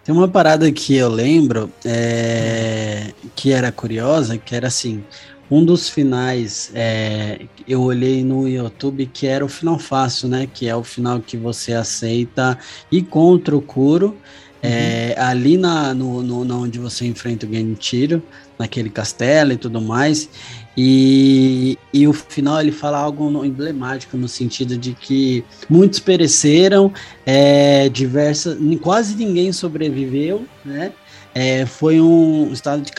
Tem uma parada que eu lembro é, que era curiosa, que era assim, um dos finais, é, eu olhei no YouTube que era o final fácil, né? Que é o final que você aceita e contra o Kuro. É, uhum. ali na, no, no, onde você enfrenta o Genichiro, naquele castelo e tudo mais. E, e o final ele fala algo emblemático no sentido de que muitos pereceram, é, diversas, quase ninguém sobreviveu, né? É, foi um estado de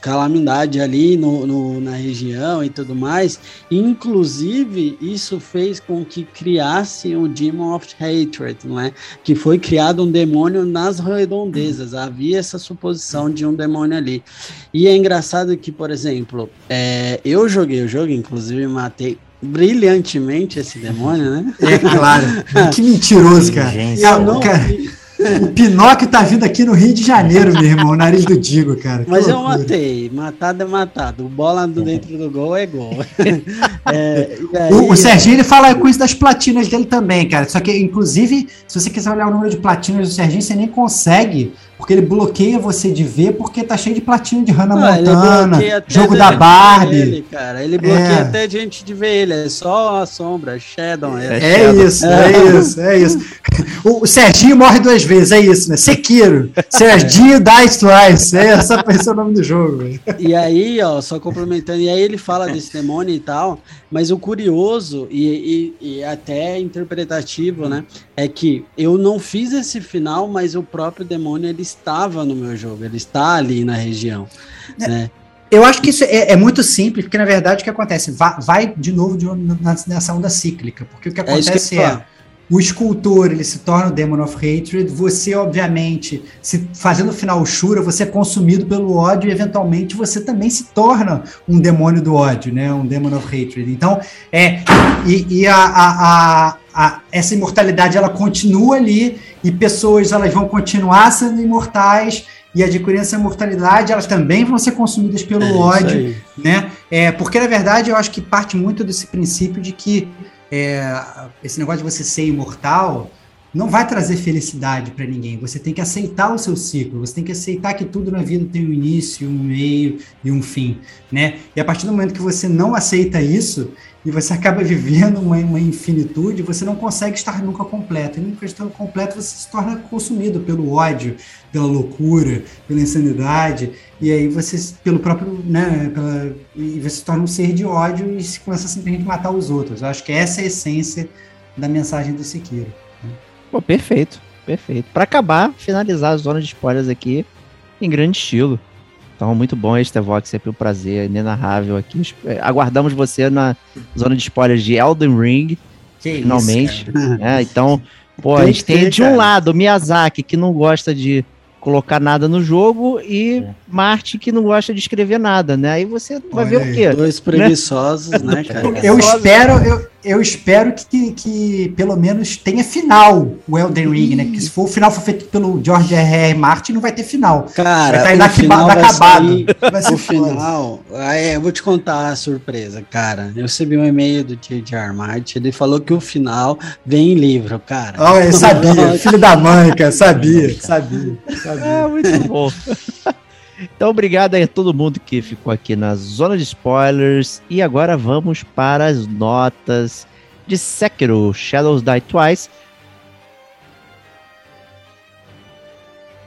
calamidade ali no, no, na região e tudo mais. Inclusive, isso fez com que criasse o Demon of Hatred, não é? Que foi criado um demônio nas redondezas. Havia essa suposição de um demônio ali. E é engraçado que, por exemplo, é, eu joguei o jogo, inclusive matei brilhantemente esse demônio, né? É claro. (laughs) que mentiroso, cara. Eu não, cara. O Pinóquio tá vindo aqui no Rio de Janeiro, meu irmão, o nariz do Digo, cara. Mas eu matei, matado é matado. Bola do dentro do gol é gol. (laughs) é, o, o Serginho ele fala com isso das platinas dele também, cara. Só que, inclusive, se você quiser olhar o número de platinas do Serginho, você nem consegue porque ele bloqueia você de ver porque tá cheio de platina de Hannah ah, Montana, jogo da Barbie. Ele, cara. ele bloqueia é. até gente de ver ele, é só a sombra, Shadow. É, é, é (laughs) isso, é, isso, é isso. O, o, Serginho morre duas vezes, é isso, né? Sekiro. Serginho dies twice, é essa é o nome do jogo. E aí, ó, só complementando, e aí ele fala desse demônio e tal, mas o curioso e, e, e até interpretativo, né, é que eu não fiz esse final, mas o próprio demônio ele estava no meu jogo, ele está ali na região, é, né? Eu acho que isso é, é, muito simples, porque na verdade o que acontece? Vai, vai de novo de, na, nessa onda cíclica, porque o que é acontece é o escultor ele se torna o Demon of Hatred, você obviamente, se fazendo o final Shura, você é consumido pelo ódio e eventualmente você também se torna um demônio do ódio, né? Um Demon of Hatred. Então, é e, e a, a, a, a, essa imortalidade ela continua ali e pessoas elas vão continuar sendo imortais e adquirindo essa imortalidade, elas também vão ser consumidas pelo é ódio, né? É, porque na verdade eu acho que parte muito desse princípio de que é, esse negócio de você ser imortal não vai trazer felicidade para ninguém. Você tem que aceitar o seu ciclo, você tem que aceitar que tudo na vida tem um início, um meio e um fim, né? E a partir do momento que você não aceita isso e você acaba vivendo uma, uma infinitude, você não consegue estar nunca completo. E nunca estando completo, você se torna consumido pelo ódio, pela loucura, pela insanidade, e aí você, pelo próprio, né, pela, e você se torna um ser de ódio e se começa a matar os outros. Eu acho que essa é a essência da mensagem do Sekiro. Pô, perfeito, perfeito. Para acabar, finalizar as zonas de spoilers aqui em grande estilo. Então, muito bom este Vox, sempre um prazer inenarrável aqui. É, aguardamos você na zona de spoilers de Elden Ring, que finalmente. Isso, é, (laughs) então, pô, a gente tem de um lado o Miyazaki, que não gosta de colocar nada no jogo e é. Marte que não gosta de escrever nada, né? Aí você vai ver o quê? Dois preguiçosos, né, né (laughs) cara? Eu espero, eu, eu espero que, que pelo menos tenha final o Elden Ring, né? Porque se for o final for feito pelo George R. R. Martin, não vai ter final. Cara, vai estar inacabado. (laughs) Vai ser o final. É, eu vou te contar a surpresa, cara. Eu recebi um e-mail do George R. Martin, ele falou que o final vem em livro, cara. Oh, eu sabia, (laughs) filho da mãe, cara, sabia, sabia, sabia. Ah, muito bom. Então, obrigado a todo mundo que ficou aqui na zona de spoilers. E agora vamos para as notas de Sekiro Shadows Die Twice.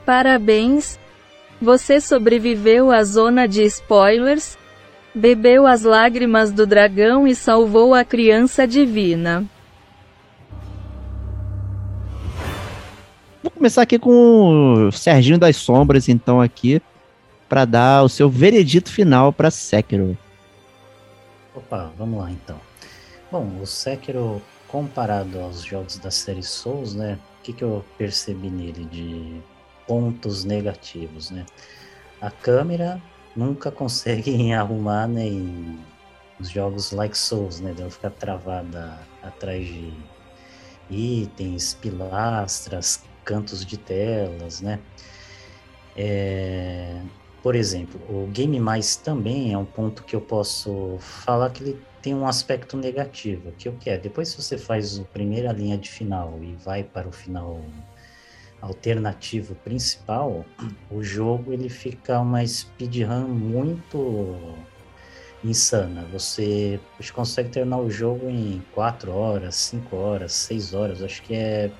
Parabéns! Você sobreviveu à zona de spoilers, bebeu as lágrimas do dragão e salvou a criança divina. Vou começar aqui com o Serginho das Sombras, então, aqui para dar o seu veredito final para Sekiro. Opa, vamos lá então. Bom, o Sekiro comparado aos jogos da série Souls, né? O que, que eu percebi nele de pontos negativos, né? A câmera nunca (laughs) consegue arrumar, né? Em os jogos like Souls, né? Deve ficar travada atrás de itens, pilastras, cantos de telas, né? É, por exemplo, o Game Mais também é um ponto que eu posso falar que ele tem um aspecto negativo, que o que é? Depois que você faz a primeira linha de final e vai para o final alternativo principal, (clears throat) o jogo ele fica uma speedrun muito insana. Você, você consegue terminar o jogo em 4 horas, 5 horas, 6 horas. Acho que é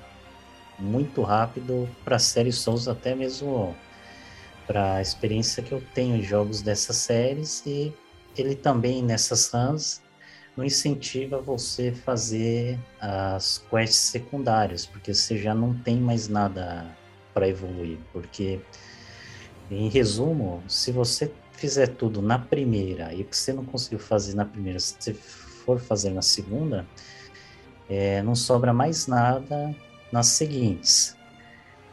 muito rápido para série Souls, até mesmo para a experiência que eu tenho em jogos dessas séries e ele também nessas runs não incentiva você fazer as quests secundárias, porque você já não tem mais nada para evoluir, porque em resumo, se você fizer tudo na primeira e o que você não conseguiu fazer na primeira, se você for fazer na segunda, é, não sobra mais nada nas seguintes.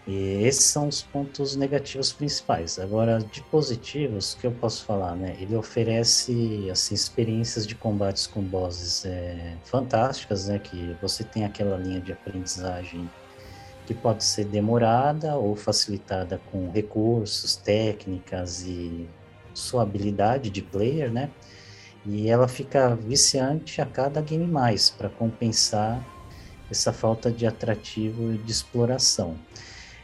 E esses são os pontos negativos principais. Agora, de positivos, o que eu posso falar, né? Ele oferece assim, experiências de combates com bosses é, fantásticas, né? Que você tem aquela linha de aprendizagem que pode ser demorada ou facilitada com recursos, técnicas e sua habilidade de player, né? E ela fica viciante a cada game mais para compensar essa falta de atrativo de exploração.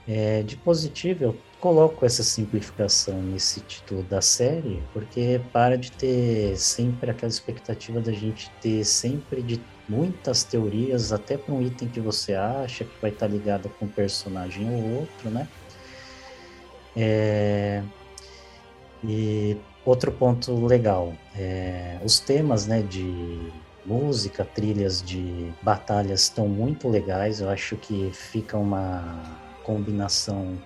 É, de positivo, eu coloco essa simplificação nesse título da série, porque para de ter sempre aquela expectativa da gente ter sempre de muitas teorias, até para um item que você acha que vai estar tá ligado com um personagem ou outro, né? É... E outro ponto legal, é... os temas, né, de música, trilhas de batalhas estão muito legais. Eu acho que fica uma combinação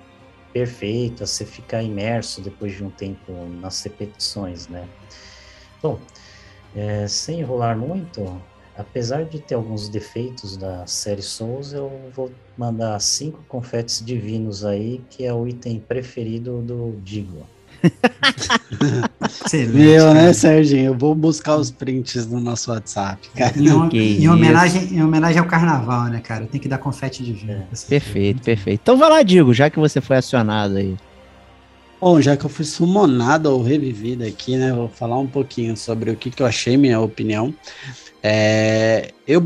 perfeita, você ficar imerso depois de um tempo nas repetições, né? Bom, é, sem enrolar muito, apesar de ter alguns defeitos da série Souls, eu vou mandar cinco confetes divinos aí, que é o item preferido do Digo. (laughs) Meu, né, Serginho? Eu vou buscar os prints no nosso WhatsApp, cara. Em, em, homenagem, em homenagem ao carnaval, né, cara? Tem que dar confete de vinho. É. Perfeito, perfeito. Então vai lá, Digo, já que você foi acionado aí. Bom, já que eu fui sumonado ou revivido aqui, né? Vou falar um pouquinho sobre o que, que eu achei, minha opinião. É, eu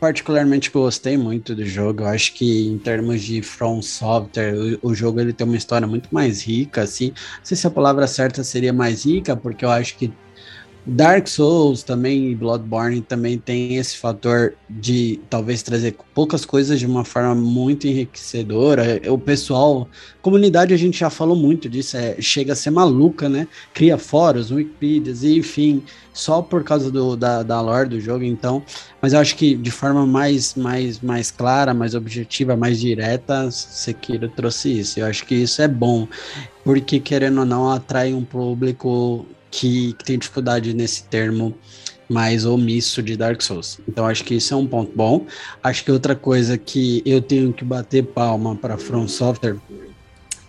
particularmente gostei muito do jogo. Eu acho que em termos de From Software, o, o, jogo ele tem uma história muito mais rica, assim. Não sei se a palavra certa seria mais rica, porque eu acho que Dark Souls também e Bloodborne também tem esse fator de talvez trazer poucas coisas de uma forma muito enriquecedora. O pessoal, comunidade a gente já falou muito disso, é, chega a ser maluca, né? Cria fóruns, Wikipedias, enfim, só por causa do, da, da lore do jogo, então. Mas eu acho que de forma mais, mais, mais clara, mais objetiva, mais direta, Sekiro trouxe isso. Eu acho que isso é bom, porque querendo ou não, atrai um público que, que tem dificuldade nesse termo mais omisso de Dark Souls. Então acho que isso é um ponto bom. Acho que outra coisa que eu tenho que bater palma para From Software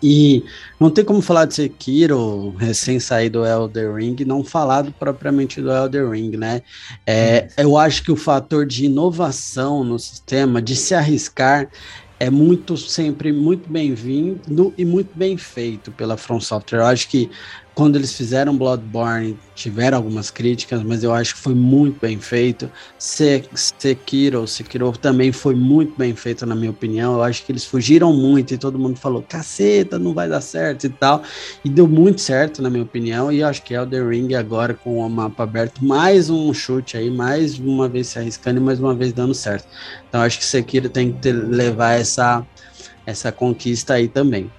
E não tem como falar de Sekiro, recém saído do Elder Ring, não falado propriamente do Elder Ring, né? É, eu acho que o fator de inovação no sistema, de se arriscar, é muito sempre muito bem-vindo e muito bem feito pela From Software. Eu acho que quando eles fizeram Bloodborne, tiveram algumas críticas, mas eu acho que foi muito bem feito. Se Sekiro, Sekiro também foi muito bem feito, na minha opinião. Eu acho que eles fugiram muito e todo mundo falou, caceta, não vai dar certo e tal. E deu muito certo, na minha opinião. E eu acho que Elder Ring agora, com o mapa aberto, mais um chute aí, mais uma vez se arriscando e mais uma vez dando certo. Então acho que Sekiro tem que ter, levar essa, essa conquista aí também.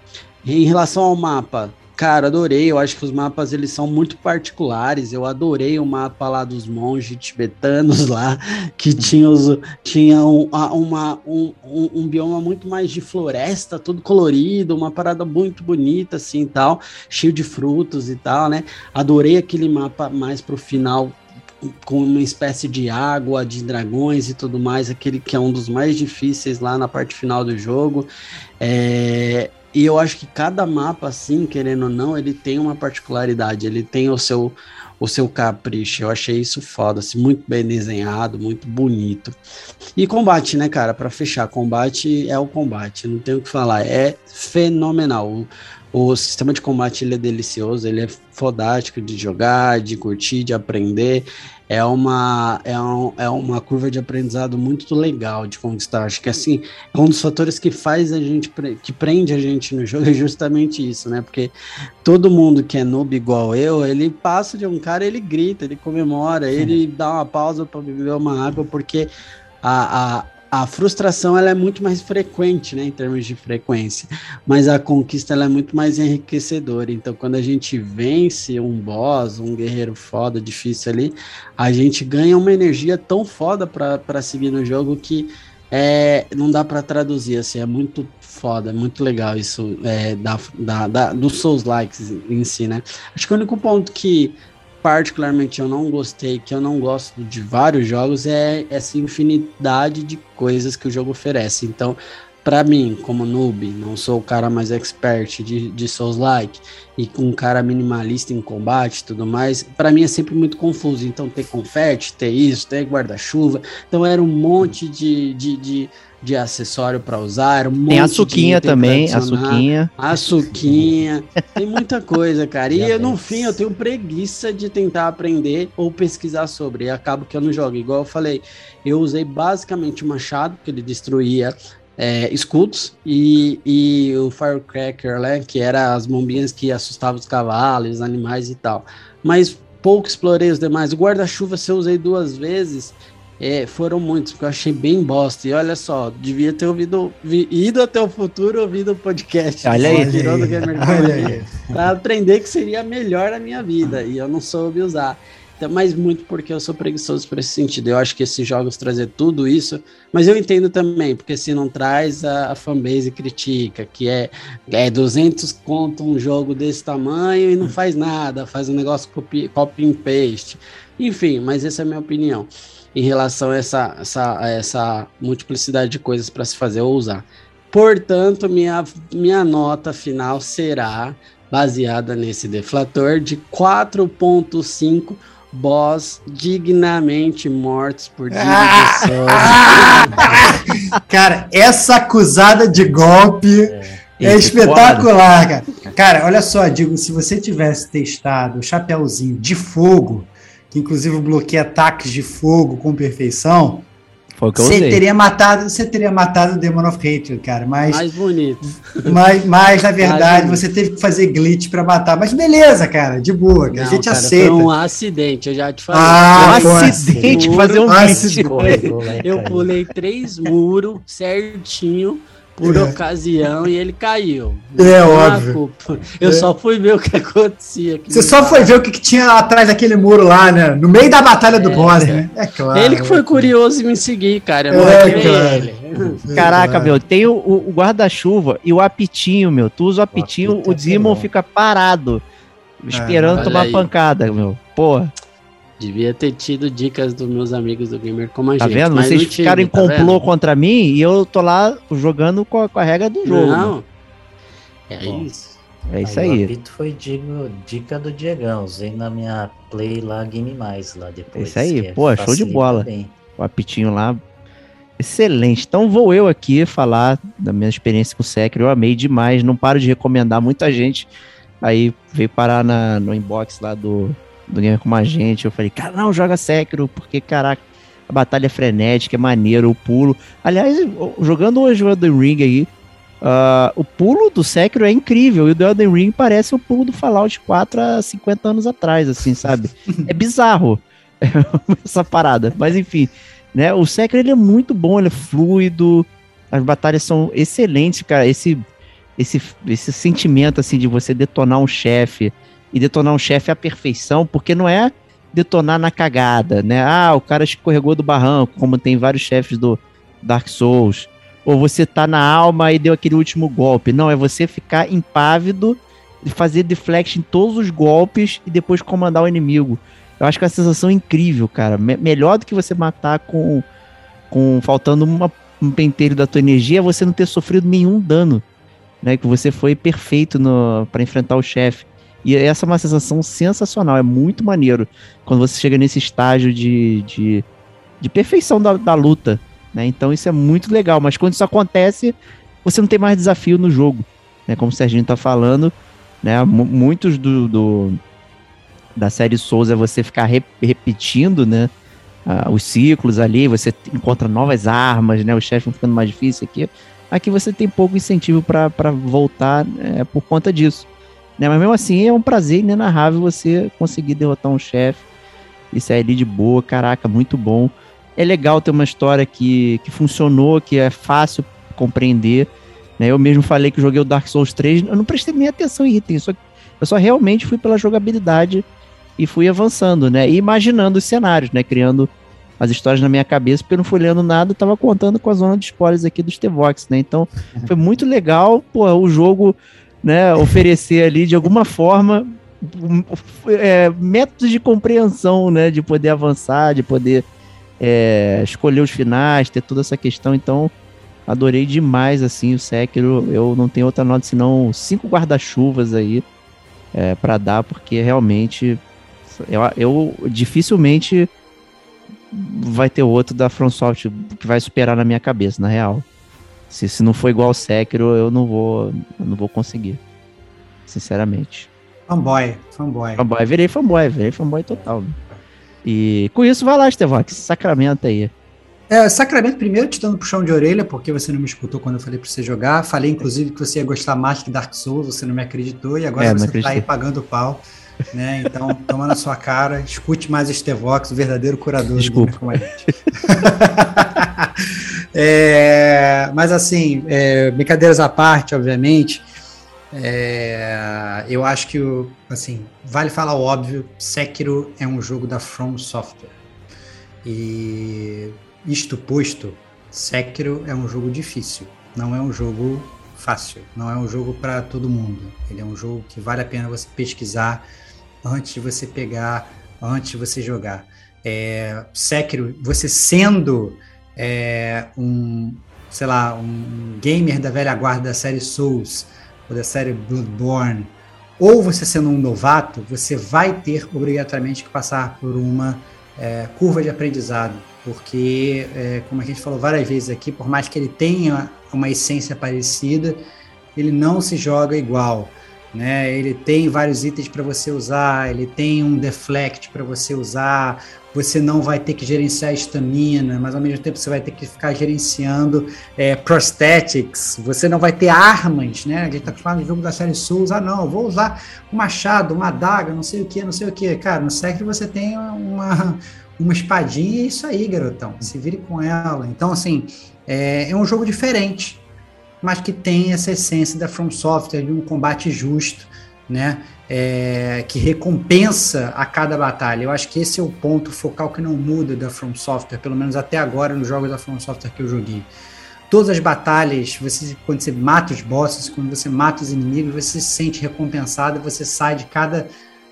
Em relação ao mapa, Cara, adorei. Eu acho que os mapas eles são muito particulares. Eu adorei o mapa lá dos monges tibetanos (laughs) lá, que tinha, os, tinha um, uma, um, um, um, bioma muito mais de floresta, todo colorido, uma parada muito bonita assim tal, cheio de frutos e tal, né? Adorei aquele mapa mais pro final com uma espécie de água, de dragões e tudo mais, aquele que é um dos mais difíceis lá na parte final do jogo. É, e eu acho que cada mapa, assim, querendo ou não, ele tem uma particularidade, ele tem o seu, o seu capricho. Eu achei isso foda, assim, muito bem desenhado, muito bonito. E combate, né, cara? Para fechar, combate é o combate, não tenho o que falar, é fenomenal. O, o sistema de combate ele é delicioso, ele é fodástico de jogar, de curtir, de aprender é uma, é, um, é uma curva de aprendizado muito legal de conquistar. Acho que assim, é um dos fatores que faz a gente, que prende a gente no jogo (laughs) é justamente isso, né? Porque todo mundo que é noob igual eu, ele passa de um cara, ele grita, ele comemora, Sim. ele dá uma pausa para beber uma água, porque a, a, a frustração ela é muito mais frequente, né, em termos de frequência, mas a conquista ela é muito mais enriquecedora. Então, quando a gente vence um boss, um guerreiro foda, difícil ali, a gente ganha uma energia tão foda para seguir no jogo que é, não dá para traduzir, assim, é muito foda, é muito legal isso é, da, da, da, dos Souls Likes em si, né? Acho que o único ponto que particularmente eu não gostei, que eu não gosto de vários jogos, é essa infinidade de coisas que o jogo oferece. Então, para mim, como noob, não sou o cara mais expert de, de Souls-like e com um cara minimalista em combate e tudo mais, para mim é sempre muito confuso. Então, ter confete, ter isso, ter guarda-chuva. Então, era um monte de, de, de de acessório para usar. Um tem a suquinha também, a suquinha. A suquinha. tem muita coisa, cara. E eu, no fim eu tenho preguiça de tentar aprender ou pesquisar sobre. E acabo que eu não jogo. Igual eu falei, eu usei basicamente o machado, que ele destruía é, escudos, e, e o Firecracker, né, que era as bombinhas que assustavam os cavalos, os animais e tal. Mas pouco explorei os demais. O guarda-chuva eu usei duas vezes é, foram muitos, porque eu achei bem bosta. E olha só, devia ter ouvido, vi, ido até o futuro ouvido o podcast. Olha aí, aí. Pra aprender que seria melhor a minha vida. E eu não soube usar. Então, mas muito porque eu sou preguiçoso por esse sentido. Eu acho que esses jogos trazer tudo isso, mas eu entendo também, porque se não traz, a, a fanbase critica, que é, é 200 conto um jogo desse tamanho e não faz nada, faz um negócio copy, copy and paste. Enfim, mas essa é a minha opinião em relação a essa, essa, a essa multiplicidade de coisas para se fazer ou usar. Portanto, minha, minha nota final será baseada nesse deflator de 4.5 boss dignamente mortos por (laughs) ah, (laughs) Cara, essa acusada de golpe é, é espetacular, cara. Cara, olha só, digo, se você tivesse testado o chapéuzinho de fogo que inclusive bloqueia ataques de fogo com perfeição, você teria matado, você teria matado o Demon of Hatred, cara, mas mais bonito. Mas, mas na (laughs) verdade você teve que fazer glitch para matar, mas beleza, cara, de boa, Não, a gente cara, aceita. Foi um acidente, eu já te falei. Ah, um acidente fazer um glitch. Eu pulei três muros certinho por é. ocasião e ele caiu. É óbvio. Eu é. só fui ver o que acontecia. Você só foi ver o que, que, tinha atrás daquele muro lá, né? No meio da batalha do é, boss, né? É claro. Ele que foi curioso em me seguir, cara. Eu é, claro. É (laughs) Caraca, meu, tem o, o guarda-chuva e o apitinho, meu. Tu usa o apitinho, o, o Demon fica parado, esperando tomar aí. pancada, meu. Porra. Devia ter tido dicas dos meus amigos do Gamer como a tá gente. Vendo? Vocês ficaram em tá complô contra mim e eu tô lá jogando com a, com a regra do jogo. Não. É isso. É isso aí. O apito foi digo, dica do Diegão. Usei na minha play lá, Game Mais lá depois. É isso aí, é pô, show de bola. Bem. O apitinho lá, excelente. Então vou eu aqui falar da minha experiência com o Sekiro. Eu amei demais, não paro de recomendar. Muita gente aí veio parar na, no inbox lá do, do Gamer com a gente. Eu falei, cara, não, joga Sekiro, porque, caraca, a batalha é frenética, é maneiro, o pulo. Aliás, jogando hoje o Elden Ring aí, uh, o pulo do Sekiro é incrível. E o do Elden Ring parece o pulo do Fallout 4 há 50 anos atrás, assim, sabe? (laughs) é bizarro (laughs) essa parada. Mas enfim, né? O Sekiro ele é muito bom, ele é fluido. As batalhas são excelentes, cara. Esse, esse, esse sentimento assim de você detonar um chefe e detonar um chefe à perfeição, porque não é detonar na cagada, né? Ah, o cara escorregou do barranco, como tem vários chefes do Dark Souls. Ou você tá na alma e deu aquele último golpe. Não, é você ficar impávido, fazer deflect em todos os golpes e depois comandar o inimigo. Eu acho que é uma sensação incrível, cara. Me melhor do que você matar com, com faltando uma, um penteiro da tua energia é você não ter sofrido nenhum dano. Né, que você foi perfeito para enfrentar o chefe. E essa é uma sensação sensacional, é muito maneiro quando você chega nesse estágio de, de, de perfeição da, da luta. Né? Então isso é muito legal, mas quando isso acontece, você não tem mais desafio no jogo. Né? Como o Serginho está falando, né? muitos do, do, da série Souls é você ficar re, repetindo né? Uh, os ciclos ali, você encontra novas armas, né? os chefes vão ficando mais difíceis aqui. Aqui você tem pouco incentivo para voltar é, por conta disso. Né? Mas mesmo assim é um prazer inenarrável você conseguir derrotar um chefe e sair ali de boa. Caraca, muito bom. É legal ter uma história que, que funcionou, que é fácil compreender. Né? Eu mesmo falei que joguei o Dark Souls 3, eu não prestei nem atenção em itens, só, eu só realmente fui pela jogabilidade e fui avançando, né? E imaginando os cenários, né? Criando as histórias na minha cabeça, porque eu não fui lendo nada, eu tava contando com a zona de spoilers aqui dos T-Vox, né? Então, (laughs) foi muito legal, pô, o jogo né, oferecer ali de alguma forma é, métodos de compreensão, né, de poder avançar, de poder é, escolher os finais, ter toda essa questão. Então, adorei demais assim o Sekiro. Eu não tenho outra nota senão cinco guarda-chuvas aí é, para dar, porque realmente eu, eu dificilmente vai ter outro da FromSoft que vai superar na minha cabeça, na real. Se, se não for igual ao Sekiro, eu não vou, eu não vou conseguir. Sinceramente. Fanboy, fanboy. Fanboy, virei fanboy, virei fanboy total. Né? E com isso, vai lá, Estevão, que sacramento aí. É, Sacramento, primeiro te dando puxão de orelha, porque você não me escutou quando eu falei pra você jogar. Falei, inclusive, que você ia gostar mais que Dark Souls, você não me acreditou, e agora é, você tá aí pagando pau. Né? Então, toma na sua cara, escute mais Estevox, o verdadeiro curador Desculpa. como a gente. (laughs) É, mas assim, é, brincadeiras à parte, obviamente, é, eu acho que assim, vale falar o óbvio, Sekiro é um jogo da From Software. E isto posto, Sekiro é um jogo difícil, não é um jogo fácil, não é um jogo para todo mundo. Ele é um jogo que vale a pena você pesquisar antes de você pegar, antes de você jogar. É, Sekiro, você sendo é, um, sei lá, um gamer da velha guarda da série Souls ou da série Bloodborne, ou você sendo um novato, você vai ter obrigatoriamente que passar por uma é, curva de aprendizado, porque, é, como a gente falou várias vezes aqui, por mais que ele tenha uma essência parecida, ele não se joga igual. Né? Ele tem vários itens para você usar, ele tem um deflect para você usar, você não vai ter que gerenciar a estamina, mas ao mesmo tempo você vai ter que ficar gerenciando é, prosthetics, você não vai ter armas, né? A gente está falando de jogo da série Souls, ah não, vou usar um machado, uma adaga, não sei o que, não sei o que. Cara, no Sekiro você tem uma, uma espadinha e é isso aí, garotão, se vire com ela. Então, assim, é, é um jogo diferente, mas que tem essa essência da From Software, de um combate justo, né? é, que recompensa a cada batalha. Eu acho que esse é o ponto focal que não muda da From Software, pelo menos até agora nos jogos da From Software que eu joguei. Todas as batalhas, você, quando você mata os bosses, quando você mata os inimigos, você se sente recompensado, você sai de cada,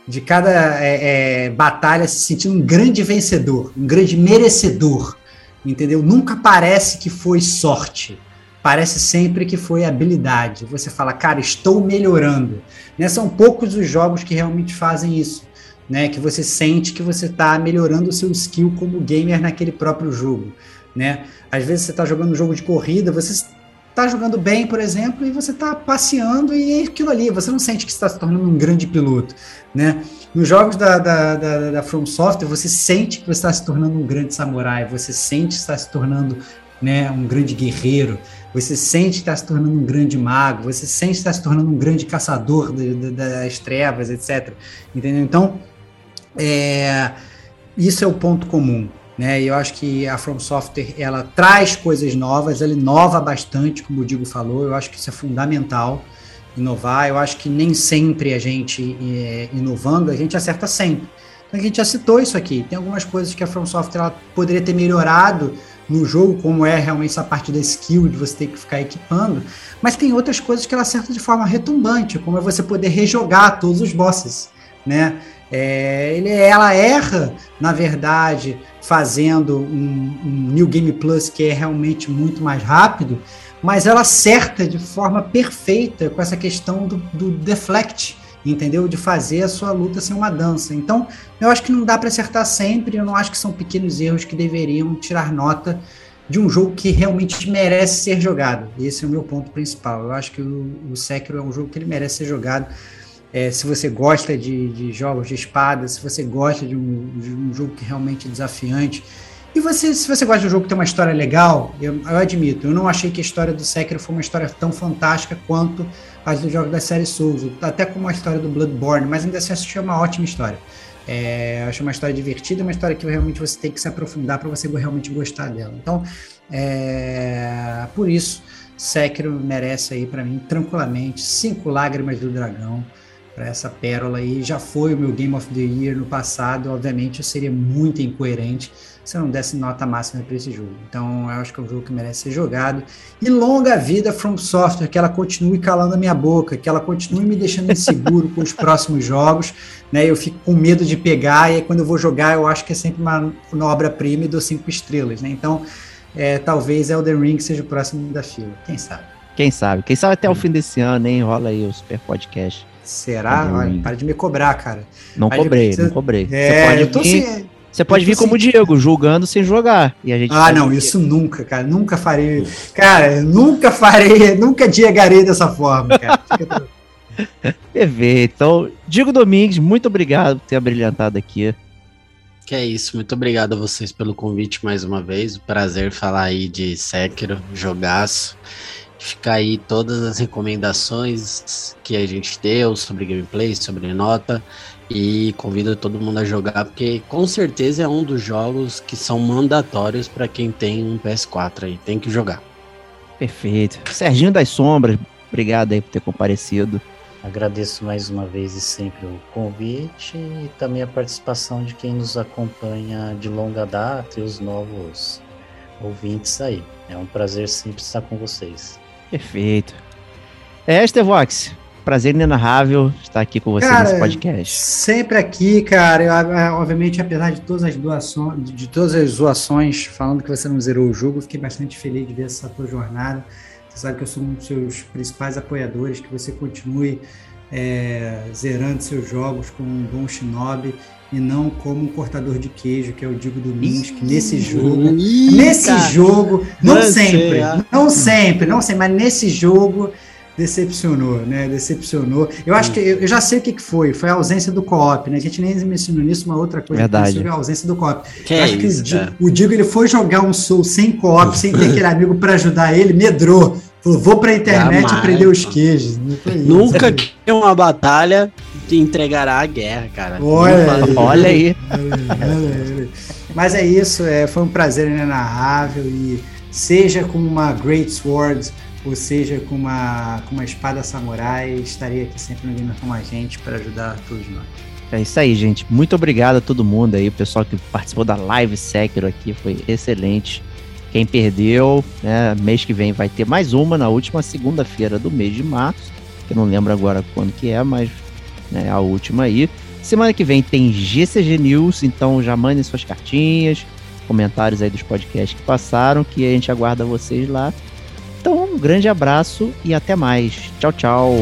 de cada é, é, batalha se sentindo um grande vencedor, um grande merecedor, entendeu? Nunca parece que foi sorte, parece sempre que foi habilidade. Você fala, cara, estou melhorando. Né? São poucos os jogos que realmente fazem isso. Né, que você sente que você está melhorando o seu skill como gamer naquele próprio jogo. Né? Às vezes você está jogando um jogo de corrida, você está jogando bem, por exemplo, e você está passeando e é aquilo ali, você não sente que está se tornando um grande piloto. Né? Nos jogos da, da, da, da From Software, você sente que você está se tornando um grande samurai, você sente que está se tornando né, um grande guerreiro, você sente que está se tornando um grande mago, você sente que está se tornando um grande caçador de, de, das trevas, etc. Entendeu? Então, é, isso é o ponto comum. Né? E eu acho que a From Software ela traz coisas novas, ela inova bastante, como o Digo falou. Eu acho que isso é fundamental inovar. Eu acho que nem sempre a gente é, inovando, a gente acerta sempre. A gente já citou isso aqui. Tem algumas coisas que a From Software poderia ter melhorado no jogo, como é realmente essa parte da skill de você ter que ficar equipando, mas tem outras coisas que ela acerta de forma retumbante, como é você poder rejogar todos os bosses, né? É, ele, ela erra, na verdade, fazendo um, um New Game Plus que é realmente muito mais rápido, mas ela acerta de forma perfeita com essa questão do, do deflect, entendeu? De fazer a sua luta ser uma dança. Então, eu acho que não dá para acertar sempre, eu não acho que são pequenos erros que deveriam tirar nota de um jogo que realmente merece ser jogado. Esse é o meu ponto principal. Eu acho que o, o Sekiro é um jogo que ele merece ser jogado. É, se você gosta de, de, jogos de espada, se você gosta de um, de um jogo que realmente é desafiante, e você, se você gosta de um jogo que tem uma história legal, eu, eu, admito, eu não achei que a história do Sekiro foi uma história tão fantástica quanto as dos jogos da série Souls, até como a história do Bloodborne, mas ainda assim assisti uma ótima história. É, acho uma história divertida, uma história que realmente você tem que se aprofundar para você realmente gostar dela. Então, é, por isso, Sekiro merece aí para mim tranquilamente cinco lágrimas do dragão para essa pérola aí. Já foi o meu Game of the Year no passado, obviamente eu seria muito incoerente se eu não desse nota máxima para esse jogo. Então, eu acho que é um jogo que merece ser jogado. E longa vida From Software, que ela continue calando a minha boca, que ela continue me deixando inseguro com os próximos jogos. Né? Eu fico com medo de pegar, e aí, quando eu vou jogar, eu acho que é sempre uma, uma obra-prima e dou cinco estrelas. Né? Então, é, talvez Elden Ring seja o próximo da fila. Quem sabe? Quem sabe? Quem sabe até o fim desse ano, hein? Rola aí o Super Podcast. Será? Olha, para de me cobrar, cara. Não cobrei, não cobrei. É, Você pode vir, você pode vir como o Diego, julgando sem jogar. E a gente ah, não, isso nunca, cara. Nunca farei. Cara, nunca farei, (laughs) nunca diegarei dessa forma, cara. Perfeito. Então, Diego Domingues, muito obrigado por ter abrilhantado aqui. Que é isso, muito obrigado a vocês pelo convite mais uma vez. Prazer falar aí de Sekiro, jogaço. Ficar aí todas as recomendações que a gente deu sobre gameplay, sobre nota. E convido todo mundo a jogar, porque com certeza é um dos jogos que são mandatórios para quem tem um PS4 aí. Tem que jogar. Perfeito. Serginho das Sombras, obrigado aí por ter comparecido. Agradeço mais uma vez e sempre o convite e também a participação de quem nos acompanha de longa data e os novos ouvintes aí. É um prazer sempre estar com vocês. Perfeito. É, Estevox, prazer inenarrável estar aqui com você cara, nesse podcast. Sempre aqui, cara. Eu, obviamente, apesar de todas as doações, de todas as zoações, falando que você não zerou o jogo, fiquei bastante feliz de ver essa tua jornada. Você sabe que eu sou um dos seus principais apoiadores, que você continue é, zerando seus jogos como um bom shinobi e não como um cortador de queijo, que é o Digo Domingos, que nesse jogo, nesse jogo, não sempre, não sempre, não sempre, mas nesse jogo decepcionou, né? Decepcionou. Eu acho que eu já sei o que, foi. Foi a ausência do co-op, né? A gente nem mencionou nisso, uma outra coisa Verdade. que a ausência do co-op. Que é acho isso, que o, o Digo ele foi jogar um Soul sem co-op, sem ter aquele amigo para ajudar ele, medrou. Falou, vou pra internet Jamais, aprender os queijos. Nunca que uma batalha te entregará a guerra, cara. Olha, aí, olha aí. Mas é isso, é, foi um prazer inenarrável e seja com uma Great Sword ou seja com uma, com uma espada samurai, estaria aqui sempre no Gamer com a gente para ajudar todos nós. É isso aí, gente. Muito obrigado a todo mundo aí, o pessoal que participou da live Sekiro aqui, foi excelente. Quem perdeu, né, mês que vem vai ter mais uma na última segunda-feira do mês de março, que eu não lembro agora quando que é, mas né, a última aí. Semana que vem tem GCG News, então já mandem suas cartinhas, comentários aí dos podcasts que passaram, que a gente aguarda vocês lá. Então, um grande abraço e até mais. Tchau, tchau.